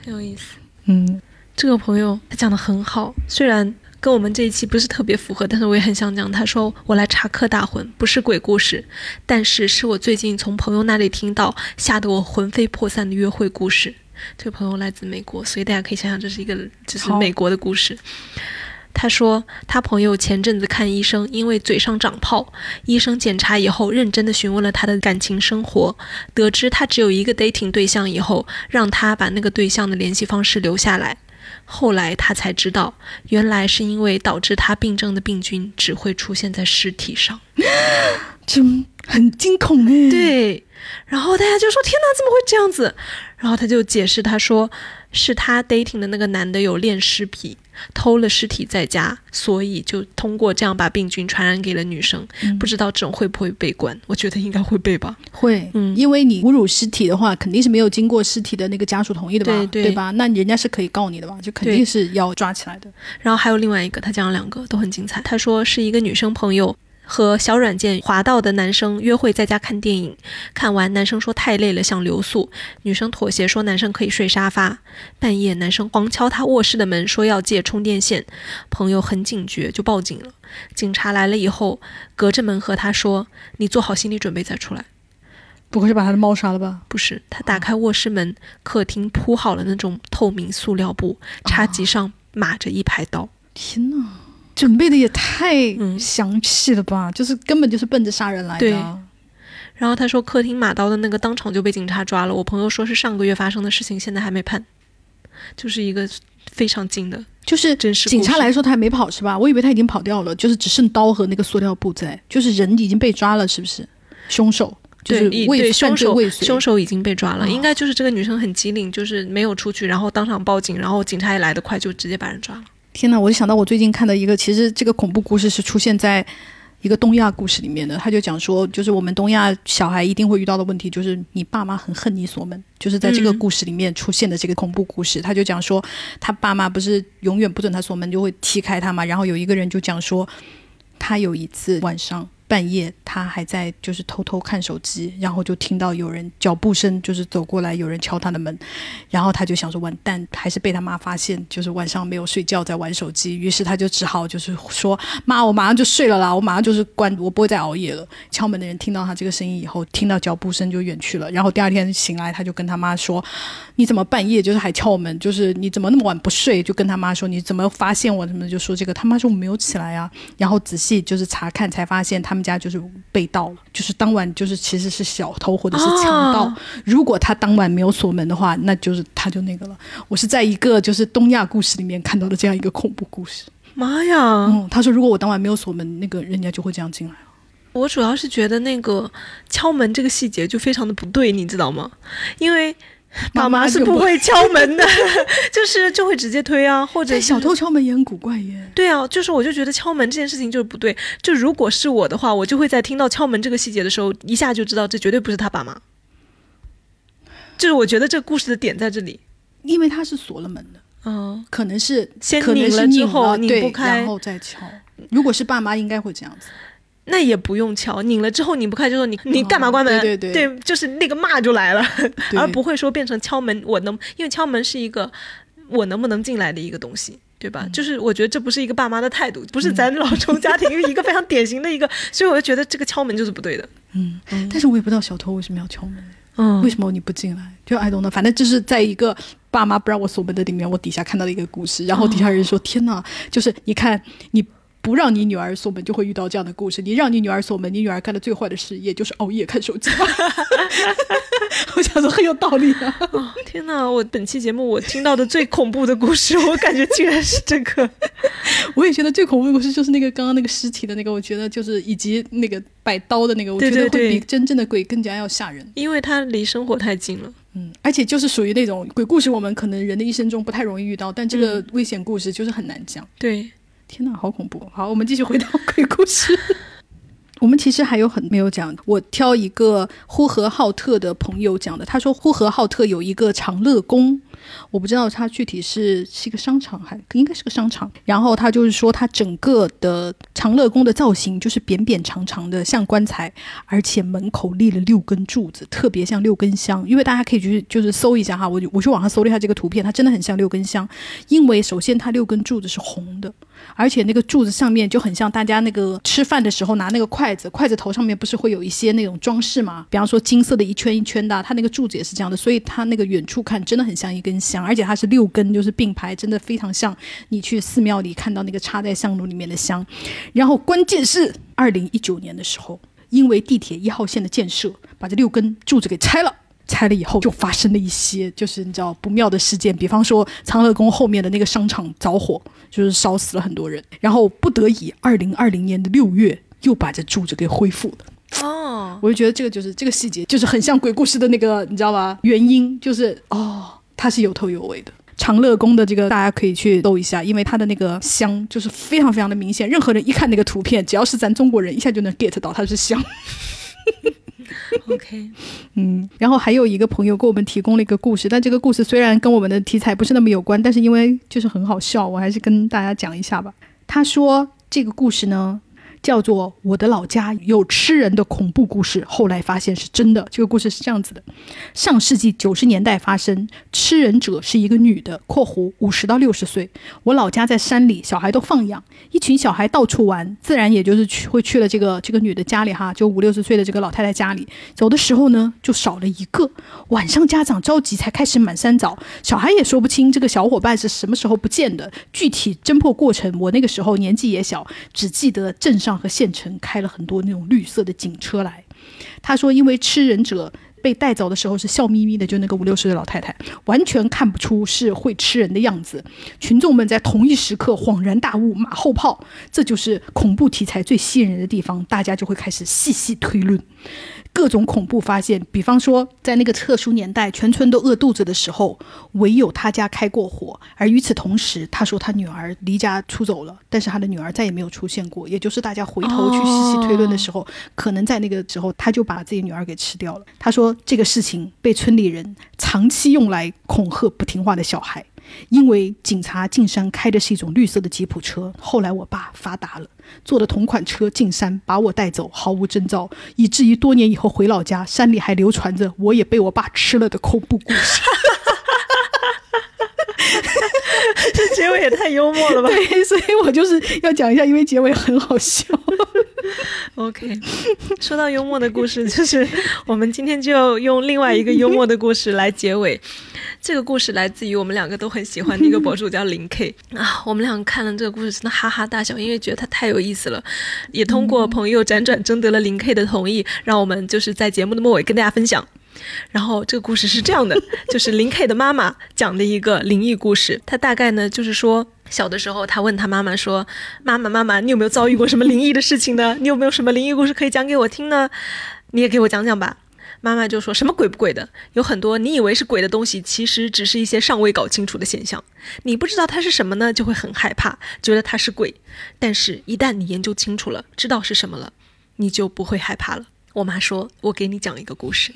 很有意思，嗯，这个朋友他讲的很好，虽然。跟我们这一期不是特别符合，但是我也很想讲。他说我来查克大魂，不是鬼故事，但是是我最近从朋友那里听到，吓得我魂飞魄散的约会故事。这个朋友来自美国，所以大家可以想想，这是一个就是美国的故事。他说他朋友前阵子看医生，因为嘴上长泡，医生检查以后认真的询问了他的感情生活，得知他只有一个 dating 对象以后，让他把那个对象的联系方式留下来。后来他才知道，原来是因为导致他病症的病菌只会出现在尸体上，*gasps* 就很惊恐哎。对，然后大家就说：“天哪，怎么会这样子？”然后他就解释，他说。是他 dating 的那个男的有恋尸癖，偷了尸体在家，所以就通过这样把病菌传染给了女生。不知道这种会不会被关？我觉得应该会被吧。会，嗯，因为你侮辱尸体的话，肯定是没有经过尸体的那个家属同意的吧？对吧？那人家是可以告你的吧？就肯定是要抓起来的。然后还有另外一个，他讲了两个都很精彩。他说是一个女生朋友。和小软件滑到的男生约会，在家看电影。看完，男生说太累了，想留宿。女生妥协，说男生可以睡沙发。半夜，男生狂敲他卧室的门，说要借充电线。朋友很警觉，就报警了。警察来了以后，隔着门和他说：“你做好心理准备再出来。”不会是把他的猫杀了吧？不是，他打开卧室门，客厅铺好了那种透明塑料布，茶几上码着一排刀。天哪！准备的也太详细了吧！就是根本就是奔着杀人来的。对。然后他说，客厅马刀的那个当场就被警察抓了。我朋友说是上个月发生的事情，现在还没判。就是一个非常近的，就是。警察来说他还没跑是吧？我以为他已经跑掉了，就是只剩刀和那个塑料布在，就是人已经被抓了，是不是？凶手就是未凶手未凶手已经被抓了，应该就是这个女生很机灵，就是没有出去，然后当场报警，然后警察也来得快，就直接把人抓了。天呐，我就想到我最近看的一个，其实这个恐怖故事是出现在一个东亚故事里面的。他就讲说，就是我们东亚小孩一定会遇到的问题，就是你爸妈很恨你锁门。就是在这个故事里面出现的这个恐怖故事，他就讲说，他爸妈不是永远不准他锁门，就会踢开他嘛。然后有一个人就讲说，他有一次晚上半夜他还在就是偷偷看手机，然后就听到有人脚步声，就是走过来，有人敲他的门，然后他就想说完蛋，还是被他妈发现，就是晚上没有睡觉在玩手机，于是他就只好就是说妈，我马上就睡了啦，我马上就是关，我不会再熬夜了。敲门的人听到他这个声音以后，听到脚步声就远去了，然后第二天醒来，他就跟他妈说，你怎么半夜就是还敲门，就是你怎么那么晚不睡？就跟他妈说你怎么发现我什么就说这个，他妈说我没有起来啊，然后仔细就是查看才发现他们家就是被盗了，就是当晚就是其实是小偷或者是强盗。如果他当晚没有锁门的话，那就是他就那个了。我是在一个就是东亚故事里面看到的这样一个恐怖故事。妈呀！嗯，他说如果我当晚没有锁门，那个人家就会这样进来了。我主要是觉得那个敲门这个细节就非常的不对，你知道吗？因为 *laughs* 爸妈是不会敲门的，*laughs* 就是就会直接推啊，或者小偷敲门也很古怪耶。对啊，就是我就觉得敲门这件事情就是不对。就如果是我的话，我就会在听到敲门这个细节的时候，一下就知道这绝对不是他爸妈。就是我觉得这个故事的点在这里，因为他是锁了门的，嗯，可能是先拧了之后拧拧不开然后再敲。如果是爸妈，应该会这样子。那也不用敲，拧了之后拧不开就说你 *laughs* 你干嘛关门？哦对对对就是那个骂就来了，而不会说变成敲门。我能，因为敲门是一个我能不能进来的一个东西。对吧？嗯就是我觉得这不是一个爸妈的态度，不是咱老中家庭一个非常典型的一个，*laughs* 所以我就觉得这个敲门就是不对的。嗯，但是我也不知道小偷为什么要敲门，嗯为什么你不进来？就 I don't know，反正就是在一个爸妈不让我锁门的里面，我底下看到了一个故事，然后底下人说：“天哪，就是你看你。”不让你女儿锁门，就会遇到这样的故事。你让你女儿锁门，你女儿干的最坏的事，也就是熬夜看手机。*laughs* 我想说很有道理啊。哦，天哪！我本期节目我听到的最恐怖的故事，我感觉竟然是这个。*laughs* 我也觉得最恐怖的故事就是那个刚刚那个尸体的那个，我觉得就是以及那个摆刀的那个，我觉得会比真正的鬼更加要吓人。因为它离生活太近了。嗯，而且就是属于那种鬼故事，我们可能人的一生中不太容易遇到，但这个危险故事就是很难讲。对，天哪，好恐怖！好，我们继续回到鬼故事。*laughs* 我们其实还有很没有讲，我挑一个呼和浩特的朋友讲的。他说呼和浩特有一个长乐宫，我不知道它具体是是一个商场还应该是个商场。然后他就是说，它整个的长乐宫的造型就是扁扁长长的，像棺材，而且门口立了六根柱子，特别像六根香。因为大家可以去就是搜一下哈，我就我去网上搜了一下这个图片，它真的很像六根香。因为首先它六根柱子是红的，而且那个柱子上面就很像大家那个吃饭的时候拿那个筷子，筷子头上面不是会有一些那种装饰吗？比方说金色的一圈一圈的，它那个柱子也是这样的，所以它那个远处看真的很像一根香，而且它是六根，就是并排，真的非常像你去寺庙里看到那个插在香炉里面的香。然后关键是二零一九年的时候，因为地铁一号线的建设，把这六根柱子给拆了。拆了以后，就发生了一些就是你知道不妙的事件，比方说长乐宫后面的那个商场着火，就是烧死了很多人，然后不得已，二零二零年的六月又把这柱子给恢复了。哦，我就觉得这个就是这个细节，就是很像鬼故事的那个，你知道吧？原因就是哦，它是有头有尾的。长乐宫的这个大家可以去搜一下，因为它的那个香就是非常非常的明显，任何人一看那个图片，只要是咱中国人，一下就能 get 到它是香。*laughs* OK，嗯，然后还有一个朋友给我们提供了一个故事，但这个故事虽然跟我们的题材不是那么有关，但是因为就是很好笑，我还是跟大家讲一下吧。他说这个故事呢叫做《我的老家有吃人的恐怖故事》，后来发现是真的。这个故事是这样子的：上世纪九十年代发生，吃人者是一个女的（括弧五十到六十岁）。我老家在山里，小孩都放养，一群小孩到处玩，自然也就是去会去了这个这个女的家里哈，就五六十岁的这个老太太家里。走的时候呢，就少了一个。晚上家长着急，才开始满山找，小孩也说不清这个小伙伴是什么时候不见的。具体侦破过程，我那个时候年纪也小，只记得镇上和县城开了很多那种绿色的警车来。他说，因为吃人者。被带走的时候是笑眯眯的，就那个五六十岁的老太太，完全看不出是会吃人的样子。群众们在同一时刻恍然大悟，马后炮，这就是恐怖题材最吸引人的地方，大家就会开始细细推论。各种恐怖发现，比方说，在那个特殊年代，全村都饿肚子的时候，唯有他家开过火。而与此同时，他说他女儿离家出走了，但是他的女儿再也没有出现过。也就是大家回头去细细推论的时候，可能在那个时候，他就把自己女儿给吃掉了。他说这个事情被村里人长期用来恐吓不听话的小孩。因为警察进山开的是一种绿色的吉普车。后来我爸发达了，坐的同款车进山把我带走，毫无征兆，以至于多年以后回老家，山里还流传着我也被我爸吃了的恐怖故事。*laughs* 这结尾也太幽默了吧？对，所以我就是要讲一下，因为结尾很好笑。OK，说到幽默的故事，就是我们今天就要用另外一个幽默的故事来结尾。*laughs* 这个故事来自于我们两个都很喜欢的一个博主，叫林 K 啊。我们两个看了这个故事，真的哈哈大笑，因为觉得他太有意思了。也通过朋友辗转征得了林 K 的同意，让我们就是在节目的末尾跟大家分享。然后这个故事是这样的，*laughs* 就是林 K 的妈妈讲的一个灵异故事。他大概呢就是说，小的时候他问他妈妈说：“妈妈，妈妈，你有没有遭遇过什么灵异的事情呢？*laughs* 你有没有什么灵异故事可以讲给我听呢？你也给我讲讲吧。”妈妈就说什么鬼不鬼的，有很多你以为是鬼的东西，其实只是一些尚未搞清楚的现象。你不知道它是什么呢，就会很害怕，觉得它是鬼。但是，一旦你研究清楚了，知道是什么了，你就不会害怕了。我妈说：“我给你讲一个故事，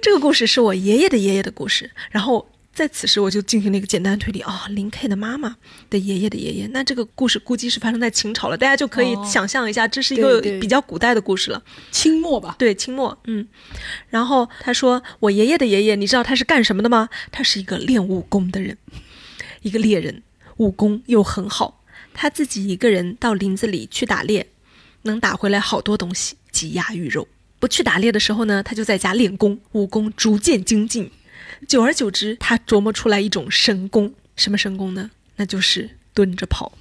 这个故事是我爷爷的爷爷的故事。”然后在此时我就进行了一个简单推理哦，林 K 的妈妈的爷爷的爷爷，那这个故事估计是发生在秦朝了，大家就可以哦想象一下，这是一个比较古代的故事了。清末吧，对，清末，嗯。然后他说，我爷爷的爷爷，你知道他是干什么的吗？他是一个练武功的人，一个猎人，武功又很好。他自己一个人到林子里去打猎，能打回来好多东西，鸡鸭鱼肉。不去打猎的时候呢，他就在家练功，武功逐渐精进。久而久之，他琢磨出来一种神功，什么神功呢？那就是蹲着跑。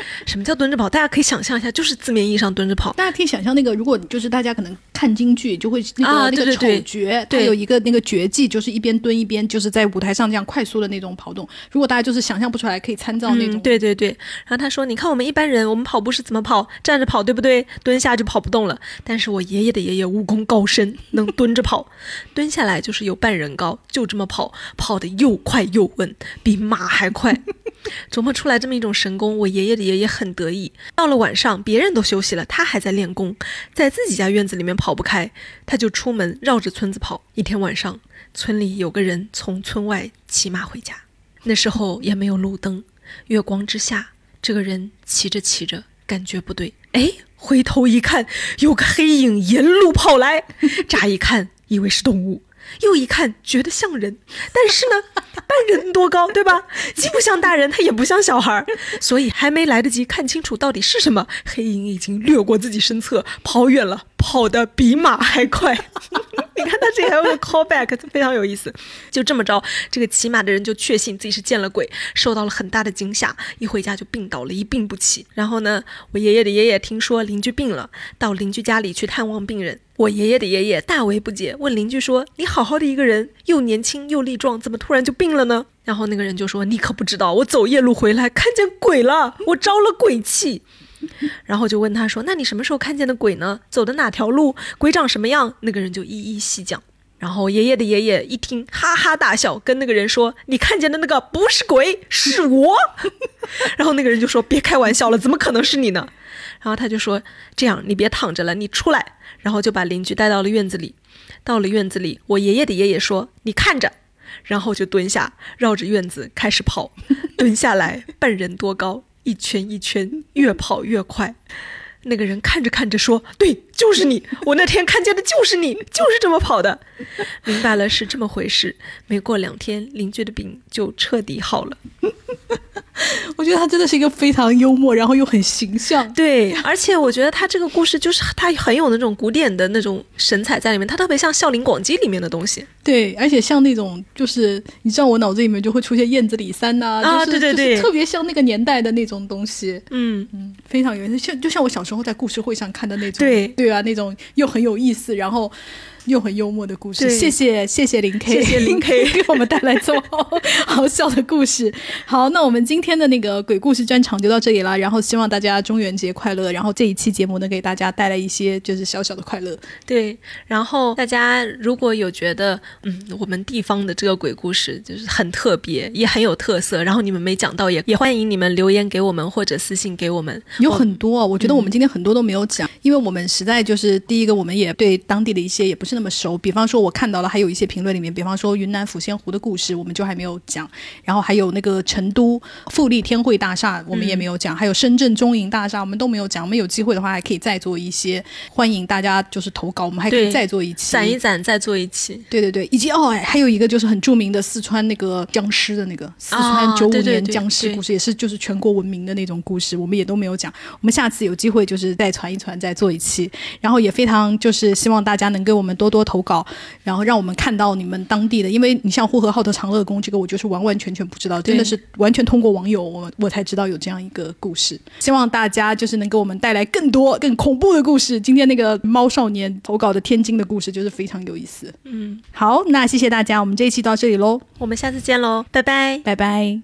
*laughs* 什么叫蹲着跑？大家可以想象一下，就是字面意义上蹲着跑。大家可以想象那个，如果就是大家可能看京剧，就会那个、啊那个丑角，它对有一个那个绝技，就是一边蹲一边就是在舞台上这样快速的那种跑动。如果大家就是想象不出来，可以参照那种。嗯。对对对。然后他说：“你看我们一般人，我们跑步是怎么跑？站着跑，对不对？蹲下就跑不动了。但是我爷爷的爷爷武功高深，能蹲着跑，蹲下来就是有半人高，就这么跑，跑得又快又稳，比马还快。*laughs* 琢磨出来这么一种神功，我爷爷的爷爷很得意。到了晚上，别人都休息了，他还在练功，在自己家院子里面跑不开，他就出门绕着村子跑。一天晚上，村里有个人从村外骑马回家。那时候也没有路灯，月光之下，这个人骑着骑着，感觉不对，哎，回头一看，有个黑影沿路跑来，*laughs* 乍一看以为是动物，又一看觉得像人，但是呢，*laughs* 半人多高，对吧？既不像大人，他也不像小孩儿，所以还没来得及看清楚到底是什么，黑影已经掠过自己身侧，跑远了，跑得比马还快。*laughs* 你看他这里还有个 callback，非常有意思。就这么着，这个骑马的人就确信自己是见了鬼，受到了很大的惊吓，一回家就病倒了，一病不起。然后呢，我爷爷的爷爷听说邻居病了，到邻居家里去探望病人。我爷爷的爷爷大为不解，问邻居说：“你好好的一个人，又年轻又力壮，怎么突然就病了呢？”然后那个人就说：“你可不知道，我走夜路回来看见鬼了，我招了鬼气。”然后就问他说：“那你什么时候看见的鬼呢？走的哪条路？鬼长什么样？”那个人就一一细讲。然后爷爷的爷爷一听，哈哈大笑，跟那个人说：“你看见的那个不是鬼，是我。” *laughs* 然后那个人就说：“别开玩笑了，怎么可能是你呢？”然后他就说：“这样，你别躺着了，你出来。”然后就把邻居带到了院子里。到了院子里，我爷爷的爷爷说：“你看着。”然后就蹲下，绕着院子开始跑，*laughs* 蹲下来半人多高，一圈一圈，越跑越快。那个人看着看着说：“对，就是你，我那天看见的就是你，就是这么跑的。”明白了是这么回事。没过两天，邻居的病就彻底好了。*laughs* 我觉得他真的是一个非常幽默，然后又很形象。对，而且我觉得他这个故事就是他很有那种古典的那种神采在里面，他特别像《笑林广记》里面的东西。对，而且像那种就是你知道，我脑子里面就会出现燕子李三呐、啊就是对对对就是特别像那个年代的那种东西。嗯，嗯，非常有意思，像就像我小时候在故事会上看的那种，对对啊，那种又很有意思，然后 *laughs* 又很幽默的故事。谢谢谢谢林 K，谢谢林 K *laughs* 给我们带来这么好 *laughs* 好笑的故事。好，那我们今天的那个鬼故事专场就到这里了，然后希望大家中元节快乐，然后这一期节目能给大家带来一些就是小小的快乐。对。然后大家如果有觉得，嗯，我们地方的这个鬼故事就是很特别，也很有特色，然后你们没讲到，也也欢迎你们留言给我们或者私信给我们。有很多啊，我觉得我们今天很多都没有讲，因为我们实在就是第一个，我们也对当地的一些也不是是那么熟。比方说，我看到了还有一些评论里面，比方说云南抚仙湖的故事，我们就还没有讲。然后还有那个成都富力天汇大厦，我们也没有讲。还有深圳中银大厦，我们都没有讲。我们有机会的话，还可以再做一些。欢迎大家就是投稿，我们还可以再做一期。攒一攒再做一期。对对对，以及哦，哎，还有一个就是很著名的四川那个僵尸的那个四川九五年僵尸故事，也是就是全国闻名的那种故事，我们也都没有讲。我们下次有机会就是再传一传，再做一期。然后也非常就是希望大家能给我们多多投稿，然后让我们看到你们当地的，因为你像呼和浩特长乐宫这个，我就是完完全全不知道，真的是完全通过网友我我才知道有这样一个故事。希望大家就是能给我们带来更多更恐怖的故事。今天那个猫少年投稿的天津的故事就是非常有意思。嗯，好，那谢谢大家，我们这一期到这里喽，我们下次见喽，拜拜。拜拜。